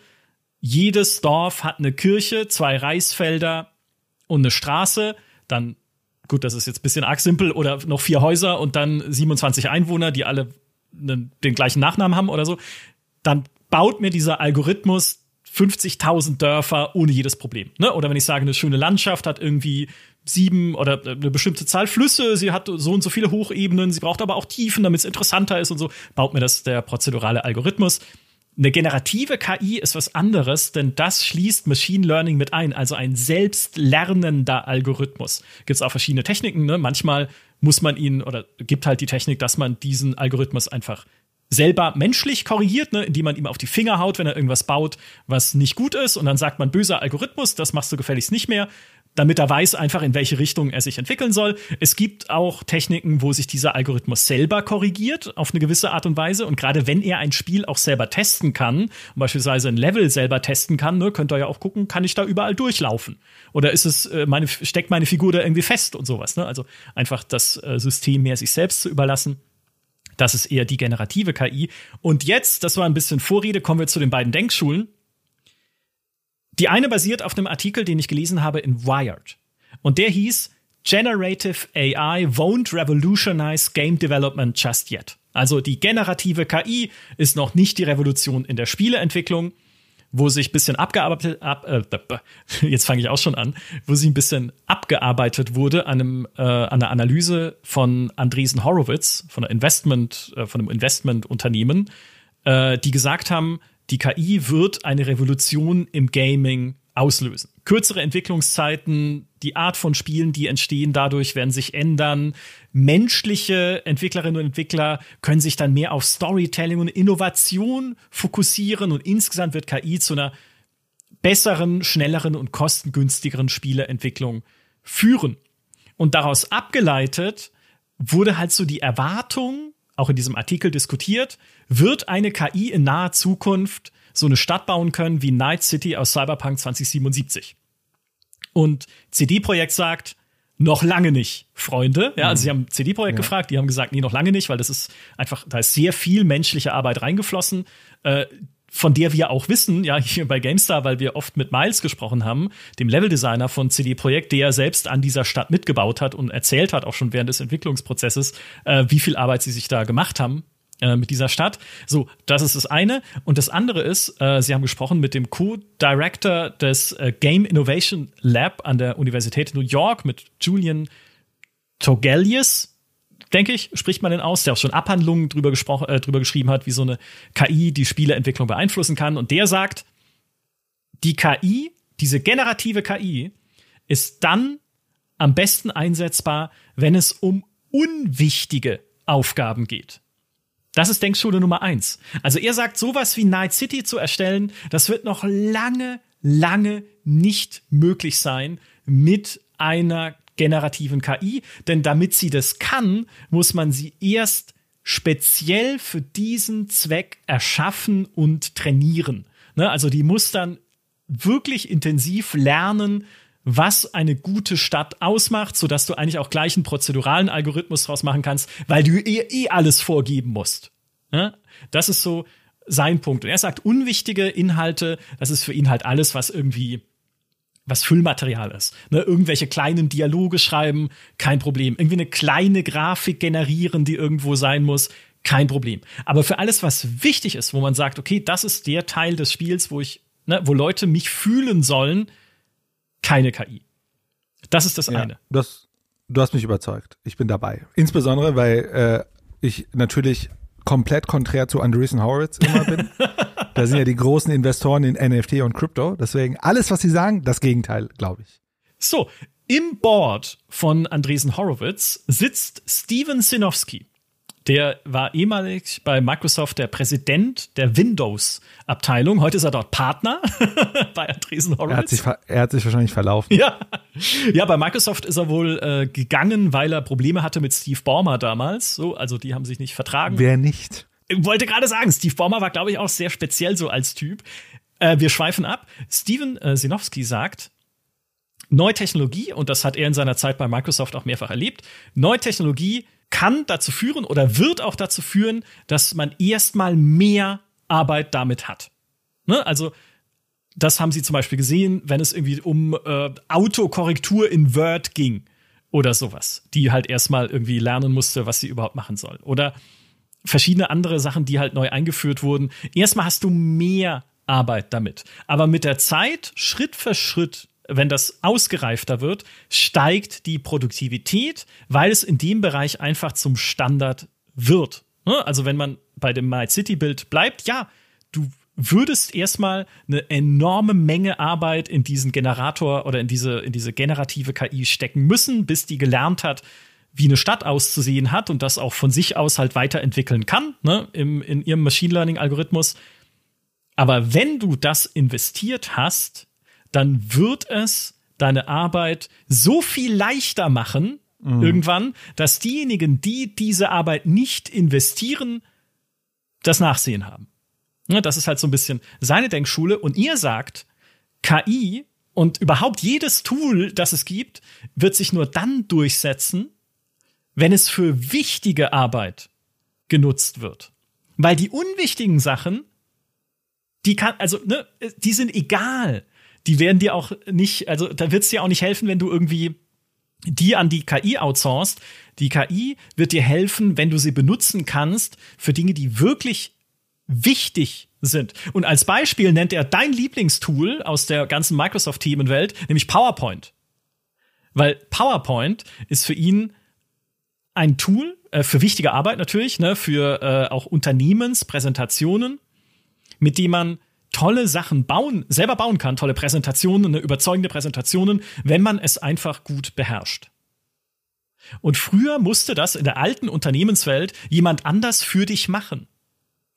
jedes Dorf hat eine Kirche, zwei Reisfelder und eine Straße, dann gut, das ist jetzt ein bisschen arg simpel, oder noch vier Häuser und dann 27 Einwohner, die alle den gleichen Nachnamen haben oder so, dann baut mir dieser Algorithmus 50.000 Dörfer ohne jedes Problem. Ne? Oder wenn ich sage, eine schöne Landschaft hat irgendwie sieben oder eine bestimmte Zahl Flüsse, sie hat so und so viele Hochebenen, sie braucht aber auch Tiefen, damit es interessanter ist und so, baut mir das der prozedurale Algorithmus. Eine generative KI ist was anderes, denn das schließt Machine Learning mit ein, also ein selbstlernender Algorithmus. Gibt es auch verschiedene Techniken. Ne? Manchmal muss man ihn oder gibt halt die Technik, dass man diesen Algorithmus einfach selber menschlich korrigiert, ne, indem man ihm auf die Finger haut, wenn er irgendwas baut, was nicht gut ist, und dann sagt man böser Algorithmus, das machst du gefälligst nicht mehr damit er weiß einfach, in welche Richtung er sich entwickeln soll. Es gibt auch Techniken, wo sich dieser Algorithmus selber korrigiert auf eine gewisse Art und Weise. Und gerade wenn er ein Spiel auch selber testen kann, beispielsweise ein Level selber testen kann, ne, könnt ihr ja auch gucken, kann ich da überall durchlaufen? Oder ist es, äh, meine, steckt meine Figur da irgendwie fest und sowas? Ne? Also einfach das äh, System mehr sich selbst zu überlassen. Das ist eher die generative KI. Und jetzt, das war ein bisschen Vorrede, kommen wir zu den beiden Denkschulen. Die eine basiert auf einem Artikel, den ich gelesen habe in Wired. Und der hieß Generative AI won't revolutionize game development just yet. Also die generative KI ist noch nicht die Revolution in der Spieleentwicklung, wo sich ein bisschen abgearbeitet, ab, äh, jetzt fange ich auch schon an, wo sie ein bisschen abgearbeitet wurde an, einem, äh, an einer Analyse von Andresen Horowitz, von, einer Investment, äh, von einem Investmentunternehmen, äh, die gesagt haben, die KI wird eine Revolution im Gaming auslösen. Kürzere Entwicklungszeiten, die Art von Spielen, die entstehen, dadurch werden sich ändern. Menschliche Entwicklerinnen und Entwickler können sich dann mehr auf Storytelling und Innovation fokussieren und insgesamt wird KI zu einer besseren, schnelleren und kostengünstigeren Spieleentwicklung führen. Und daraus abgeleitet wurde halt so die Erwartung, auch in diesem Artikel diskutiert, wird eine KI in naher Zukunft so eine Stadt bauen können wie Night City aus Cyberpunk 2077. Und CD-Projekt sagt, noch lange nicht, Freunde. Ja, also sie haben CD-Projekt ja. gefragt, die haben gesagt, nee, noch lange nicht, weil das ist einfach, da ist sehr viel menschliche Arbeit reingeflossen. Äh, von der wir auch wissen, ja, hier bei GameStar, weil wir oft mit Miles gesprochen haben, dem Leveldesigner von CD Projekt, der selbst an dieser Stadt mitgebaut hat und erzählt hat, auch schon während des Entwicklungsprozesses, äh, wie viel Arbeit sie sich da gemacht haben äh, mit dieser Stadt. So, das ist das eine. Und das andere ist, äh, Sie haben gesprochen mit dem Co-Director des äh, Game Innovation Lab an der Universität New York, mit Julian Togelius denke ich, spricht man den aus, der auch schon Abhandlungen drüber, gesprochen, äh, drüber geschrieben hat, wie so eine KI die Spieleentwicklung beeinflussen kann. Und der sagt, die KI, diese generative KI, ist dann am besten einsetzbar, wenn es um unwichtige Aufgaben geht. Das ist Denkschule Nummer eins. Also er sagt, sowas wie Night City zu erstellen, das wird noch lange, lange nicht möglich sein mit einer generativen KI, denn damit sie das kann, muss man sie erst speziell für diesen Zweck erschaffen und trainieren. Ne? Also die muss dann wirklich intensiv lernen, was eine gute Stadt ausmacht, sodass du eigentlich auch gleich einen prozeduralen Algorithmus draus machen kannst, weil du eh, eh alles vorgeben musst. Ne? Das ist so sein Punkt. Und er sagt, unwichtige Inhalte, das ist für ihn halt alles, was irgendwie was Füllmaterial ist. Ne, irgendwelche kleinen Dialoge schreiben, kein Problem. Irgendwie eine kleine Grafik generieren, die irgendwo sein muss, kein Problem. Aber für alles, was wichtig ist, wo man sagt, okay, das ist der Teil des Spiels, wo ich, ne, wo Leute mich fühlen sollen, keine KI. Das ist das Ja, eine. du, hast, du hast mich überzeugt. Ich bin dabei. Insbesondere, weil äh, ich natürlich komplett konträr zu Andreessen Horowitz immer bin. da sind ja die großen Investoren in NFT und Crypto. Deswegen alles, was sie sagen, das Gegenteil, glaube ich. So, im Board von Andresen Horowitz sitzt Steven Sinofsky. Der war ehemalig bei Microsoft der Präsident der Windows-Abteilung. Heute ist er dort Partner bei Andresen Er hat Horowitz. sich, er hat sich wahrscheinlich verlaufen. Ja. ja, bei Microsoft ist er wohl äh, gegangen, weil er Probleme hatte mit Steve Ballmer damals. So, also die haben sich nicht vertragen. Wer nicht? Ich wollte gerade sagen, Steve Ballmer war, glaube ich, auch sehr speziell so als Typ. Äh, wir schweifen ab. Steven äh, Sinofsky sagt, neue Technologie, und das hat er in seiner Zeit bei Microsoft auch mehrfach erlebt, neue Technologie kann dazu führen oder wird auch dazu führen, dass man erstmal mehr Arbeit damit hat. Ne? Also, das haben sie zum Beispiel gesehen, wenn es irgendwie um äh, Autokorrektur in Word ging oder sowas, die halt erstmal irgendwie lernen musste, was sie überhaupt machen soll. Oder verschiedene andere Sachen, die halt neu eingeführt wurden. Erstmal hast du mehr Arbeit damit. Aber mit der Zeit, Schritt für Schritt, wenn das ausgereifter wird, steigt die Produktivität, weil es in dem Bereich einfach zum Standard wird. Ne? Also wenn man bei dem My City Bild bleibt, ja, du würdest erstmal eine enorme Menge Arbeit in diesen Generator oder in diese, in diese generative KI stecken müssen, bis die gelernt hat, wie eine Stadt auszusehen hat und das auch von sich aus halt weiterentwickeln kann, ne, im, in ihrem Machine Learning Algorithmus. Aber wenn du das investiert hast, dann wird es deine Arbeit so viel leichter machen, irgendwann, dass diejenigen, die diese Arbeit nicht investieren, das Nachsehen haben. Ne, das ist halt so ein bisschen seine Denkschule. Und ihr sagt, KI und überhaupt jedes Tool, das es gibt, wird sich nur dann durchsetzen, wenn es für wichtige Arbeit genutzt wird. Weil die unwichtigen Sachen, die kann, also, ne, die sind egal. Die werden dir auch nicht, also da wird es dir auch nicht helfen, wenn du irgendwie die an die KI outsourcest. Die KI wird dir helfen, wenn du sie benutzen kannst für Dinge, die wirklich wichtig sind. Und als Beispiel nennt er dein Lieblingstool aus der ganzen Microsoft-Themenwelt, nämlich PowerPoint. Weil PowerPoint ist für ihn ein Tool äh, für wichtige Arbeit natürlich, ne, für äh, auch Unternehmenspräsentationen, mit dem man tolle Sachen bauen, selber bauen kann, tolle Präsentationen, ne, überzeugende Präsentationen, wenn man es einfach gut beherrscht. Und früher musste das in der alten Unternehmenswelt jemand anders für dich machen.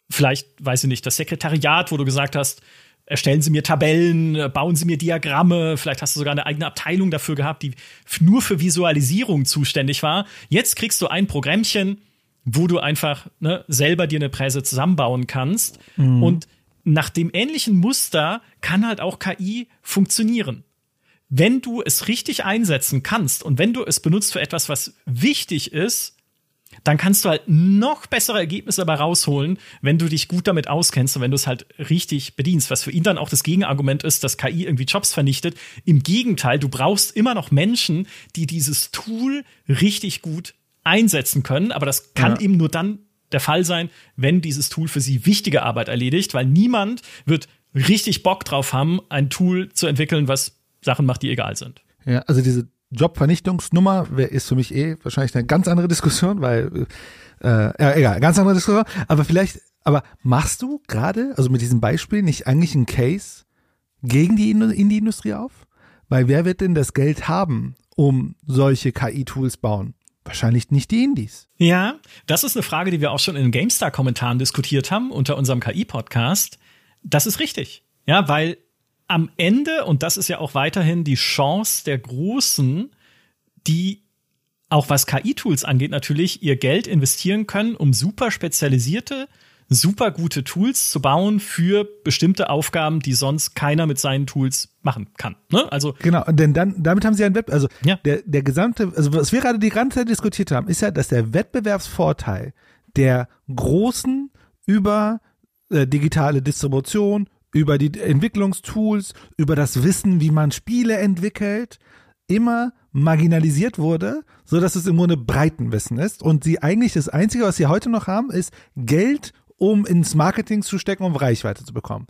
Vielleicht, weiß ich nicht, das Sekretariat, wo du gesagt hast, erstellen Sie mir Tabellen, bauen Sie mir Diagramme, vielleicht hast du sogar eine eigene Abteilung dafür gehabt, die nur für Visualisierung zuständig war. Jetzt kriegst du ein Programmchen, wo du einfach ne, selber dir eine Präse zusammenbauen kannst. Und nach dem ähnlichen Muster kann halt auch KI funktionieren. Wenn du es richtig einsetzen kannst und wenn du es benutzt für etwas, was wichtig ist, dann kannst du halt noch bessere Ergebnisse dabei rausholen, wenn du dich gut damit auskennst und wenn du es halt richtig bedienst. Was für ihn dann auch das Gegenargument ist, dass KI irgendwie Jobs vernichtet. Im Gegenteil, du brauchst immer noch Menschen, die dieses Tool richtig gut einsetzen können. Aber das kann Ja. eben nur dann der Fall sein, wenn dieses Tool für sie wichtige Arbeit erledigt, weil niemand wird richtig Bock drauf haben, ein Tool zu entwickeln, was Sachen macht, die egal sind. Ja, also diese Jobvernichtungsnummer ist für mich eh wahrscheinlich eine ganz andere Diskussion, weil äh, ja, egal, ganz andere Diskussion. Aber vielleicht, aber machst du gerade, also mit diesem Beispiel, nicht eigentlich einen Case gegen die Indu- Indie-Industrie auf? Weil wer wird denn das Geld haben, um solche KI-Tools bauen? Wahrscheinlich nicht die Indies. Ja, das ist eine Frage, die wir auch schon in den GameStar-Kommentaren diskutiert haben unter unserem KI-Podcast. Das ist richtig. Ja, weil am Ende, und das ist ja auch weiterhin die Chance der Großen, die auch was KI-Tools angeht, natürlich ihr Geld investieren können, um super spezialisierte, super gute Tools zu bauen für bestimmte Aufgaben, die sonst keiner mit seinen Tools machen kann. Ne? Also Genau, denn dann, damit haben sie einen Wettbewerb, also Ja. der, der gesamte, also was wir gerade die ganze Zeit diskutiert haben, ist ja, dass der Wettbewerbsvorteil der Großen über äh, digitale Distribution, über die Entwicklungstools, über das Wissen, wie man Spiele entwickelt, immer marginalisiert wurde, so dass es im Grunde Breitenwissen ist und sie eigentlich das einzige, was sie heute noch haben, ist Geld, um ins Marketing zu stecken, um Reichweite zu bekommen.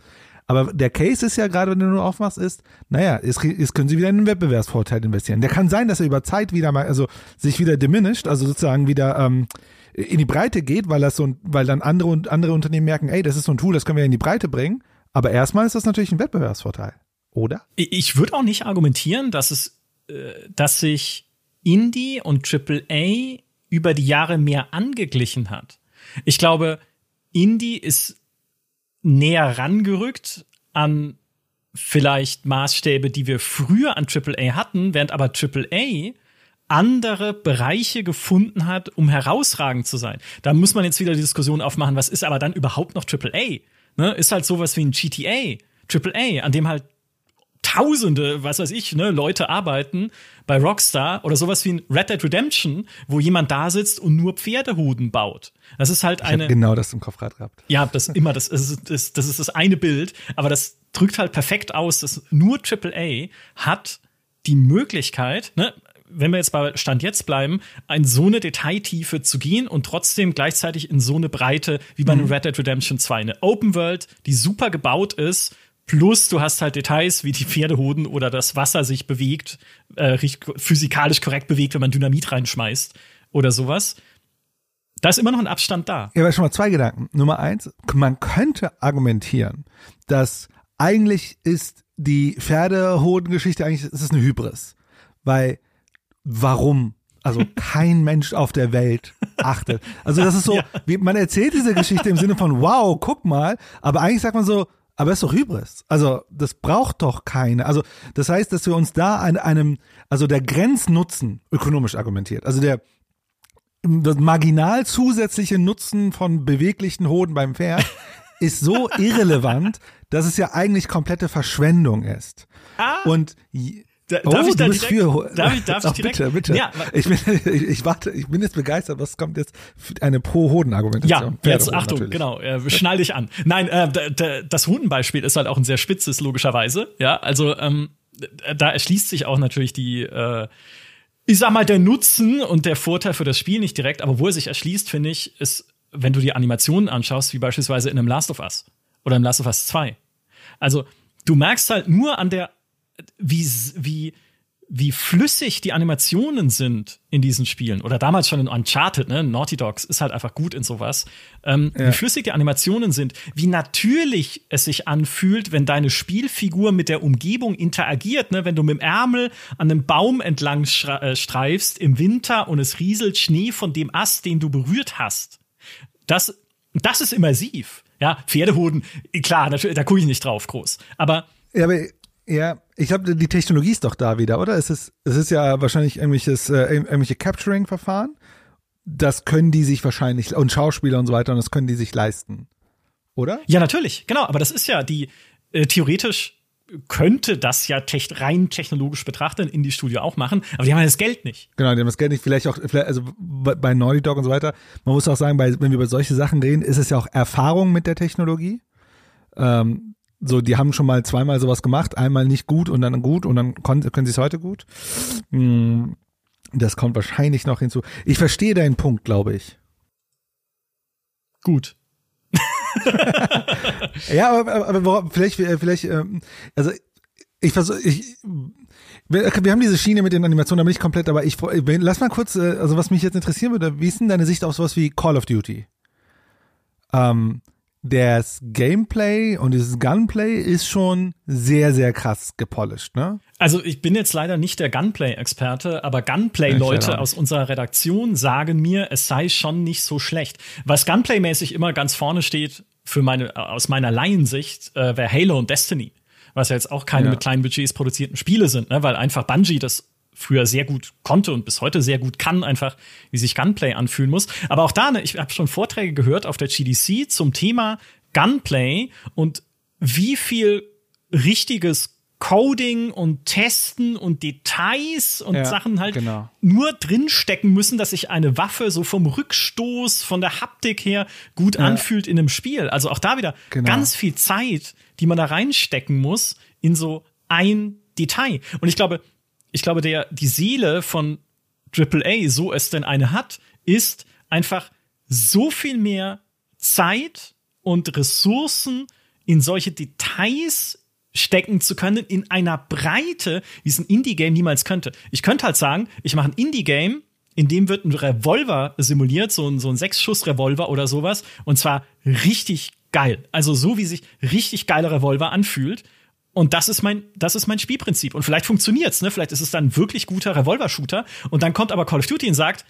Aber der Case ist ja gerade, wenn du nur aufmachst, ist, naja, jetzt können sie wieder in einen Wettbewerbsvorteil investieren. Der kann sein, dass er über Zeit wieder mal, also sich wieder diminished, also sozusagen wieder ähm, in die Breite geht, weil das so, weil dann andere und andere Unternehmen merken, ey, das ist so ein Tool, das können wir in die Breite bringen. Aber erstmal ist das natürlich ein Wettbewerbsvorteil, oder? Ich würde auch nicht argumentieren, dass es, äh, dass sich Indie und AAA über die Jahre mehr angeglichen hat. Ich glaube, Indie ist näher rangerückt an vielleicht Maßstäbe, die wir früher an AAA hatten, während aber AAA andere Bereiche gefunden hat, um herausragend zu sein. Da muss man jetzt wieder die Diskussion aufmachen, was ist aber dann überhaupt noch AAA? Ne? Ist halt sowas wie ein GTA, AAA, an dem halt Tausende, was weiß ich, ne, Leute arbeiten bei Rockstar oder sowas wie ein Red Dead Redemption, wo jemand da sitzt und nur Pferdehuden baut. Das ist halt eine. Ich genau das im Kopf gerade gehabt. Ja, das immer, das ist, das, das ist das eine Bild, aber das drückt halt perfekt aus, dass nur AAA hat die Möglichkeit, ne, wenn wir jetzt bei Stand jetzt bleiben, in so eine Detailtiefe zu gehen und trotzdem gleichzeitig in so eine Breite wie bei mhm. Red Dead Redemption 2. Eine Open World, die super gebaut ist, plus du hast halt Details, wie die Pferdehoden oder das Wasser sich bewegt, äh, physikalisch korrekt bewegt, wenn man Dynamit reinschmeißt oder sowas. Da ist immer noch ein Abstand da. Ja, aber schon mal zwei Gedanken. Nummer eins, man könnte argumentieren, dass eigentlich ist die Pferdehoden-Geschichte eigentlich, ist es eine Hybris. Weil warum also kein Mensch auf der Welt achtet. Also das ist so, ja. wie, man erzählt diese Geschichte im Sinne von, wow, guck mal, aber eigentlich sagt man so, aber es ist doch Hybris. Also das braucht doch keine. Also das heißt, dass wir uns da an einem, also der Grenznutzen ökonomisch argumentiert. Also der das marginal zusätzliche Nutzen von beweglichen Hoden beim Pferd ist so irrelevant, dass es ja eigentlich komplette Verschwendung ist. Ah. Und da, oh, darf ich da direkt, für, darf ich, darf ich direkt? Bitte, bitte. Ja, ich, bin, ich, ich, warte, ich bin jetzt begeistert. Was kommt jetzt? Eine Pro-Hoden-Argumentation. Ja, jetzt Achtung, natürlich. genau. Äh, schnall dich an. Nein, äh, das Hodenbeispiel ist halt auch ein sehr spitzes, logischerweise. Ja, also ähm, da erschließt sich auch natürlich die, äh, ich sag mal, der Nutzen und der Vorteil für das Spiel nicht direkt, aber wo er sich erschließt, finde ich, ist, wenn du die Animationen anschaust, wie beispielsweise in einem Last of Us oder im Last of Us 2. Also, du merkst halt nur an der wie, wie, wie flüssig die Animationen sind in diesen Spielen. Oder damals schon in Uncharted, ne? Naughty Dogs ist halt einfach gut in sowas. Ähm, ja. Wie flüssig die Animationen sind, wie natürlich es sich anfühlt, wenn deine Spielfigur mit der Umgebung interagiert, ne? Wenn du mit dem Ärmel an einem Baum entlang äh, streifst im Winter und es rieselt Schnee von dem Ast, den du berührt hast. Das, das ist immersiv. Ja, Pferdehoden, klar, natürlich, da gucke ich nicht drauf groß. Aber ja, aber ja, ich glaube, die Technologie ist doch da wieder, oder? Es ist, es ist ja wahrscheinlich irgendwelches, äh, irgendwelche Capturing-Verfahren. Das können die sich wahrscheinlich, und Schauspieler und so weiter, und das können die sich leisten. Oder? Ja, natürlich, genau. Aber das ist ja die, äh, theoretisch könnte das ja tech, rein technologisch betrachtet in die Studio auch machen, aber die haben ja das Geld nicht. Genau, die haben das Geld nicht. Vielleicht auch, vielleicht, also bei Naughty Dog und so weiter. Man muss auch sagen, bei, wenn wir über solche Sachen reden, ist es ja auch Erfahrung mit der Technologie. Ähm, so, die haben schon mal zweimal sowas gemacht, einmal nicht gut und dann gut und dann können sie es heute gut. Hm, das kommt wahrscheinlich noch hinzu. Ich verstehe deinen Punkt, glaube ich. Gut. ja, aber, aber, aber vielleicht, vielleicht, ähm, also ich versuche, ich, wir haben diese Schiene mit den Animationen, da bin ich komplett, aber ich, lass mal kurz, äh, also was mich jetzt interessieren würde, wie ist denn deine Sicht auf sowas wie Call of Duty? Ähm, das Gameplay und dieses Gunplay ist schon sehr, sehr krass gepolished, ne? Also ich bin jetzt leider nicht der Gunplay-Experte, aber Gunplay-Leute aus unserer Redaktion sagen mir, es sei schon nicht so schlecht. Was Gunplay-mäßig immer ganz vorne steht, für meine, aus meiner Laiensicht, äh, wäre Halo und Destiny. Was ja jetzt auch keine ja. mit kleinen Budgets produzierten Spiele sind, ne? weil einfach Bungie das früher sehr gut konnte und bis heute sehr gut kann, einfach wie sich Gunplay anfühlen muss. Aber auch da, ne, ich habe schon Vorträge gehört auf der GDC zum Thema Gunplay und wie viel richtiges Coding und Testen und Details und Ja, Sachen halt genau. nur drinstecken müssen, dass sich eine Waffe so vom Rückstoß, von der Haptik her gut anfühlt in einem Spiel. Also auch da wieder Genau. ganz viel Zeit, die man da reinstecken muss in so ein Detail. Und ich glaube, ich glaube, der, die Seele von AAA, so es denn eine hat, ist einfach so viel mehr Zeit und Ressourcen in solche Details stecken zu können in einer Breite, wie es ein Indie-Game niemals könnte. Ich könnte halt sagen, ich mache ein Indie-Game, in dem wird ein Revolver simuliert, so ein, so ein Sechs-Schuss-Revolver oder sowas, und zwar richtig geil. Also so, wie sich richtig geiler Revolver anfühlt. Und das ist mein, das ist mein Spielprinzip. Und vielleicht funktioniert's, ne? Vielleicht ist es dann ein wirklich guter Revolver-Shooter. Und dann kommt aber Call of Duty und sagt,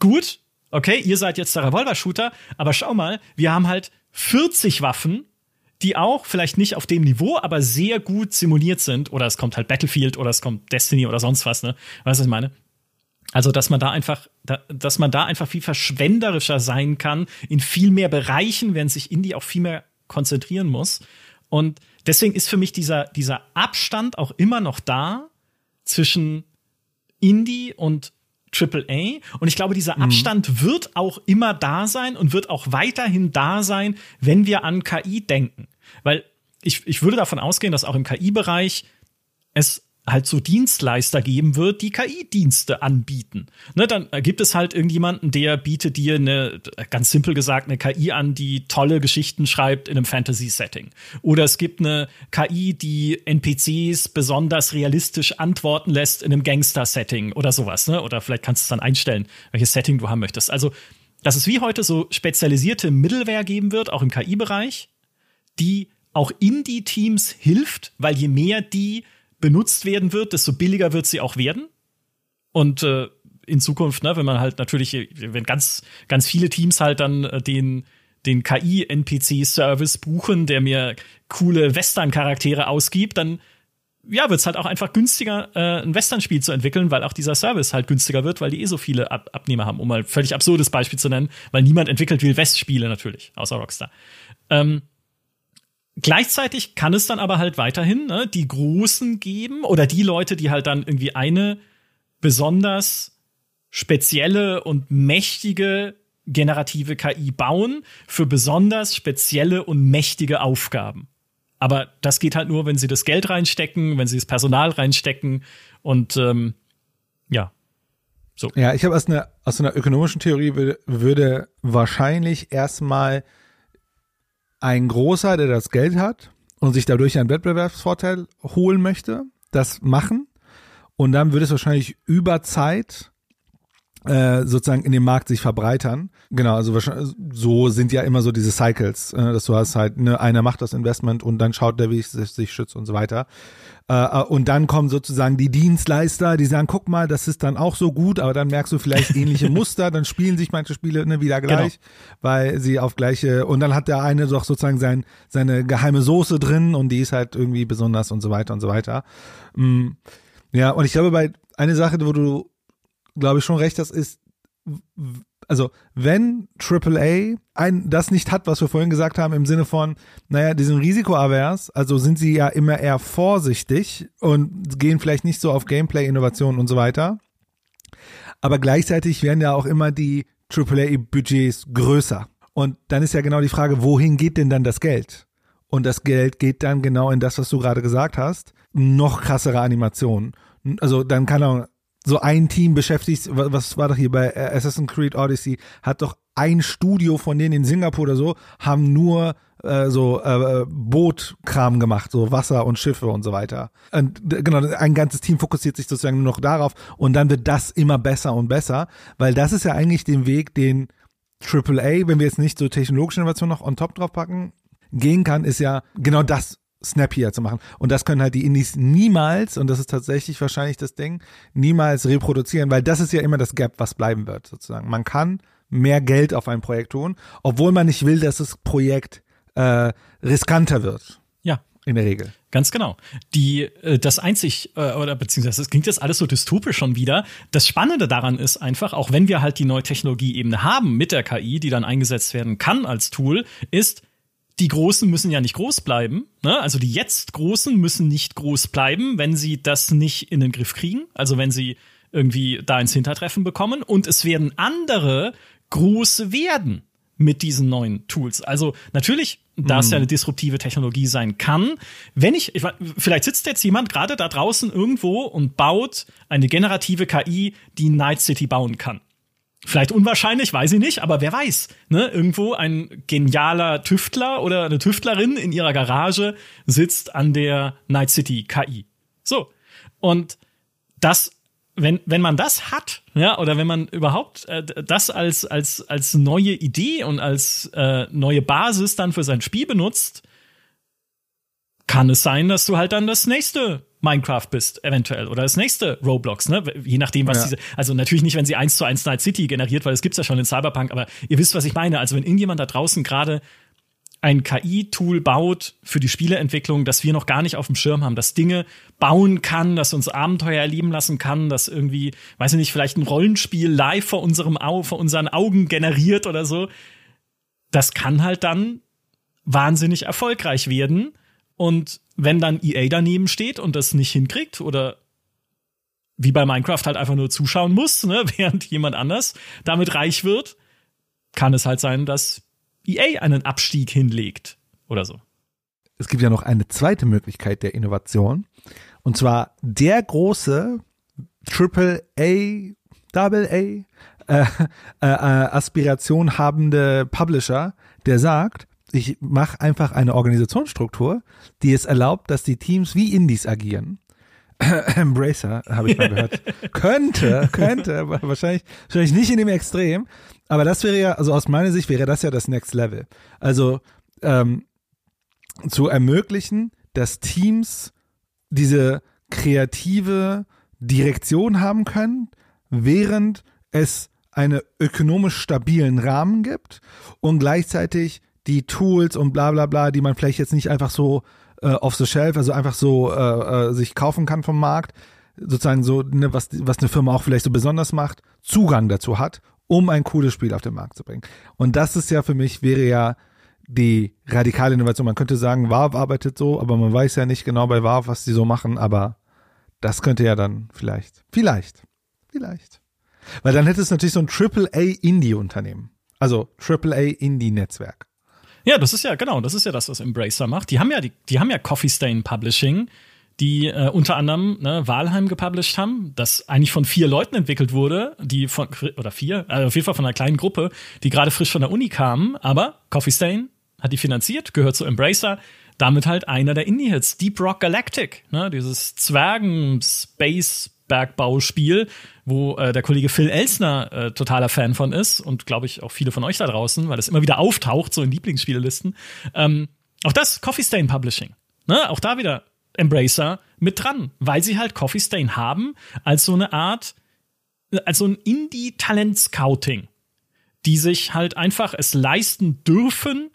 gut, okay, ihr seid jetzt der Revolver-Shooter, aber schau mal, wir haben halt 40 Waffen, die auch vielleicht nicht auf dem Niveau, aber sehr gut simuliert sind. Oder es kommt halt Battlefield oder es kommt Destiny oder sonst was, ne? Weißt du, was ich meine? Also, dass man da einfach, da, dass man da einfach viel verschwenderischer sein kann in viel mehr Bereichen, während sich Indie auch viel mehr konzentrieren muss. Und deswegen ist für mich dieser, dieser Abstand auch immer noch da zwischen Indie und AAA. Und ich glaube, dieser Abstand wird auch immer da sein und wird auch weiterhin da sein, wenn wir an KI denken. Weil ich, ich würde davon ausgehen, dass auch im KI-Bereich es halt so Dienstleister geben wird, die KI-Dienste anbieten. Ne, dann gibt es halt irgendjemanden, der bietet dir eine, ganz simpel gesagt, eine KI an, die tolle Geschichten schreibt in einem Fantasy-Setting. Oder es gibt eine KI, die NPCs besonders realistisch antworten lässt in einem Gangster-Setting oder sowas. Ne? Oder vielleicht kannst du es dann einstellen, welches Setting du haben möchtest. Also, dass es wie heute so spezialisierte Middleware geben wird, auch im KI-Bereich, die auch Indie-Teams hilft, weil je mehr die benutzt werden wird, desto billiger wird sie auch werden. Und äh, in Zukunft, ne, wenn man halt natürlich, wenn ganz, ganz viele Teams halt dann äh, den, den KI-NPC-Service buchen, der mir coole Western-Charaktere ausgibt, dann ja, wird es halt auch einfach günstiger, äh, ein Western-Spiel zu entwickeln, weil auch dieser Service halt günstiger wird, weil die eh so viele Ab Abnehmer haben, um mal ein völlig absurdes Beispiel zu nennen, weil niemand entwickelt will West-Spiele natürlich, außer Rockstar. Ähm, Gleichzeitig kann es dann aber halt weiterhin ne, die Großen geben oder die Leute, die halt dann irgendwie eine besonders spezielle und mächtige generative KI bauen für besonders spezielle und mächtige Aufgaben. Aber das geht halt nur, wenn sie das Geld reinstecken, wenn sie das Personal reinstecken und ähm, ja. So. Ja, ich habe aus einer, aus einer ökonomischen Theorie würde, würde wahrscheinlich erstmal ein großer, der das Geld hat und sich dadurch einen Wettbewerbsvorteil holen möchte, das machen. Und dann würde es wahrscheinlich über Zeit äh, sozusagen in dem Markt sich verbreitern. Genau, also so sind ja immer so diese Cycles, äh, dass du hast halt, ne, einer macht das Investment und dann schaut der, wie es sich, sich schützt und so weiter. Äh, und dann kommen sozusagen die Dienstleister, die sagen, guck mal, das ist dann auch so gut, aber dann merkst du vielleicht ähnliche Muster, dann spielen sich manche Spiele ne, wieder gleich, weil sie auf gleiche, und dann hat der eine doch sozusagen sein, seine geheime Soße drin und die ist halt irgendwie besonders und so weiter und so weiter. Mm, Ja, und ich glaube, bei eine Sache, wo du, glaube ich, schon recht hast, ist, also wenn AAA ein, das nicht hat, was wir vorhin gesagt haben, im Sinne von, naja, diesen Risikoavers, also sind sie ja immer eher vorsichtig und gehen vielleicht nicht so auf Gameplay-Innovationen und so weiter. Aber gleichzeitig werden ja auch immer die AAA-Budgets größer. Und dann ist ja genau die Frage, wohin geht denn dann das Geld? Und das Geld geht dann genau in das, was du gerade gesagt hast, noch krassere Animationen. Also dann kann auch so ein Team beschäftigt, wa- was war doch hier bei äh, Assassin's Creed Odyssey, hat doch ein Studio von denen in Singapur oder so, haben nur äh, so äh, Bootkram gemacht, so Wasser und Schiffe und so weiter. Und genau, ein ganzes Team fokussiert sich sozusagen nur noch darauf und dann wird das immer besser und besser, weil das ist ja eigentlich den Weg, den AAA, wenn wir jetzt nicht so technologische Innovationen noch on top drauf packen, gehen kann, ist ja genau das snappier zu machen. Und das können halt die Indies niemals, und das ist tatsächlich wahrscheinlich das Ding, niemals reproduzieren, weil das ist ja immer das Gap, was bleiben wird, sozusagen. Man kann mehr Geld auf ein Projekt tun, obwohl man nicht will, dass das Projekt äh, riskanter wird, Ja, in der Regel. Ganz genau. Die, äh, das einzig, äh, oder beziehungsweise es klingt jetzt alles so dystopisch schon wieder. Das Spannende daran ist einfach, auch wenn wir halt die neue Technologieebene haben mit der KI, die dann eingesetzt werden kann als Tool, ist, die Großen müssen ja nicht groß bleiben. Ne? Also die jetzt Großen müssen nicht groß bleiben, wenn sie das nicht in den Griff kriegen. Also wenn sie irgendwie da ins Hintertreffen bekommen. Und es werden andere groß werden mit diesen neuen Tools. Also natürlich, da es ja eine disruptive Technologie sein kann, wenn ich, ich vielleicht sitzt jetzt jemand gerade da draußen irgendwo und baut eine generative KI, die Night City bauen kann. Vielleicht unwahrscheinlich, weiß ich nicht, aber wer weiß. Ne? Irgendwo ein genialer Tüftler oder eine Tüftlerin in ihrer Garage sitzt an der Night City KI. So. Und das, wenn, wenn man das hat, ja, oder wenn man überhaupt äh, das als, als, als neue Idee und als äh, neue Basis dann für sein Spiel benutzt, kann es sein, dass du halt dann das nächste Minecraft bist, eventuell. Oder das nächste Roblox, ne? Je nachdem, was ja. diese. Also natürlich nicht, wenn sie eins zu eins Night City generiert, weil es gibt's ja schon in Cyberpunk, aber ihr wisst, was ich meine. Also wenn irgendjemand da draußen gerade ein KI-Tool baut für die Spieleentwicklung, das wir noch gar nicht auf dem Schirm haben, das Dinge bauen kann, das uns Abenteuer erleben lassen kann, das irgendwie, weiß ich nicht, vielleicht ein Rollenspiel live vor unserem Au vor unseren Augen generiert oder so. Das kann halt dann wahnsinnig erfolgreich werden. Und wenn dann EA daneben steht und das nicht hinkriegt oder wie bei Minecraft halt einfach nur zuschauen muss, ne, während jemand anders damit reich wird, kann es halt sein, dass EA einen Abstieg hinlegt oder so. Es gibt ja noch eine zweite Möglichkeit der Innovation. Und zwar der große Triple A, Double A äh, äh, äh, Aspiration habende Publisher, der sagt, ich mache einfach eine Organisationsstruktur, die es erlaubt, dass die Teams wie Indies agieren. Embracer, habe ich mal gehört. könnte, könnte, wahrscheinlich, wahrscheinlich nicht in dem Extrem, aber das wäre ja, also aus meiner Sicht wäre das ja das Next Level. Also ähm, zu ermöglichen, dass Teams diese kreative Direktion haben können, während es einen ökonomisch stabilen Rahmen gibt und gleichzeitig die Tools und bla bla bla, die man vielleicht jetzt nicht einfach so äh, off the shelf, also einfach so äh, äh, sich kaufen kann vom Markt, sozusagen so, ne, was, was eine Firma auch vielleicht so besonders macht, Zugang dazu hat, um ein cooles Spiel auf den Markt zu bringen. Und das ist ja für mich, wäre ja die radikale Innovation. Man könnte sagen, Valve arbeitet so, aber man weiß ja nicht genau bei Valve, was die so machen, aber das könnte ja dann vielleicht, vielleicht, vielleicht. Weil dann hätte es natürlich so ein AAA Indie-Unternehmen. Also AAA Indie-Netzwerk. Ja, das ist ja, genau, das ist ja das, was Embracer macht. Die haben ja, die, die haben ja Coffee Stain Publishing, die äh, unter anderem ne, Walheim gepublished haben, das eigentlich von vier Leuten entwickelt wurde, die von, oder vier, also auf jeden Fall von einer kleinen Gruppe, die gerade frisch von der Uni kamen, aber Coffee Stain hat die finanziert, gehört zu Embracer, damit halt einer der Indie-Hits, Deep Rock Galactic, ne, dieses Zwergen-Space- Bergbauspiel, wo äh, der Kollege Phil Elsner äh, totaler Fan von ist und glaube ich auch viele von euch da draußen, weil das immer wieder auftaucht, so in Lieblingsspielelisten. Ähm, auch das Coffee Stain Publishing. Ne? Auch da wieder Embracer mit dran, weil sie halt Coffee Stain haben als so eine Art, als so ein Indie-Talent-Scouting, die sich halt einfach es leisten dürfen,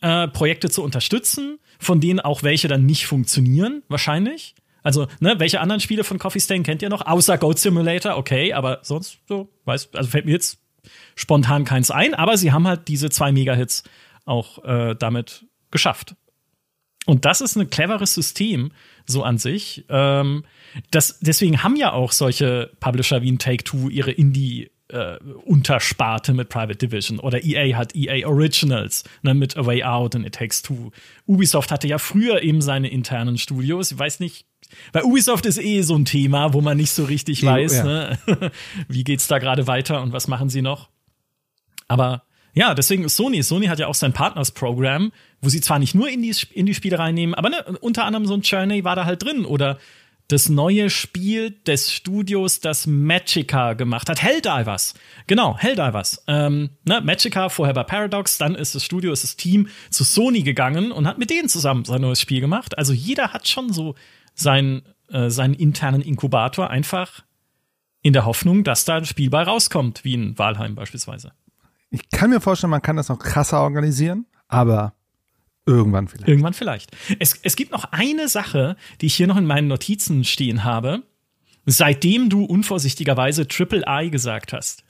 äh, Projekte zu unterstützen, von denen auch welche dann nicht funktionieren, wahrscheinlich. Also, ne, welche anderen Spiele von Coffee Stain kennt ihr noch? Außer Goat Simulator, okay, aber sonst so, weiß, also fällt mir jetzt spontan keins ein, aber sie haben halt diese zwei Mega-Hits auch äh, damit geschafft. Und das ist ein cleveres System, so an sich. Ähm, das, deswegen haben ja auch solche Publisher wie ein Take-Two ihre Indie- äh, Untersparte mit Private Division oder EA hat EA Originals ne, mit A Way Out und It Takes Two. Ubisoft hatte ja früher eben seine internen Studios. Ich weiß nicht, bei Ubisoft ist eh so ein Thema, wo man nicht so richtig weiß, ja. ne? wie geht's da gerade weiter und was machen sie noch. Aber ja, deswegen ist Sony. Sony hat ja auch sein Partners-Programm, wo sie zwar nicht nur in die, Spiele reinnehmen, aber ne, unter anderem so ein Journey war da halt drin oder das neue Spiel des Studios, das Magica gemacht hat. Helldivers. Genau, Helldivers. Ähm, ne, Magica, vorher bei Paradox, dann ist das Studio, ist das Team zu Sony gegangen und hat mit denen zusammen sein neues Spiel gemacht. Also jeder hat schon so seinen, äh, seinen internen Inkubator einfach in der Hoffnung, dass da ein Spiel bei rauskommt, wie in Walheim beispielsweise. Ich kann mir vorstellen, man kann das noch krasser organisieren, aber irgendwann vielleicht. Irgendwann vielleicht. Es, es gibt noch eine Sache, die ich hier noch in meinen Notizen stehen habe, seitdem du unvorsichtigerweise Triple I gesagt hast.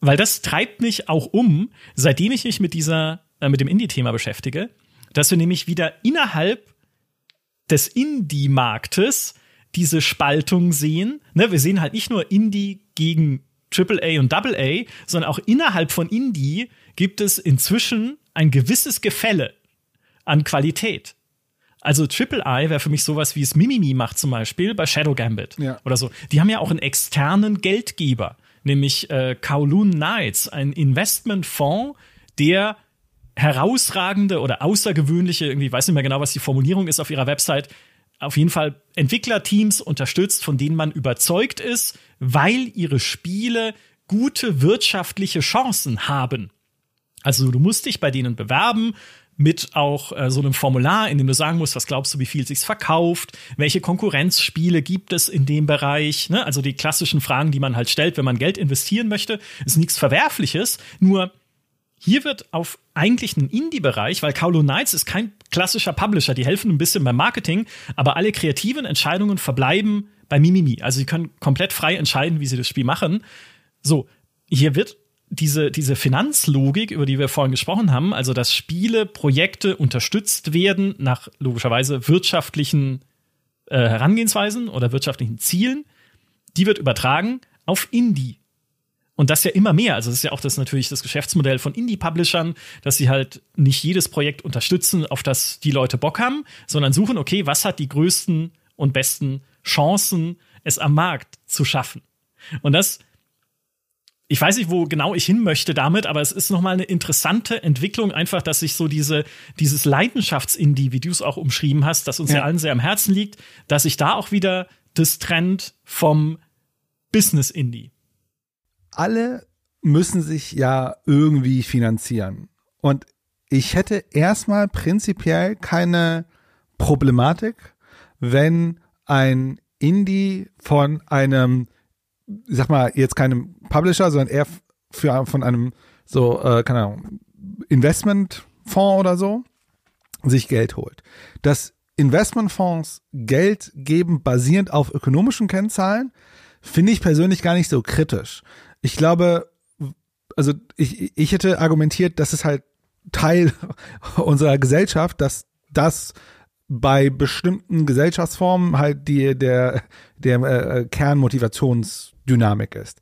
Weil das treibt mich auch um, seitdem ich mich mit dieser äh, mit dem Indie-Thema beschäftige, dass wir nämlich wieder innerhalb des Indie-Marktes diese Spaltung sehen. Ne, wir sehen halt nicht nur Indie gegen AAA und AA, sondern auch innerhalb von Indie gibt es inzwischen ein gewisses Gefälle an Qualität. Also Triple I wäre für mich sowas, wie es Mimimi macht zum Beispiel bei Shadow Gambit Ja. oder so. Die haben ja auch einen externen Geldgeber, nämlich äh, Kowloon Knights, ein Investmentfonds, der herausragende oder außergewöhnliche, irgendwie weiß nicht mehr genau, was die Formulierung ist auf ihrer Website, auf jeden Fall Entwicklerteams unterstützt, von denen man überzeugt ist, weil ihre Spiele gute wirtschaftliche Chancen haben. Also du musst dich bei denen bewerben mit auch äh, so einem Formular, in dem du sagen musst, was glaubst du, wie viel sich's verkauft, welche Konkurrenzspiele gibt es in dem Bereich, ne? also die klassischen Fragen, die man halt stellt, wenn man Geld investieren möchte, ist nichts Verwerfliches, nur hier wird auf eigentlich einen Indie-Bereich, weil Kowloon Knights ist kein klassischer Publisher, die helfen ein bisschen beim Marketing, aber alle kreativen Entscheidungen verbleiben bei Mimimi. Also sie können komplett frei entscheiden, wie sie das Spiel machen. So, hier wird diese, diese Finanzlogik, über die wir vorhin gesprochen haben, also dass Spiele, Projekte unterstützt werden nach logischerweise wirtschaftlichen äh, Herangehensweisen oder wirtschaftlichen Zielen, die wird übertragen auf Indie. Und das ja immer mehr. Also das ist ja auch das natürlich das Geschäftsmodell von Indie-Publishern, dass sie halt nicht jedes Projekt unterstützen, auf das die Leute Bock haben, sondern suchen, okay, was hat die größten und besten Chancen, es am Markt zu schaffen. Und das, ich weiß nicht, wo genau ich hin möchte damit, aber es ist nochmal eine interessante Entwicklung, einfach, dass sich so diese, dieses Leidenschafts-Indie, wie du es auch umschrieben hast, das uns ja. Ja. allen sehr am Herzen liegt, dass sich da auch wieder das Trend vom Business-Indie. Alle müssen sich ja irgendwie finanzieren. Und ich hätte erstmal prinzipiell keine Problematik, wenn ein Indie von einem, ich sag mal, jetzt keinem Publisher, sondern eher für, von einem so, äh, keine Ahnung, Investmentfonds oder so, sich Geld holt. Dass Investmentfonds Geld geben, basierend auf ökonomischen Kennzahlen, finde ich persönlich gar nicht so kritisch. Ich glaube, also ich, ich hätte argumentiert, das ist halt Teil unserer Gesellschaft, dass das bei bestimmten Gesellschaftsformen halt die, der, der äh, Kernmotivationsdynamik ist.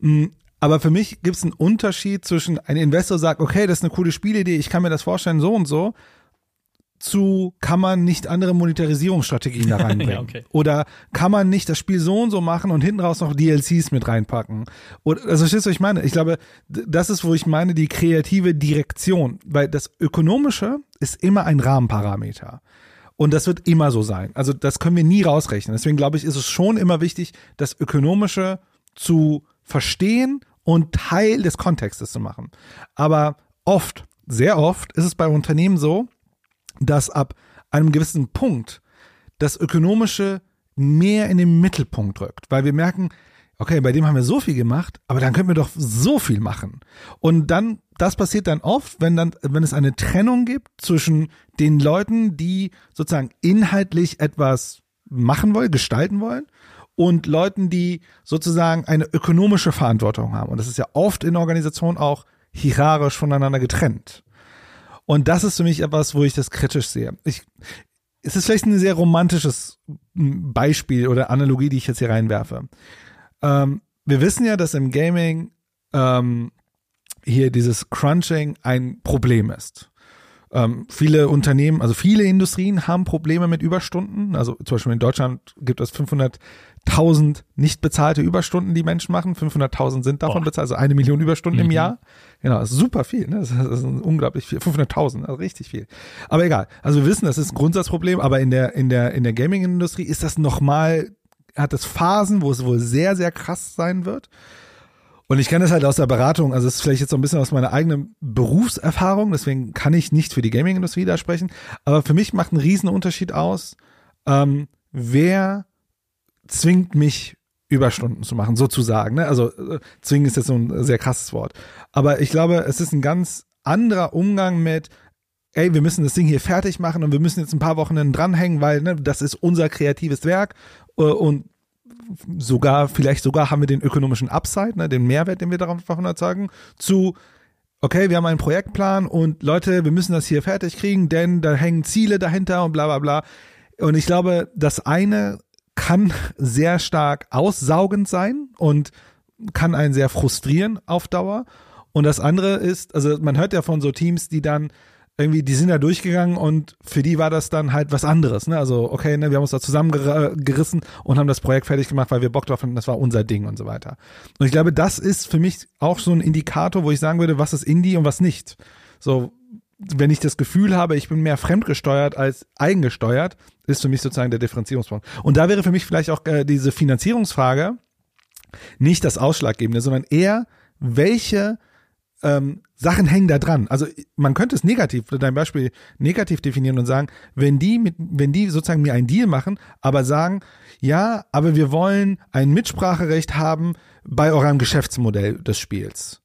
Mm, Aber für mich gibt es einen Unterschied zwischen ein Investor sagt, okay, das ist eine coole Spielidee, ich kann mir das vorstellen, so und so, zu kann man nicht andere Monetarisierungsstrategien da reinbringen. Ja, okay. Oder kann man nicht das Spiel so und so machen und hinten raus noch DLCs mit reinpacken. Oder, also verstehst du, was ich meine? Ich glaube, das ist, wo ich meine, die kreative Direktion. Weil das Ökonomische ist immer ein Rahmenparameter. Und das wird immer so sein. Also das können wir nie rausrechnen. Deswegen glaube ich, ist es schon immer wichtig, das Ökonomische zu verstehen und Teil des Kontextes zu machen. Aber oft, sehr oft ist es bei Unternehmen so, dass ab einem gewissen Punkt das Ökonomische mehr in den Mittelpunkt rückt, weil wir merken, okay, bei dem haben wir so viel gemacht, aber dann können wir doch so viel machen. Und dann, das passiert dann oft, wenn dann, wenn es eine Trennung gibt zwischen den Leuten, die sozusagen inhaltlich etwas machen wollen, gestalten wollen, und Leuten, die sozusagen eine ökonomische Verantwortung haben. Und das ist ja oft in Organisationen auch hierarchisch voneinander getrennt. Und das ist für mich etwas, wo ich das kritisch sehe. Ich, es ist vielleicht ein sehr romantisches Beispiel oder Analogie, die ich jetzt hier reinwerfe. Ähm, wir wissen ja, dass im Gaming ähm, hier dieses Crunching ein Problem ist. Ähm, viele Unternehmen, also viele Industrien haben Probleme mit Überstunden. Also zum Beispiel in Deutschland gibt es 500.000 nicht bezahlte Überstunden, die Menschen machen. 500.000 sind davon Boah. bezahlt, also eine Million Überstunden im Mhm. Jahr. Genau, das ist super viel. Ne? Das, ist, das ist unglaublich viel. 500.000, also richtig viel. Aber egal. Also wir wissen, das ist ein Grundsatzproblem, aber in der in der in der Gaming-Industrie ist das nochmal hat es Phasen, wo es wohl sehr sehr krass sein wird. Und ich kenne das halt aus der Beratung, also es ist vielleicht jetzt so ein bisschen aus meiner eigenen Berufserfahrung, deswegen kann ich nicht für die Gaming-Industrie da sprechen, aber für mich macht einen riesen Unterschied aus, ähm, wer zwingt mich Überstunden zu machen, sozusagen. Ne? Also äh, zwingen ist jetzt so ein sehr krasses Wort. Aber ich glaube, es ist ein ganz anderer Umgang mit, ey, wir müssen das Ding hier fertig machen und wir müssen jetzt ein paar Wochen dranhängen, weil ne, das ist unser kreatives Werk äh, und sogar, vielleicht sogar haben wir den ökonomischen Upside, ne, den Mehrwert, den wir davon erzeugen, zu, okay, wir haben einen Projektplan und Leute, wir müssen das hier fertig kriegen, denn da hängen Ziele dahinter und bla bla bla. Und ich glaube, das eine kann sehr stark aussaugend sein und kann einen sehr frustrieren auf Dauer. Und das andere ist, also man hört ja von so Teams, die dann irgendwie, die sind da durchgegangen und für die war das dann halt was anderes. Ne? Also, okay, ne, wir haben uns da zusammengerissen und haben das Projekt fertig gemacht, weil wir Bock drauf hatten, das war unser Ding und so weiter. Und ich glaube, das ist für mich auch so ein Indikator, wo ich sagen würde, was ist Indie und was nicht. So, wenn ich das Gefühl habe, ich bin mehr fremdgesteuert als eigengesteuert, ist für mich sozusagen der Differenzierungspunkt. Und da wäre für mich vielleicht auch äh, diese Finanzierungsfrage nicht das Ausschlaggebende, sondern eher, welche ähm, Sachen hängen da dran. Also man könnte es negativ, dein Beispiel negativ definieren und sagen, wenn die mit, wenn die sozusagen mir einen Deal machen, aber sagen, ja, aber wir wollen ein Mitspracherecht haben bei eurem Geschäftsmodell des Spiels.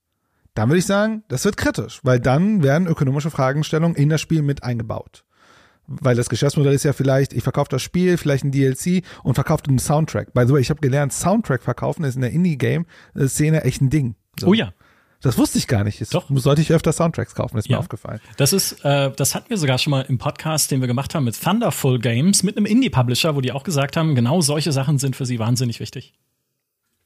Dann würde ich sagen, das wird kritisch, weil dann werden ökonomische Fragestellungen in das Spiel mit eingebaut. Weil das Geschäftsmodell ist ja vielleicht, ich verkaufe das Spiel, vielleicht ein DLC und verkaufe einen Soundtrack. By the way, ich habe gelernt, Soundtrack verkaufen ist in der Indie-Game-Szene echt ein Ding. So. Oh ja. Das wusste ich gar nicht. Jetzt Doch. Sollte ich öfter Soundtracks kaufen, ist ja. mir aufgefallen. Das ist, äh, das hatten wir sogar schon mal im Podcast, den wir gemacht haben mit Thunderful Games, mit einem Indie-Publisher, wo die auch gesagt haben, genau solche Sachen sind für sie wahnsinnig wichtig.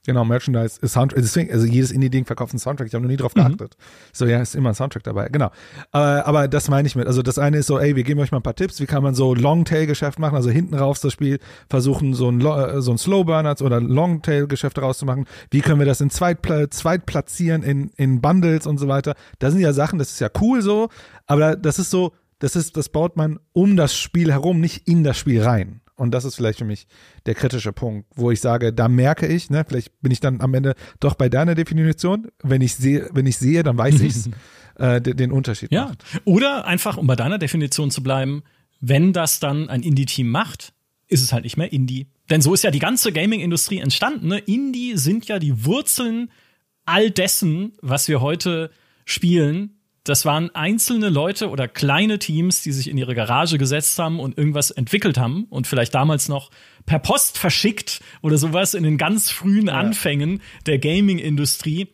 Genau, Merchandise, Soundtrack, deswegen, also jedes Indie-Ding verkauft einen Soundtrack, ich habe noch nie drauf mhm. geachtet. Mhm. So, ja, ist immer ein Soundtrack dabei, genau. Aber, aber das meine ich mit, also das eine ist so, ey, wir geben euch mal ein paar Tipps, wie kann man so Longtail-Geschäft machen, also hinten raus das Spiel versuchen, so ein, so ein Slowburner oder Longtail-Geschäft rauszumachen, wie können wir das in Zweitpla Zweitplatzieren, in, in Bundles und so weiter. Das sind ja Sachen, das ist ja cool so, aber das ist so, das ist, das baut man um das Spiel herum, nicht in das Spiel rein. Und das ist vielleicht für mich der kritische Punkt, wo ich sage, da merke ich, ne, vielleicht bin ich dann am Ende doch bei deiner Definition. Wenn ich sehe, wenn ich sehe, dann weiß ich äh, den Unterschied. Ja. Macht. Oder einfach, um bei deiner Definition zu bleiben, wenn das dann ein Indie-Team macht, ist es halt nicht mehr Indie. Denn so ist ja die ganze Gaming-Industrie entstanden. Ne? Indie sind ja die Wurzeln all dessen, was wir heute spielen das waren einzelne Leute oder kleine Teams, die sich in ihre Garage gesetzt haben und irgendwas entwickelt haben und vielleicht damals noch per Post verschickt oder sowas in den ganz frühen ja. Anfängen der Gaming-Industrie.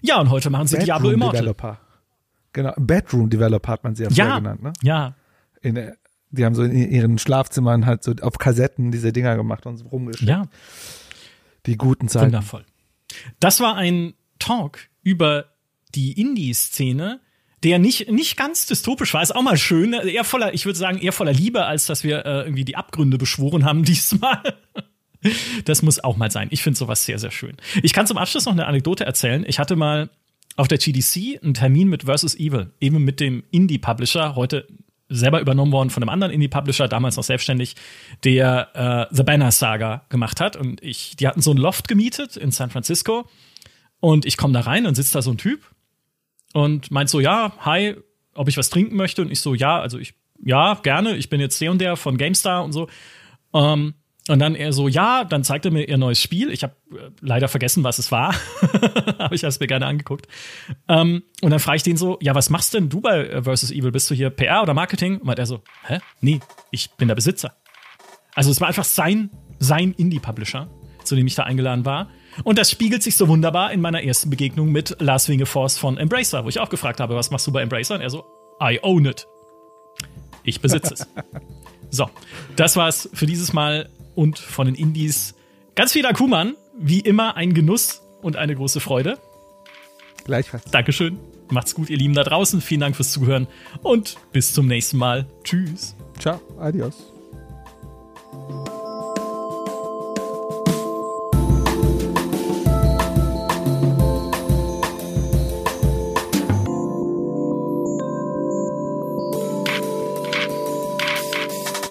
Ja, und heute machen sie Bedroom Diablo Immortal. Developer. Genau, Bedroom Developer hat man sie ja, ja genannt, ne? Ja. In, die haben so in ihren Schlafzimmern halt so auf Kassetten diese Dinger gemacht und so rumgeschickt. Ja. Die guten Zeiten. Wundervoll. Das war ein Talk über die Indie-Szene, der nicht, nicht ganz dystopisch war, ist auch mal schön. Eher voller, ich würde sagen, eher voller Liebe, als dass wir äh, irgendwie die Abgründe beschworen haben diesmal. Das muss auch mal sein. Ich finde sowas sehr, sehr schön. Ich kann zum Abschluss noch eine Anekdote erzählen. Ich hatte mal auf der GDC einen Termin mit Versus Evil, eben mit dem Indie-Publisher, heute selber übernommen worden von einem anderen Indie-Publisher, damals noch selbstständig, der äh, The Banner Saga gemacht hat. Und ich, die hatten so ein Loft gemietet in San Francisco. Und ich komme da rein und sitzt da so ein Typ und meint so, ja, hi, ob ich was trinken möchte. Und ich so, ja, also ich, ja, gerne, ich bin jetzt der und der von GameStar und so. Ähm, und dann er so, ja, dann zeigt er mir ihr neues Spiel. Ich habe äh, leider vergessen, was es war, aber ich habe es mir gerne angeguckt. Ähm, und dann frage ich den so, ja, was machst denn du bei äh, Versus Evil? Bist du hier PR oder Marketing? Und meint er so, hä? Nee, ich bin der Besitzer. Also es war einfach sein, sein Indie-Publisher, zu dem ich da eingeladen war. Und das spiegelt sich so wunderbar in meiner ersten Begegnung mit Lars Wingeforce von Embracer, wo ich auch gefragt habe, was machst du bei Embracer? Und er so, I own it. Ich besitze es. so, das war's für dieses Mal und von den Indies. Ganz viel Akuman, wie immer ein Genuss und eine große Freude. Gleichfalls. Dankeschön. Macht's gut, ihr Lieben da draußen. Vielen Dank fürs Zuhören und bis zum nächsten Mal. Tschüss. Ciao, adios.